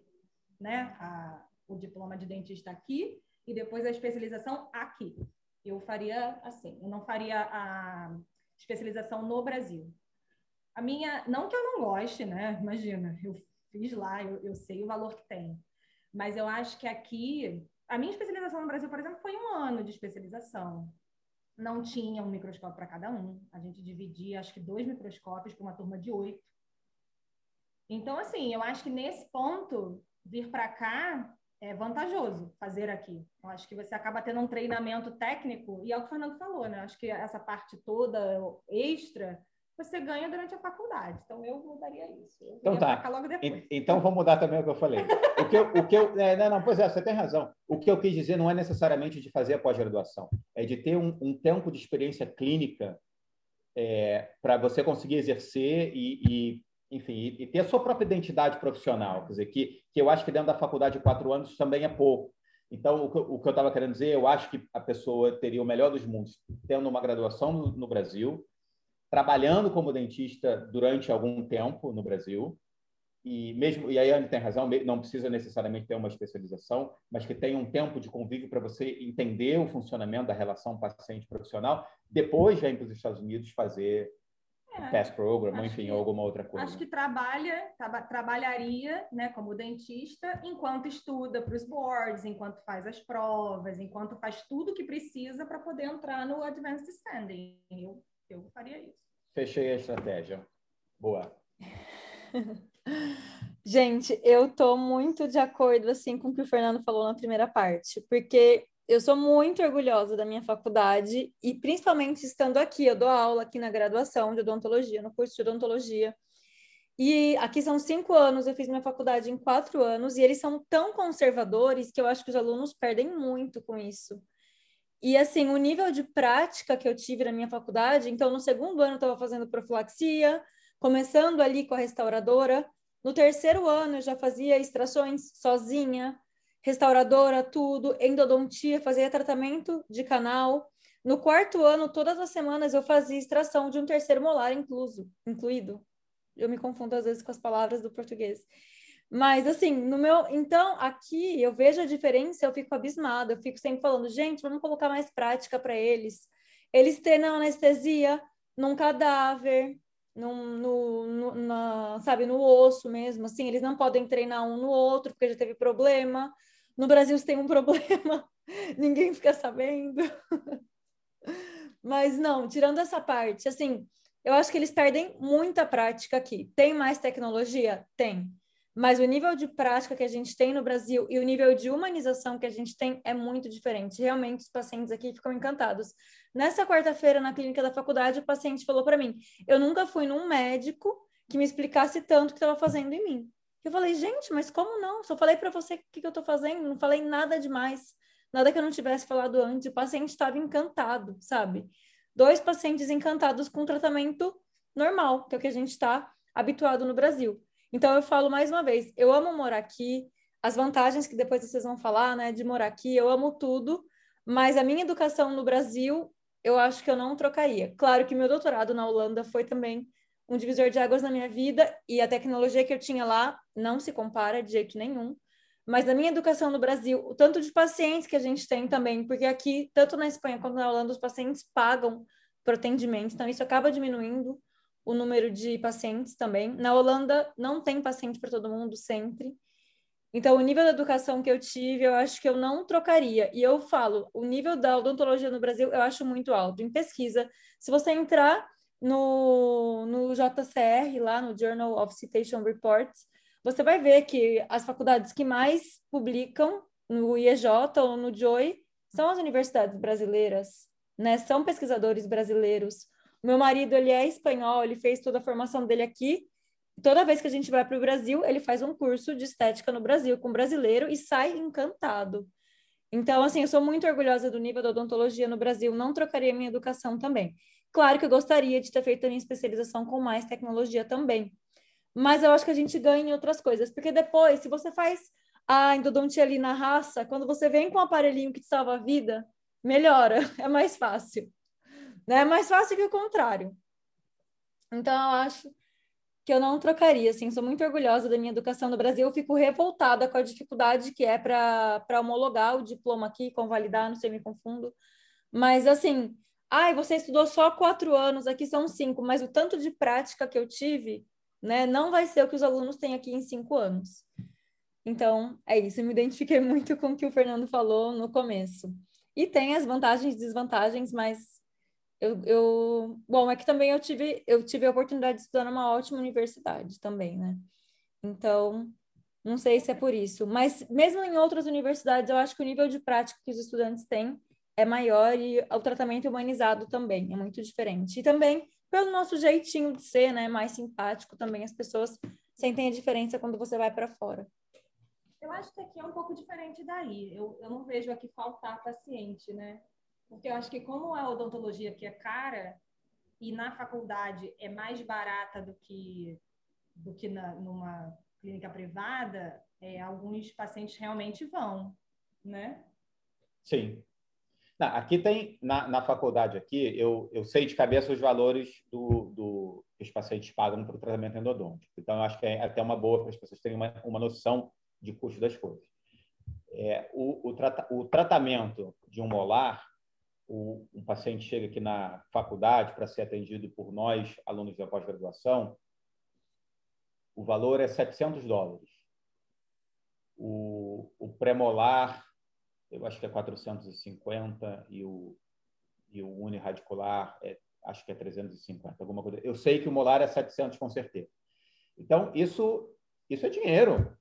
né, a, o diploma de dentista aqui e depois a especialização aqui. Eu faria assim, eu não faria a especialização no Brasil. A minha, não que eu não goste, né? Imagina, eu fiz lá, eu, eu sei o valor que tem. Mas eu acho que aqui, a minha especialização no Brasil, por exemplo, foi um ano de especialização. não tinha um microscópio para cada um. A gente dividia, acho que, dois microscópios para uma turma de oito. Então, assim, eu acho que nesse ponto, vir para cá é vantajoso fazer aqui. Eu acho que você acaba tendo um treinamento técnico, e é o que o Fernando falou, né? Eu acho que essa parte toda extra você ganha durante a faculdade. Então, eu mudaria isso. Eu então, tá. Então, vou mudar também o que eu falei. O que eu, o que eu, é, não, não, pois é, você tem razão. O que eu quis dizer não é necessariamente de fazer a pós-graduação, é de ter um, um, tempo de experiência clínica é, para você conseguir exercer e, e enfim, e, e, ter a sua própria identidade profissional. Quer dizer, que, que eu acho que dentro da faculdade de quatro anos também é pouco. Então, o que, o que eu estava querendo dizer, eu acho que a pessoa teria o melhor dos mundos tendo uma graduação no, no Brasil, trabalhando como dentista durante algum tempo no Brasil, e mesmo e aí ele tem razão, não precisa necessariamente ter uma especialização, mas que tenha um tempo de convívio para você entender o funcionamento da relação paciente-profissional, depois vem para os Estados Unidos fazer é, PASS program, enfim, que, alguma outra coisa. Acho que trabalha, tra trabalharia, né, como dentista, enquanto estuda para os boards, enquanto faz as provas, enquanto faz tudo que precisa para poder entrar no Advanced Standing. Eu eu faria isso. Fechei a estratégia. Boa. Gente, eu tô muito de acordo assim com o que o Fernando falou na primeira parte, porque eu sou muito orgulhosa da minha faculdade e principalmente estando aqui, eu dou aula aqui na graduação de odontologia, no curso de odontologia. E aqui são cinco anos, eu fiz minha faculdade em quatro anos, e eles são tão conservadores que eu acho que os alunos perdem muito com isso. E assim, o nível de prática que eu tive na minha faculdade, então no segundo ano eu estava fazendo profilaxia, começando ali com a restauradora. No terceiro ano eu já fazia extrações sozinha, restauradora, tudo, endodontia, fazia tratamento de canal. No quarto ano, todas as semanas eu fazia extração de um terceiro molar incluso, incluído. Eu me confundo às vezes com as palavras do português. Mas, assim, no meu. Então, aqui eu vejo a diferença, eu fico abismada. Eu fico sempre falando, gente, vamos colocar mais prática para eles. Eles treinam anestesia num cadáver, num, no, no, na, sabe, no osso mesmo. Assim, eles não podem treinar um no outro, porque já teve problema. No Brasil, se tem um problema, ninguém fica sabendo. Mas não, tirando essa parte, assim, eu acho que eles perdem muita prática aqui. Tem mais tecnologia? Tem mas o nível de prática que a gente tem no Brasil e o nível de humanização que a gente tem é muito diferente. Realmente, os pacientes aqui ficam encantados. Nessa quarta-feira, na clínica da faculdade, o paciente falou para mim: eu nunca fui num médico que me explicasse tanto o que estava fazendo em mim. Eu falei, gente, mas como não? Só falei para você o que, que eu estou fazendo, não falei nada demais, nada que eu não tivesse falado antes. O paciente estava encantado, sabe? Dois pacientes encantados com tratamento normal, que é o que a gente está habituado no Brasil. Então, eu falo mais uma vez, eu amo morar aqui, as vantagens que depois vocês vão falar, né, de morar aqui, eu amo tudo, mas a minha educação no Brasil, eu acho que eu não trocaria. Claro que meu doutorado na Holanda foi também um divisor de águas na minha vida e a tecnologia que eu tinha lá não se compara de jeito nenhum. Mas na minha educação no Brasil, o tanto de pacientes que a gente tem também, porque aqui, tanto na Espanha quanto na Holanda, os pacientes pagam por atendimento, então isso acaba diminuindo o número de pacientes também. Na Holanda não tem paciente para todo mundo sempre. Então, o nível da educação que eu tive, eu acho que eu não trocaria. E eu falo, o nível da odontologia no Brasil eu acho muito alto. Em pesquisa, se você entrar no, no JCR, lá no Journal of Citation Reports, você vai ver que as faculdades que mais publicam no IEJ ou no JOI são as universidades brasileiras, né? São pesquisadores brasileiros. Meu marido, ele é espanhol, ele fez toda a formação dele aqui. Toda vez que a gente vai para o Brasil, ele faz um curso de estética no Brasil com brasileiro e sai encantado. Então, assim, eu sou muito orgulhosa do nível da odontologia no Brasil, não trocaria minha educação também. Claro que eu gostaria de ter feito a minha especialização com mais tecnologia também. Mas eu acho que a gente ganha em outras coisas, porque depois, se você faz a endodontia ali na raça, quando você vem com um aparelhinho que te salva a vida, melhora, é mais fácil. Né? É mais fácil que o contrário. Então, eu acho que eu não trocaria, assim, sou muito orgulhosa da minha educação no Brasil, eu fico revoltada com a dificuldade que é para homologar o diploma aqui, convalidar, não sei, me confundo, mas, assim, ai, você estudou só quatro anos, aqui são cinco, mas o tanto de prática que eu tive, né, não vai ser o que os alunos têm aqui em cinco anos. Então, é isso, eu me identifiquei muito com o que o Fernando falou no começo. E tem as vantagens e desvantagens, mas Eu, eu, bom, é que também eu tive, eu tive a oportunidade de estudar numa ótima universidade também, né? Então, não sei se é por isso. Mas mesmo em outras universidades, eu acho que o nível de prática que os estudantes têm é maior e o tratamento humanizado também é muito diferente. E também pelo nosso jeitinho de ser, né, mais simpático também as pessoas sentem a diferença quando você vai para fora. Eu acho que aqui é um pouco diferente daí. Eu, eu não vejo aqui faltar paciente, né? Porque eu acho que como a odontologia aqui é cara e na faculdade é mais barata do que do que na, numa clínica privada, é, alguns pacientes realmente vão, né? Sim, não, aqui tem, na, na faculdade aqui, eu, eu sei de cabeça os valores do, do que os pacientes pagam para o tratamento endodôntico. Então, eu acho que é até uma boa para as pessoas terem uma, uma noção de custo das coisas. É, o, o, trata, o tratamento de um molar, o, um paciente chega aqui na faculdade para ser atendido por nós, alunos da pós-graduação, o valor é 700 dólares. O, o pré-molar eu acho que é 450 e o, e o uniradicular é, acho que é 350, alguma coisa. Eu sei que o molar é 700 com certeza. Então, isso, isso é dinheiro.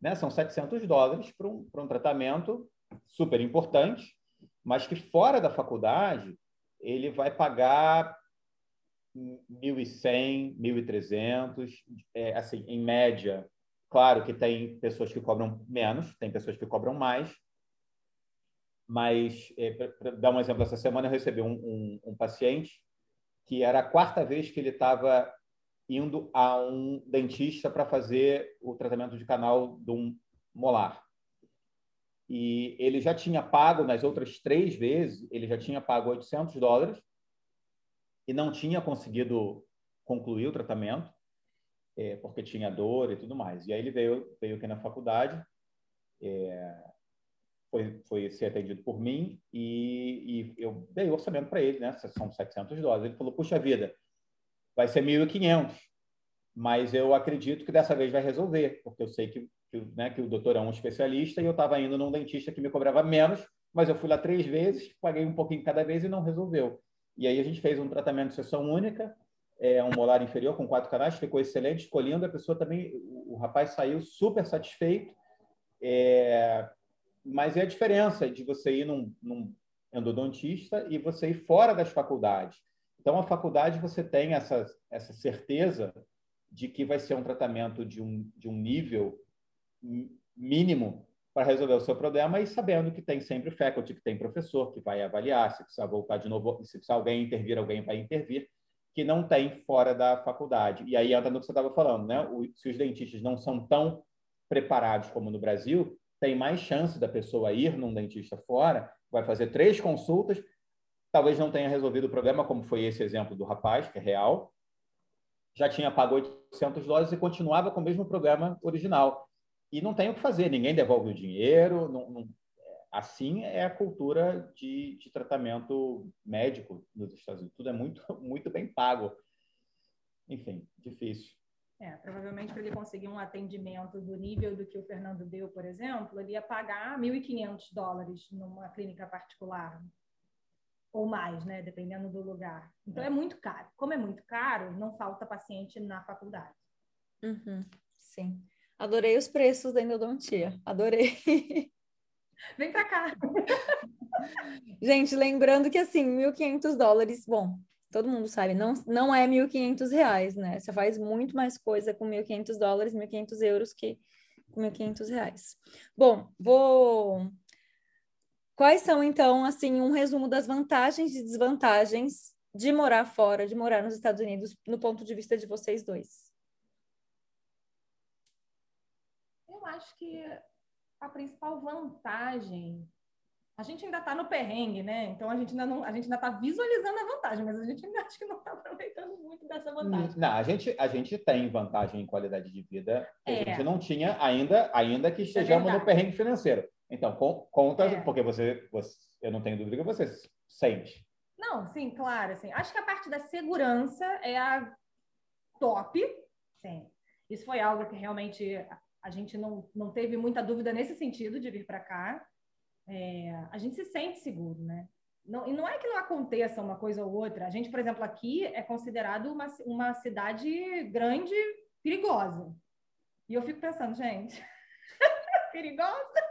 Né? São 700 dólares para um, para um tratamento super importante, mas que fora da faculdade ele vai pagar 1.100, 1.300, é, assim, em média. Claro que tem pessoas que cobram menos, tem pessoas que cobram mais, mas, é, para dar um exemplo, essa semana eu recebi um, um, um paciente que era a quarta vez que ele estava indo a um dentista para fazer o tratamento de canal de um molar. E ele já tinha pago, nas outras três vezes, ele já tinha pago 800 dólares e não tinha conseguido concluir o tratamento, é, porque tinha dor e tudo mais. E aí ele veio, veio aqui na faculdade, é, foi, foi ser atendido por mim e, e eu dei orçamento para ele, né? São 700 dólares. Ele falou: puxa vida, vai ser 1.500, mas eu acredito que dessa vez vai resolver, porque eu sei que, que, né, que o doutor é um especialista e eu estava indo num dentista que me cobrava menos, mas eu fui lá três vezes, paguei um pouquinho cada vez e não resolveu. E aí a gente fez um tratamento de sessão única, é, um molar inferior com quatro canais, ficou excelente, escolhendo a pessoa também, o, rapaz saiu super satisfeito. É, mas é a diferença de você ir num, num endodontista e você ir fora das faculdades. Então, a faculdade você tem essa, essa certeza de que vai ser um tratamento de um, de um nível mínimo para resolver o seu problema e sabendo que tem sempre faculty, que tem professor que vai avaliar, se precisar voltar de novo, se precisar alguém intervir, alguém vai intervir, que não tem fora da faculdade. E aí entra no que você estava falando, né? O, se os dentistas não são tão preparados como no Brasil, tem mais chance da pessoa ir num dentista fora, vai fazer três consultas, talvez não tenha resolvido o problema, como foi esse exemplo do rapaz, que é real, já tinha pago 800 dólares e continuava com o mesmo problema original. E não tem o que fazer, ninguém devolve o dinheiro, não, não, assim é a cultura de, de, tratamento médico nos Estados Unidos. Tudo é muito, muito bem pago. Enfim, difícil. É, provavelmente para ele conseguir um atendimento do nível do que o Fernando deu, por exemplo, ele ia pagar 1.500 dólares numa clínica particular ou mais, né, dependendo do lugar. Então é muito caro. Como é muito caro, não falta paciente na faculdade. Uhum, sim. Adorei os preços da endodontia. Adorei. Vem para cá. Gente, lembrando que assim, 1.500 dólares, bom, todo mundo sabe, não, não é 1.500 reais, né? Você faz muito mais coisa com 1.500 dólares, 1.500 euros que com 1.500 reais. Bom, vou... Quais são, então, assim, um resumo das vantagens e desvantagens de morar fora, de morar nos Estados Unidos, no ponto de vista de vocês dois? Eu acho que a principal vantagem a gente ainda está no perrengue, né? Então a gente ainda não, a gente ainda está visualizando a vantagem, mas a gente ainda acho que não está aproveitando muito dessa vantagem. Não, a gente, a gente tem vantagem em qualidade de vida que é. a gente não tinha ainda, ainda que é estejamos é no perrengue financeiro. Então, com, conta, é. porque você, você, eu não tenho dúvida que você sente. Não, sim, claro, assim. Acho que a parte da segurança é a top, sim. Isso foi algo que realmente a gente não, não teve muita dúvida nesse sentido de vir para cá é, a gente se sente seguro, né? não, e não é que não aconteça uma coisa ou outra. A gente, por exemplo, aqui é considerado uma, uma cidade grande, perigosa. E eu fico pensando, gente, perigosa?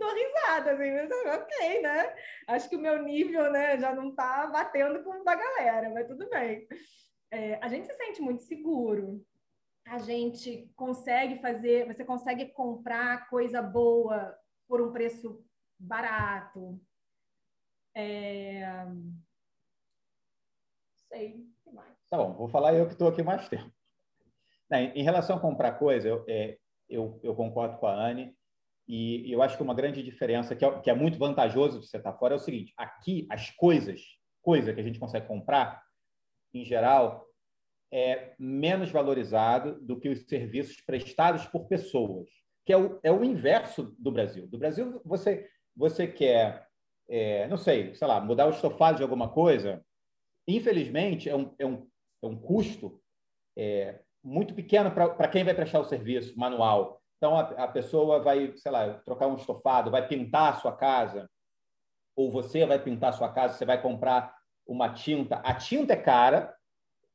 Dou risada, assim, mas, ok, né? Acho que o meu nível né, já não está batendo com o da galera, mas tudo bem. É, a gente se sente muito seguro. A gente consegue fazer, você consegue comprar coisa boa por um preço barato é... Sei, que mais? Tá bom, vou falar eu que estou aqui mais tempo. Em relação a comprar coisa, eu, é, eu, eu concordo com a Anne e eu acho que uma grande diferença que é, que é muito vantajoso de você estar fora é o seguinte: aqui as coisas, coisa que a gente consegue comprar, em geral, é menos valorizado do que os serviços prestados por pessoas, que é o, é o inverso do Brasil. Do Brasil, você, você quer é, não sei, sei lá, mudar o estofado de alguma coisa, infelizmente é um, é um, é um custo é, muito pequeno para quem vai prestar o serviço manual. Então, a, a, pessoa vai, sei lá, trocar um estofado, vai pintar a sua casa, ou você vai pintar a sua casa, você vai comprar uma tinta. A tinta é cara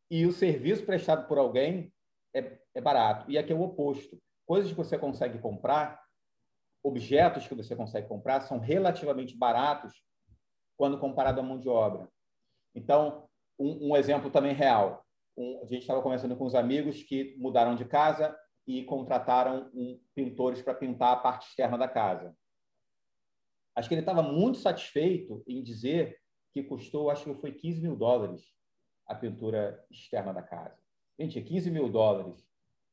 e o serviço prestado por alguém é, é barato. E aqui é o oposto. Coisas que você consegue comprar objetos que você consegue comprar são relativamente baratos quando comparado à mão de obra. Então, um, um exemplo também real. Um, a gente estava conversando com os amigos que mudaram de casa e contrataram um, pintores para pintar a parte externa da casa. Acho que ele estava muito satisfeito em dizer que custou, acho que foi 15 mil dólares a pintura externa da casa. Gente, 15 mil dólares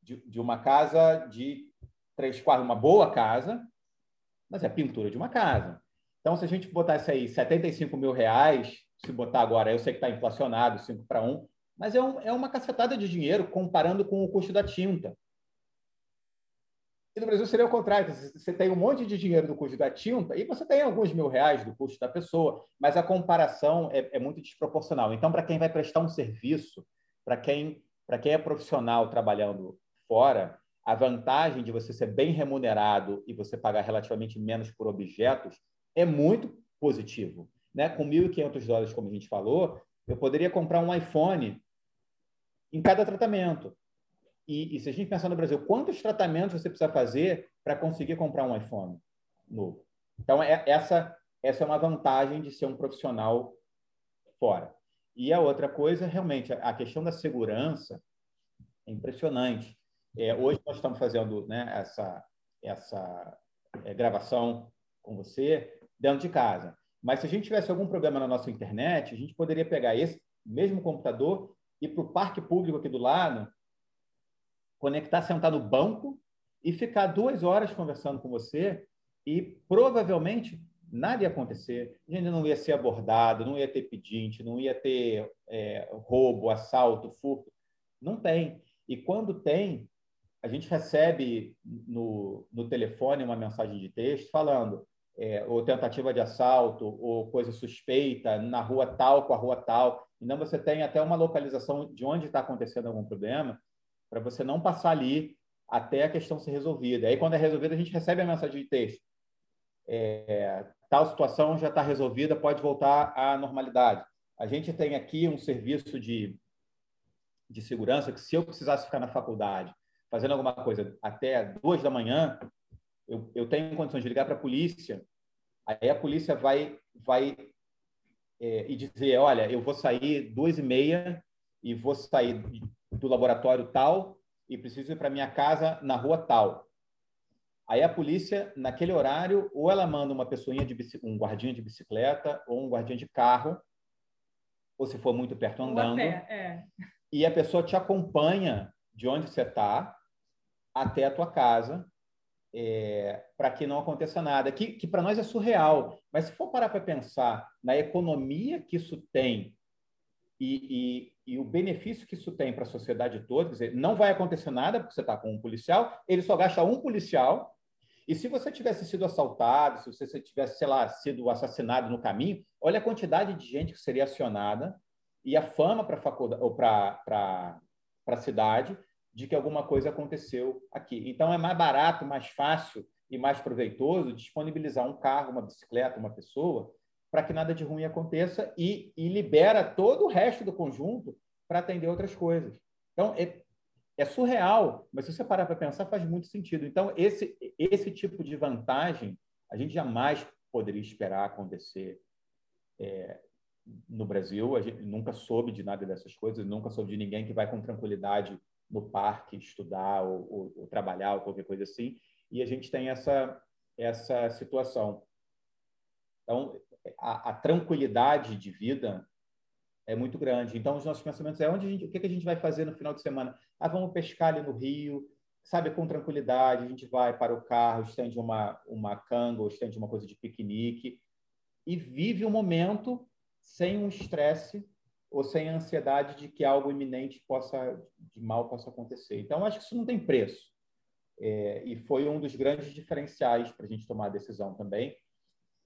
de, de uma casa de três quartos, uma boa casa, mas é pintura de uma casa. Então, se a gente botasse aí 75 mil reais, se botar agora, eu sei que está inflacionado, 5 para 1, mas é, um, é uma cacetada de dinheiro comparando com o custo da tinta. E no Brasil seria o contrário, você tem um monte de dinheiro do custo da tinta e você tem alguns mil reais do custo da pessoa, mas a comparação é, é muito desproporcional. Então, para quem vai prestar um serviço, para quem, quem é profissional trabalhando fora, a vantagem de você ser bem remunerado e você pagar relativamente menos por objetos é muito positivo. Né? Com 1.500 dólares, como a gente falou, eu poderia comprar um iPhone em cada tratamento. E, e se a gente pensar no Brasil, quantos tratamentos você precisa fazer para conseguir comprar um iPhone novo? Então, é, essa, essa é uma vantagem de ser um profissional fora. E a outra coisa, realmente, a questão da segurança é impressionante. É, hoje nós estamos fazendo né, essa, essa é, gravação com você dentro de casa. Mas se a gente tivesse algum problema na nossa internet, a gente poderia pegar esse mesmo computador e para o parque público aqui do lado, conectar, sentar no banco e ficar duas horas conversando com você e provavelmente nada ia acontecer. A gente não ia ser abordado, não ia ter pedinte, não ia ter é, roubo, assalto, furto. Não tem. E quando tem, a gente recebe no, no telefone uma mensagem de texto falando é, ou tentativa de assalto ou coisa suspeita na rua tal com a rua tal. Então você tem até uma localização de onde está acontecendo algum problema para você não passar ali até a questão ser resolvida. Aí quando é resolvida a gente recebe a mensagem de texto. É, tal situação já está resolvida, pode voltar à normalidade. A gente tem aqui um serviço de, de segurança que se eu precisasse ficar na faculdade fazendo alguma coisa até duas da manhã, eu, eu tenho condições de ligar para a polícia. Aí a polícia vai, vai é, e dizer, olha, eu vou sair duas e meia e vou sair do laboratório tal e preciso ir para minha casa na rua tal. Aí a polícia, naquele horário, ou ela manda uma pessoinha de um guardinha de bicicleta ou um guardinha de carro, ou se for muito perto andando, pé, é. e a pessoa te acompanha de onde você está até a tua casa, é, para que não aconteça nada. Que, que para nós é surreal, mas se for parar para pensar na economia que isso tem e, e, e o benefício que isso tem para a sociedade toda, quer dizer, não vai acontecer nada porque você está com um policial, ele só gasta um policial. E se você tivesse sido assaltado, se você tivesse, sei lá, sido assassinado no caminho, olha a quantidade de gente que seria acionada e a fama para a faculdade ou para a cidade de que alguma coisa aconteceu aqui. Então, é mais barato, mais fácil e mais proveitoso disponibilizar um carro, uma bicicleta, uma pessoa para que nada de ruim aconteça e, e libera todo o resto do conjunto para atender outras coisas. Então, é, é surreal, mas se você parar para pensar, faz muito sentido. Então, esse, esse tipo de vantagem a gente jamais poderia esperar acontecer é, no Brasil. A gente nunca soube de nada dessas coisas, nunca soube de ninguém que vai com tranquilidade no parque estudar ou, ou, ou trabalhar ou qualquer coisa assim. E a gente tem essa, essa situação. Então, a, a tranquilidade de vida é muito grande. Então, os nossos pensamentos é onde gente, o que, que a gente vai fazer no final de semana? Ah, vamos pescar ali no rio, sabe, com tranquilidade. A gente vai para o carro, estende uma, uma canga ou estende uma coisa de piquenique e vive o momento sem um estresse ou sem a ansiedade de que algo iminente possa, de mal possa acontecer. Então, acho que isso não tem preço. É, e foi um dos grandes diferenciais para a gente tomar a decisão também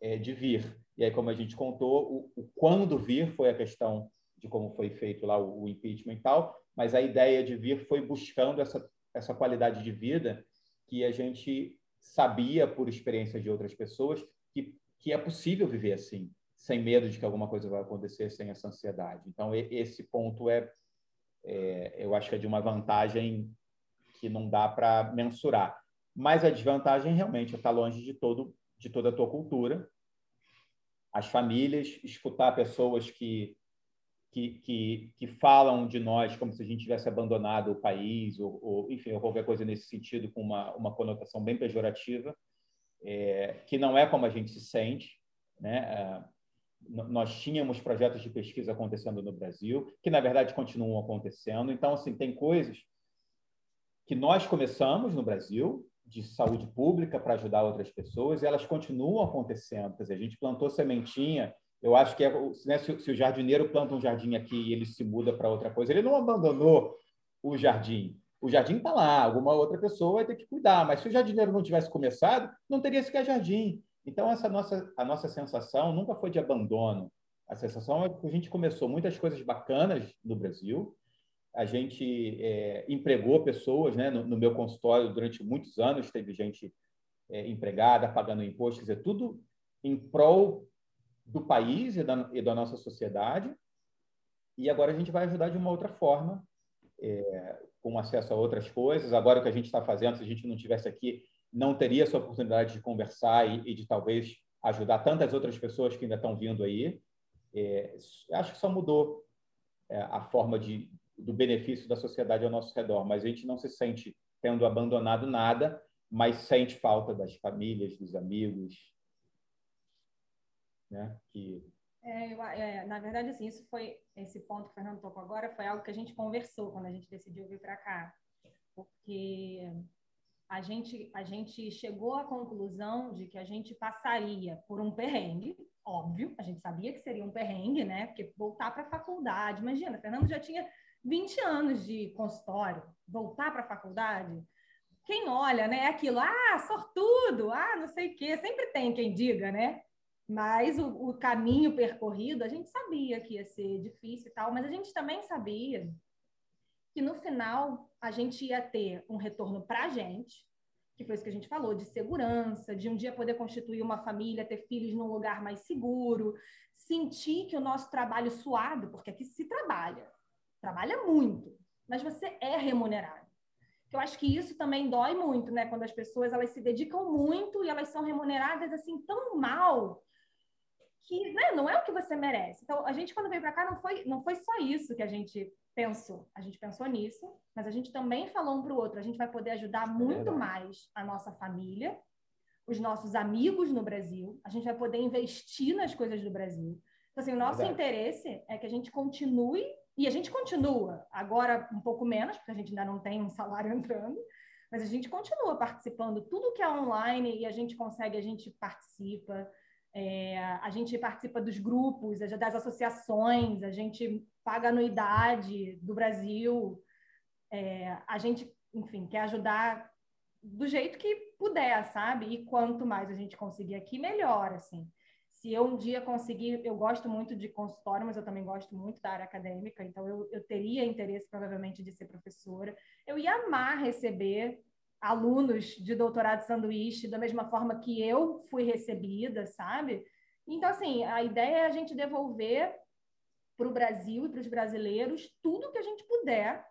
é, de vir. E aí, como a gente contou, o, o, quando vir foi a questão de como foi feito lá o, o impeachment e tal, mas a ideia de vir foi buscando essa, essa qualidade de vida que a gente sabia, por experiência de outras pessoas, que, que é possível viver assim, sem medo de que alguma coisa vai acontecer, sem essa ansiedade. Então, esse ponto é, é eu acho que é de uma vantagem que não dá para mensurar. Mas a desvantagem realmente é estar longe de todo de toda a tua cultura, as famílias, escutar pessoas que, que, que, que falam de nós como se a gente tivesse abandonado o país, ou, ou enfim, ou qualquer coisa nesse sentido, com uma, uma conotação bem pejorativa, é, que não é como a gente se sente. Né? É, nós tínhamos projetos de pesquisa acontecendo no Brasil, que na verdade continuam acontecendo. Então, assim, tem coisas que nós começamos no Brasil, de saúde pública para ajudar outras pessoas, e elas continuam acontecendo. Quer dizer, a gente plantou sementinha. Eu acho que é, né, se, se, o jardineiro planta um jardim aqui e ele se muda para outra coisa, ele não abandonou o jardim. O jardim está lá, alguma outra pessoa vai ter que cuidar. Mas se o jardineiro não tivesse começado, não teria sequer jardim. Então, essa nossa, a nossa sensação nunca foi de abandono. A sensação é que a gente começou muitas coisas bacanas no Brasil, a gente é, empregou pessoas, né? No, no, meu consultório, durante muitos anos, teve gente é, empregada, pagando imposto, quer dizer, tudo em prol do país e da, e da, nossa sociedade. E agora a gente vai ajudar de uma outra forma, é, com acesso a outras coisas. Agora, o que a gente está fazendo, se a gente não tivesse aqui, não teria essa oportunidade de conversar e, e de talvez ajudar tantas outras pessoas que ainda estão vindo aí. É, acho que só mudou é, a forma de, do benefício da sociedade ao nosso redor, mas a gente não se sente tendo abandonado nada, mas sente falta das famílias, dos amigos, né? Que é, é, na verdade, assim, isso foi esse ponto que o Fernando tocou agora foi algo que a gente conversou quando a gente decidiu vir para cá, porque a gente a gente chegou à conclusão de que a gente passaria por um perrengue, óbvio, a gente sabia que seria um perrengue, né? Porque voltar para a faculdade, imagina, Fernando já tinha 20 anos de consultório, voltar para a faculdade, quem olha, né, é aquilo, ah, sortudo, ah, não sei o quê, sempre tem quem diga, né? Mas o, o, caminho percorrido, a gente sabia que ia ser difícil e tal, mas a gente também sabia que no final a gente ia ter um retorno para a gente, que foi isso que a gente falou, de segurança, de um dia poder constituir uma família, ter filhos num lugar mais seguro, sentir que o nosso trabalho suado, porque aqui se trabalha, trabalha muito, mas você é remunerado. Eu acho que isso também dói muito, né? Quando as pessoas elas se dedicam muito e elas são remuneradas assim tão mal que né, não é o que você merece. Então, a gente quando veio para cá não foi não foi só isso que a gente pensou. A gente pensou nisso, mas a gente também falou um para o outro. A gente vai poder ajudar é muito mais a nossa família, os nossos amigos no Brasil. A gente vai poder investir nas coisas do Brasil. Então, assim, o nosso Verdade. interesse é que a gente continue e a gente continua, agora um pouco menos, porque a gente ainda não tem um salário entrando, mas a gente continua participando. Tudo que é online e a gente consegue, a gente participa. É, a gente participa dos grupos, das associações, a gente paga anuidade do Brasil. É, a gente, enfim, quer ajudar do jeito que puder, sabe? E quanto mais a gente conseguir aqui, melhor, assim se eu um dia conseguir, eu gosto muito de consultório, mas eu também gosto muito da área acadêmica, então eu, eu teria interesse provavelmente de ser professora. Eu ia amar receber alunos de doutorado de sanduíche da mesma forma que eu fui recebida, sabe? Então, assim, a ideia é a gente devolver para o Brasil e para os brasileiros tudo que a gente puder.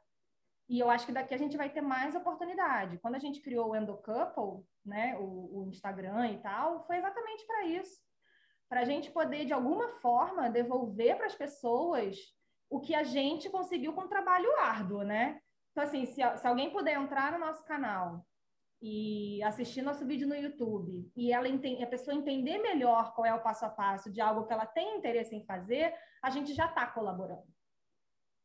E eu acho que daqui a gente vai ter mais oportunidade. Quando a gente criou o Endocouple, né, o, o Instagram e tal, foi exatamente para isso. Para a gente poder, de alguma forma, devolver para as pessoas o que a gente conseguiu com trabalho árduo, né? Então, assim, se, se alguém puder entrar no nosso canal e assistir nosso vídeo no YouTube e ela a pessoa entender melhor qual é o passo a passo de algo que ela tem interesse em fazer, a gente já está colaborando.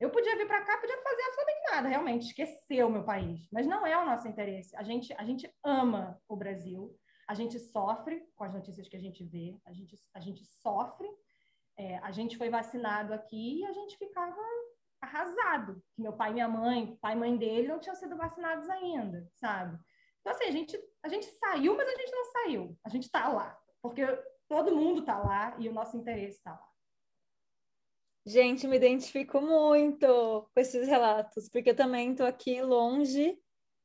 Eu podia vir para cá, podia fazer absolutamente nada, realmente, esquecer o meu país. Mas não é o nosso interesse. A gente, a gente ama o Brasil, a gente sofre com as notícias que a gente vê, a gente, a gente sofre. É, a gente foi vacinado aqui e a gente ficava arrasado. Que meu pai e minha mãe, pai e mãe dele, não tinham sido vacinados ainda, sabe? Então, assim, a gente, a gente saiu, mas a gente não saiu. A gente está lá, porque todo mundo está lá e o nosso interesse está lá. Gente, me identifico muito com esses relatos, porque eu também estou aqui longe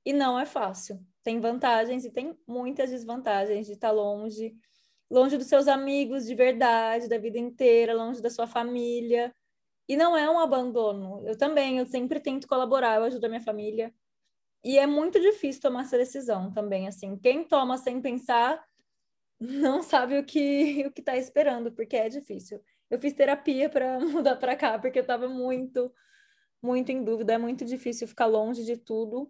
e não é fácil. Tem vantagens e tem muitas desvantagens de estar longe, longe dos seus amigos de verdade, da vida inteira, longe da sua família. E não é um abandono. Eu também, eu sempre tento colaborar, eu ajudo a minha família. E é muito difícil tomar essa decisão também, assim. Quem toma sem pensar não sabe o que o que está esperando, porque é difícil. Eu fiz terapia para mudar para cá, porque eu estava muito, muito em dúvida. É muito difícil ficar longe de tudo,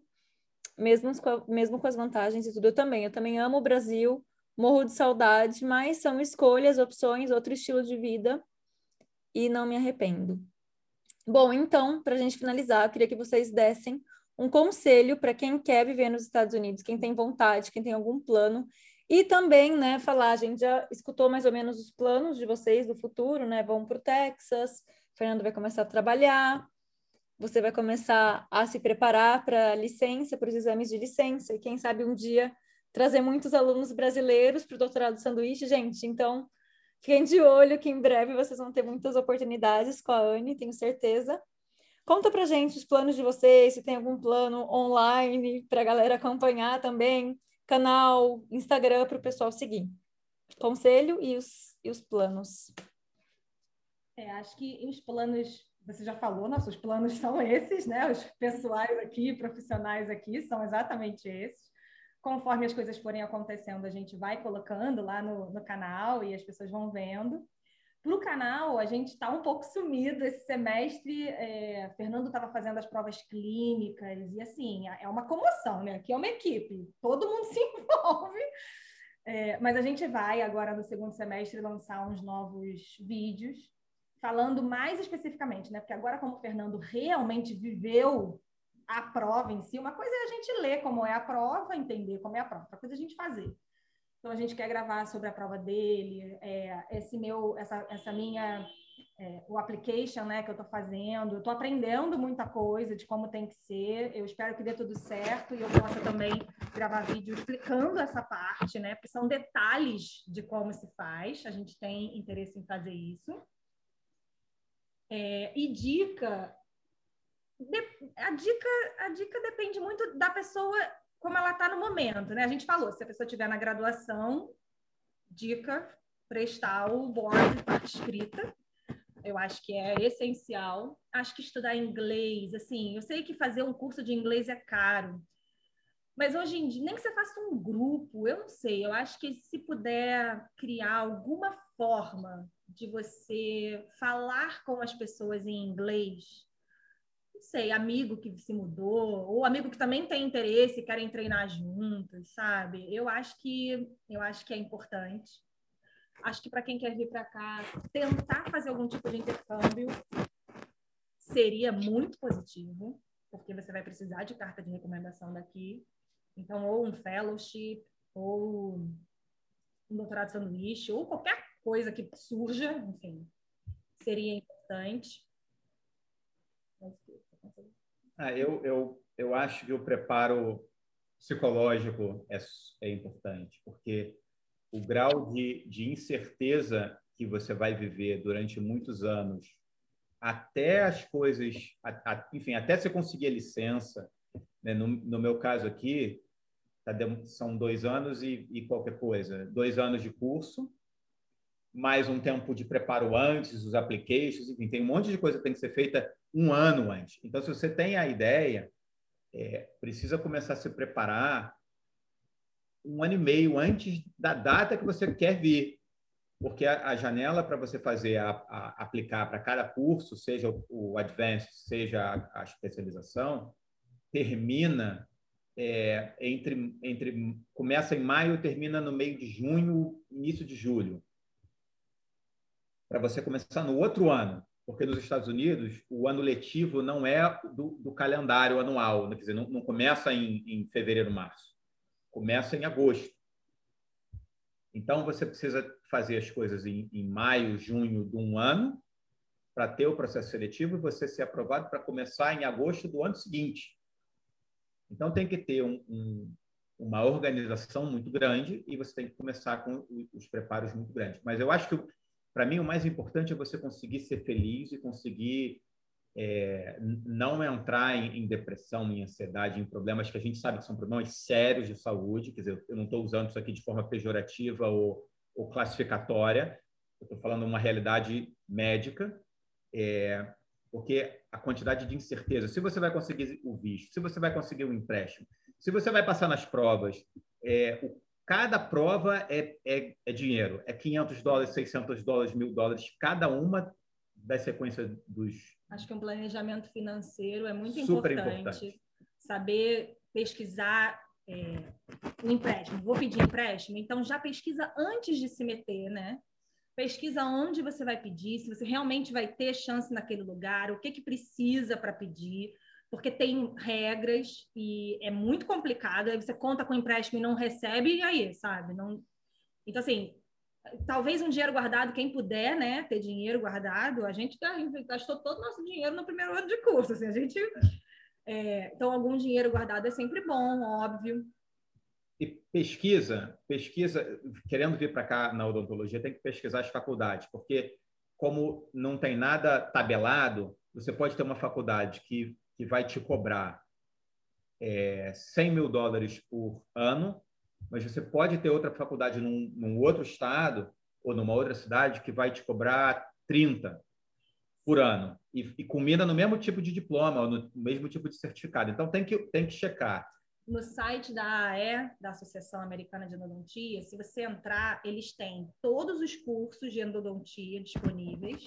mesmo com, mesmo com as vantagens e tudo. Eu também, eu também amo o Brasil, morro de saudade, mas são escolhas, opções, outro estilo de vida e não me arrependo. Bom, então, para a gente finalizar, eu queria que vocês dessem um conselho para quem quer viver nos Estados Unidos, quem tem vontade, quem tem algum plano. E também, né, falar, a gente já escutou mais ou menos os planos de vocês do futuro, né? Vão para o Texas, Fernando vai começar a trabalhar, você vai começar a se preparar para a licença, para os exames de licença, e quem sabe um dia trazer muitos alunos brasileiros para o doutorado sanduíche, gente. Então, fiquem de olho que em breve vocês vão ter muitas oportunidades com a Anne, tenho certeza. Conta pra gente os planos de vocês, se tem algum plano online para a galera acompanhar também, canal, Instagram para o pessoal seguir. Conselho e os, e os planos. É, acho que os planos, você já falou, nossos planos são esses, né? Os pessoais aqui, profissionais aqui, são exatamente esses. Conforme as coisas forem acontecendo, a gente vai colocando lá no, no canal e as pessoas vão vendo. Para o canal, a gente está um pouco sumido esse semestre. É, Fernando estava fazendo as provas clínicas e assim é uma comoção, né? Aqui é uma equipe, todo mundo se envolve. É, mas a gente vai agora no segundo semestre lançar uns novos vídeos falando mais especificamente, né? Porque agora como o Fernando realmente viveu a prova em si, uma coisa é a gente ler como é a prova, entender como é a prova, outra coisa é a gente fazer. Então a gente quer gravar sobre a prova dele, é, esse meu, essa, essa minha, é, o application, né, que eu estou fazendo. Eu estou aprendendo muita coisa de como tem que ser. Eu espero que dê tudo certo e eu possa também gravar vídeo explicando essa parte, né, porque são detalhes de como se faz. A gente tem interesse em fazer isso. É, e dica, a dica, a dica depende muito da pessoa como ela está no momento, né? A gente falou, se a pessoa estiver na graduação, dica, prestar o board de parte escrita. Eu acho que é essencial. Acho que estudar inglês, assim, eu sei que fazer um curso de inglês é caro, mas hoje em dia, nem que você faça um grupo, eu não sei, eu acho que se puder criar alguma forma de você falar com as pessoas em inglês, não sei, amigo que se mudou, ou amigo que também tem interesse e querem treinar juntos, sabe? Eu acho que eu acho que é importante. Acho que para quem quer vir para cá, tentar fazer algum tipo de intercâmbio seria muito positivo, porque você vai precisar de carta de recomendação daqui. Então, ou um fellowship, ou um doutorado sanduíche, ou qualquer coisa que surja, enfim, seria importante. Ah, eu, eu, eu acho que o preparo psicológico é, é importante, porque o grau de, de incerteza que você vai viver durante muitos anos, até as coisas, a, a, enfim, até você conseguir a licença, né? no, no meu caso aqui, tá, são dois anos e, e qualquer coisa, dois anos de curso, mais um tempo de preparo antes, os applications, enfim, tem um monte de coisa que tem que ser feita um ano antes. Então, se você tem a ideia, é, precisa começar a se preparar um ano e meio antes da data que você quer vir, porque a, a janela para você fazer a, a aplicar para cada curso, seja o, o Advanced, seja a, a especialização, termina é, entre, entre começa em maio, termina no meio de junho, início de julho, para você começar no outro ano, porque nos Estados Unidos o ano letivo não é do, do calendário anual, né? quer dizer, não, não começa em, em fevereiro, março, começa em agosto. Então você precisa fazer as coisas em, em maio, junho de um ano para ter o processo seletivo e você ser aprovado para começar em agosto do ano seguinte. Então, tem que ter um, um, uma organização muito grande e você tem que começar com os preparos muito grandes. Mas eu acho que, para mim, o mais importante é você conseguir ser feliz e conseguir é, não entrar em, em, depressão, em ansiedade, em problemas que a gente sabe que são problemas sérios de saúde. Quer dizer, eu não estou usando isso aqui de forma pejorativa ou, ou classificatória. Eu estou falando uma realidade médica. É, porque a quantidade de incerteza, se você vai conseguir o visto, se você vai conseguir o empréstimo, se você vai passar nas provas, é, o, cada prova é, é, é, dinheiro, é 500 dólares, 600 dólares, mil dólares, cada uma da sequência dos... Acho que um planejamento financeiro é muito importante, importante. Saber pesquisar é, o empréstimo. Vou pedir empréstimo, então já pesquisa antes de se meter, né? pesquisa onde você vai pedir, se você realmente vai ter chance naquele lugar, o que, que precisa para pedir, porque tem regras e é muito complicado. Aí você conta com empréstimo e não recebe, e aí, sabe? Não... Então, assim, talvez um dinheiro guardado, quem puder, né, ter dinheiro guardado, a gente gastou todo o nosso dinheiro no primeiro ano de curso, assim, a gente... É, então, algum dinheiro guardado é sempre bom, óbvio. E pesquisa, pesquisa, querendo vir para cá na odontologia, tem que pesquisar as faculdades, porque como não tem nada tabelado, você pode ter uma faculdade que, que vai te cobrar é, 100 mil dólares por ano, mas você pode ter outra faculdade num, num outro estado ou numa outra cidade que vai te cobrar 30 por ano. E, e combina no mesmo tipo de diploma, ou no mesmo tipo de certificado. Então tem que, tem que checar. No site da AE, da Associação Americana de Endodontia, se você entrar, eles têm todos os cursos de endodontia disponíveis,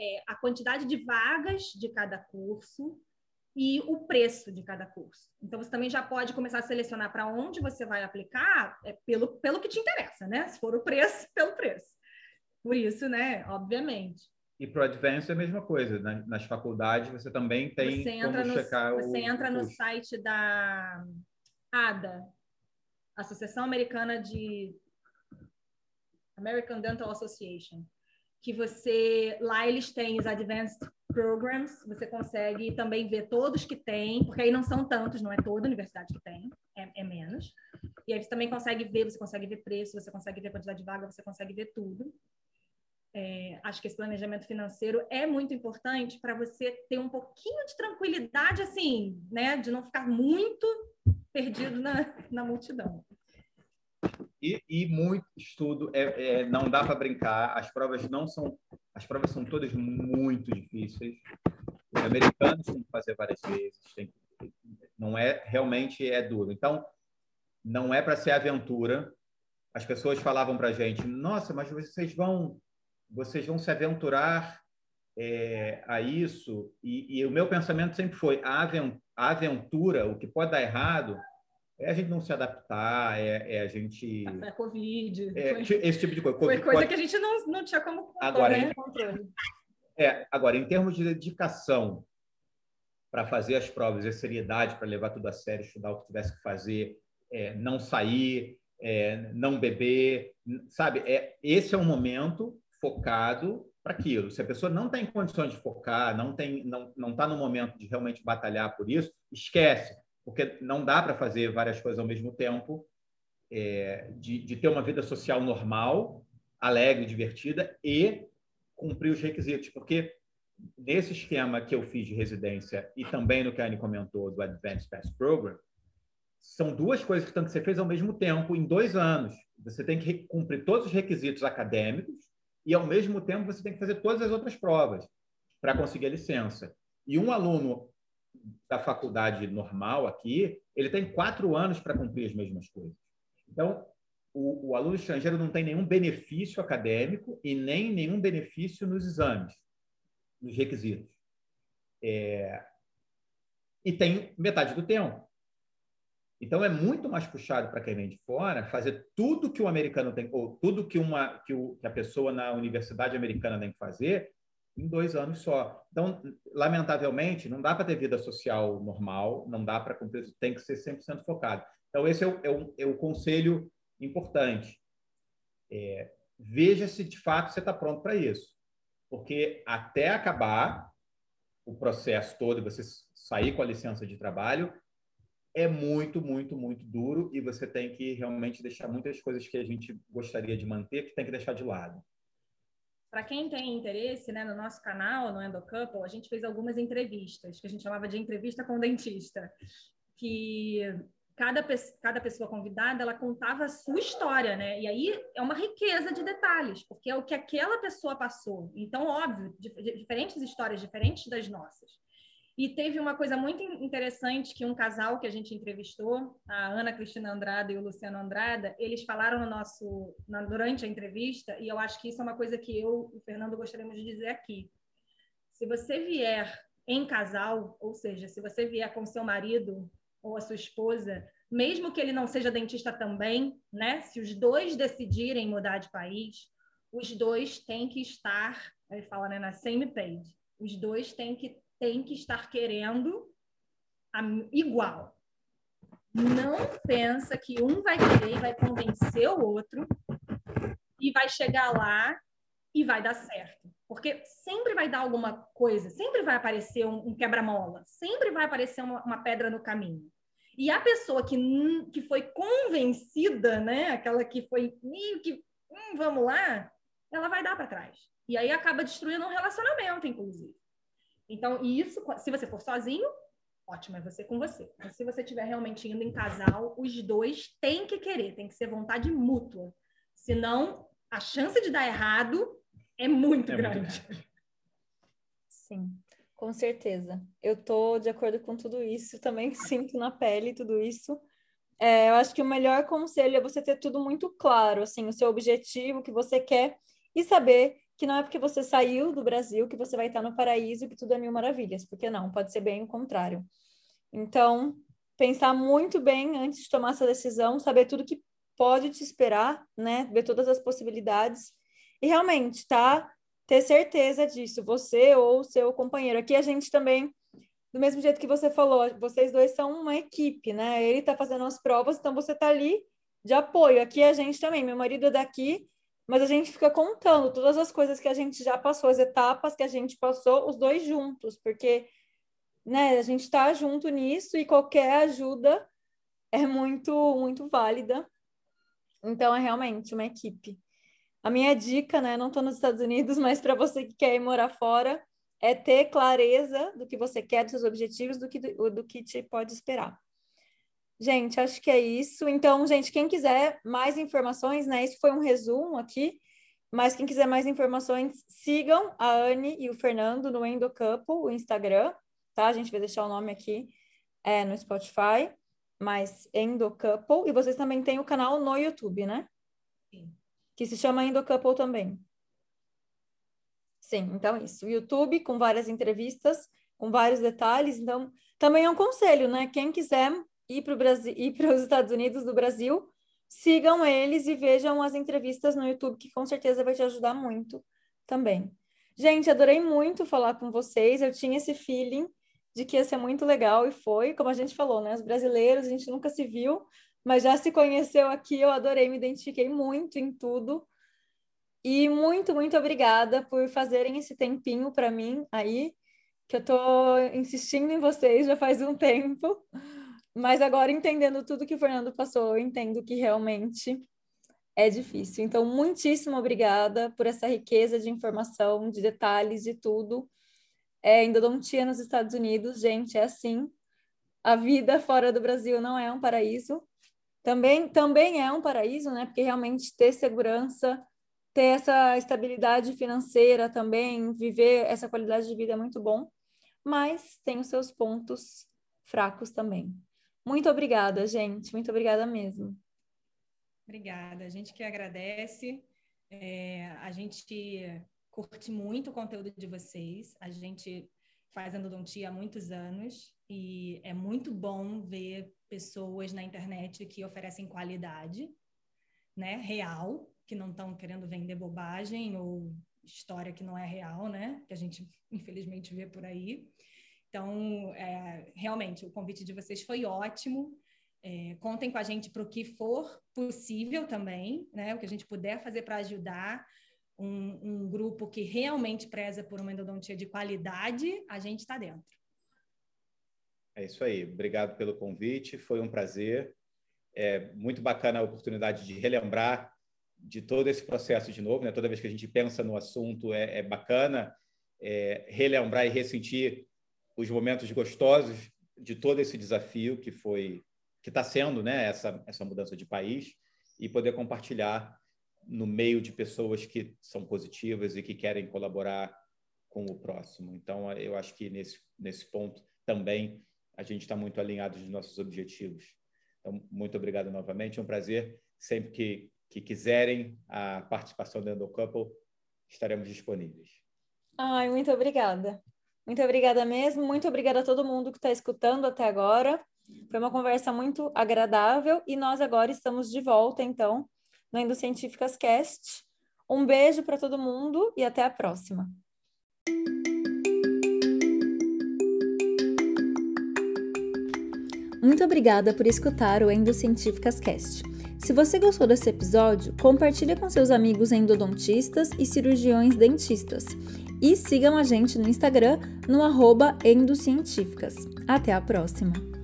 é, a quantidade de vagas de cada curso e o preço de cada curso. Então, você também já pode começar a selecionar para onde você vai aplicar é, pelo, pelo que te interessa, né? Se for o preço, pelo preço. Por isso, né? Obviamente. E para o Advanced é a mesma coisa. Né? Nas faculdades você também tem você como no, checar você o Você entra no site da ADA, Associação Americana de American Dental Association, que você lá eles têm os Advanced Programs, você consegue também ver todos que tem, porque aí não são tantos, não é toda universidade que tem, é, é menos. E aí você também consegue ver, você consegue ver preço, você consegue ver quantidade de vaga, você consegue ver tudo. É, acho que esse planejamento financeiro é muito importante para você ter um pouquinho de tranquilidade, assim, né? De não ficar muito perdido na, na multidão. E, e muito estudo, é, é não dá para brincar. As provas não são, as provas são todas muito difíceis. Os americanos têm que fazer várias vezes, tem, não é realmente é duro. Então, não é para ser aventura. As pessoas falavam para a gente: Nossa, mas vocês vão vocês vão se aventurar é, a isso. E, e, o meu pensamento sempre foi: a aventura, o que pode dar errado, é a gente não se adaptar, é, é a gente. A Covid. É, foi, esse tipo de coisa. Foi coisa pode... que a gente não, não tinha como agora, né? É, agora, em termos de dedicação para fazer as provas, a seriedade para levar tudo a sério, estudar o que tivesse que fazer, é, não sair, é, não beber, sabe? É, esse é um momento focado para aquilo. Se a pessoa não está em condições de focar, não tem, não não está no momento de realmente batalhar por isso, esquece, porque não dá para fazer várias coisas ao mesmo tempo, é, de, de ter uma vida social normal, alegre, divertida e cumprir os requisitos, porque nesse esquema que eu fiz de residência e também no que a Anne comentou do Advanced Pass Program, são duas coisas que têm que ser feitas ao mesmo tempo, em dois anos. Você tem que cumprir todos os requisitos acadêmicos e, ao mesmo tempo, você tem que fazer todas as outras provas para conseguir a licença. E um aluno da faculdade normal aqui, ele tem quatro anos para cumprir as mesmas coisas. Então, o, o, aluno estrangeiro não tem nenhum benefício acadêmico e nem nenhum benefício nos exames, nos requisitos. É... E tem metade do tempo. Então é muito mais puxado para quem vem de fora fazer tudo que o americano tem, ou tudo que uma que, o, que a pessoa na universidade americana tem que fazer em dois anos só. Então, lamentavelmente, não dá para ter vida social normal, não dá para cumprir, tem que ser 100% focado. Então, esse é o, é o, é o conselho importante. É, veja se de fato você está pronto para isso. Porque até acabar o processo todo, você sair com a licença de trabalho, é muito, muito, muito duro e você tem que realmente deixar muitas coisas que a gente gostaria de manter, que tem que deixar de lado. Para quem tem interesse, né, no nosso canal, no Endocouple, a gente fez algumas entrevistas, que a gente chamava de entrevista com dentista, que cada, cada pessoa convidada, ela contava a sua história, né? E aí é uma riqueza de detalhes, porque é o que aquela pessoa passou. Então, óbvio, diferentes histórias, diferentes das nossas. E teve uma coisa muito interessante que um casal que a gente entrevistou, a Ana Cristina Andrada e o Luciano Andrada, eles falaram no nosso na, durante a entrevista, e eu acho que isso é uma coisa que eu e o Fernando gostaríamos de dizer aqui. Se você vier em casal, ou seja, se você vier com seu marido ou a sua esposa, mesmo que ele não seja dentista também, né? Se os dois decidirem mudar de país, os dois têm que estar, ele fala, né, na same page. Os dois têm que tem que estar querendo igual. Não pensa que um vai querer e vai convencer o outro e vai chegar lá e vai dar certo. Porque sempre vai dar alguma coisa, sempre vai aparecer um, um quebra-mola, sempre vai aparecer uma, uma, pedra no caminho. E a pessoa que, que foi convencida, né, aquela que foi meio que, hum, vamos lá, ela vai dar para trás. E aí acaba destruindo um relacionamento, inclusive. Então, isso, se você for sozinho, ótimo, é você com você. Mas se você estiver realmente indo em casal, os dois têm que querer, tem que ser vontade mútua. Senão, a chance de dar errado é muito é grande. Muito Sim, com certeza. Eu tô de acordo com tudo isso, também sinto na pele tudo isso. É, eu acho que o melhor conselho é você ter tudo muito claro, assim, o seu objetivo, o que você quer, e saber que não é porque você saiu do Brasil que você vai estar no paraíso, que tudo é mil maravilhas, porque não, pode ser bem o contrário. Então, pensar muito bem antes de tomar essa decisão, saber tudo que pode te esperar, né? Ver todas as possibilidades e realmente, tá? Ter certeza disso, você ou seu companheiro. Aqui a gente também, do mesmo jeito que você falou, vocês dois são uma equipe, né? Ele tá fazendo as provas, então você tá ali de apoio. Aqui a gente também, meu marido é daqui, mas a gente fica contando todas as coisas que a gente já passou, as etapas que a gente passou, os dois juntos, porque né, a gente está junto nisso e qualquer ajuda é muito, muito válida. Então, é realmente uma equipe. A minha dica, né, não estou nos Estados Unidos, mas para você que quer ir morar fora, é ter clareza do que você quer, dos seus objetivos, do que, do, do que te pode esperar. Gente, acho que é isso. Então, gente, quem quiser mais informações, né? Isso foi um resumo aqui, mas quem quiser mais informações, sigam a Anne e o Fernando no Endocouple, o Instagram, tá? A gente vai deixar o nome aqui é, no Spotify, mas Endocouple. E vocês também têm o canal no YouTube, né? Sim. Que se chama Endocouple também. Sim, então isso. O YouTube com várias entrevistas, com vários detalhes. Então, também é um conselho, né? Quem quiser ir para Brasil, ir para os Estados Unidos do Brasil, sigam eles e vejam as entrevistas no YouTube, que com certeza vai te ajudar muito também. Gente, adorei muito falar com vocês. Eu tinha esse feeling de que ia ser muito legal e foi, como a gente falou, né? Os brasileiros, a gente nunca se viu, mas já se conheceu aqui. Eu adorei, me identifiquei muito em tudo. E muito, muito obrigada por fazerem esse tempinho para mim aí, que eu tô insistindo em vocês já faz um tempo. Mas agora, entendendo tudo que o Fernando passou, eu entendo que realmente é difícil. Então, muitíssimo obrigada por essa riqueza de informação, de detalhes, de tudo. É, ainda não tinha nos Estados Unidos, gente, é assim. a vida fora do Brasil não é um paraíso. Também, também é um paraíso, né? Porque realmente ter segurança, ter essa estabilidade financeira também, viver essa qualidade de vida é muito bom, mas tem os seus pontos fracos também. Muito obrigada, gente. Muito obrigada mesmo. Obrigada. A gente que agradece. É, a gente curte muito o conteúdo de vocês. A gente faz endodontia há muitos anos e é muito bom ver pessoas na internet que oferecem qualidade, né, real, que não estão querendo vender bobagem ou história que não é real, né, que a gente infelizmente vê por aí. Então, é, realmente, o convite de vocês foi ótimo. É, contem com a gente para o que for possível também, né? O que a gente puder fazer para ajudar um, um, grupo que realmente preza por uma endodontia de qualidade, a gente está dentro. É isso aí. Obrigado pelo convite. Foi um prazer. É muito bacana a oportunidade de relembrar de todo esse processo de novo. Né? Toda vez que a gente pensa no assunto, é, é bacana é, relembrar e ressentir os momentos gostosos de todo esse desafio que foi que está sendo né, essa, essa mudança de país e poder compartilhar no meio de pessoas que são positivas e que querem colaborar com o próximo. Então, eu acho que nesse, nesse ponto também a gente está muito alinhado dos nossos objetivos. Então, muito obrigado novamente. É um prazer. Sempre que, que quiserem a participação do Endocouple, estaremos disponíveis. Ai, muito obrigada. Muito obrigada mesmo. Muito obrigada a todo mundo que está escutando até agora. Foi uma conversa muito agradável e nós agora estamos de volta, então, no Endocientíficas Cast. Um beijo para todo mundo e até a próxima. Muito obrigada por escutar o Endocientíficas Cast. Se você gostou desse episódio, compartilhe com seus amigos endodontistas e cirurgiões dentistas. E sigam a gente no Instagram no arroba endocientíficas. Até a próxima!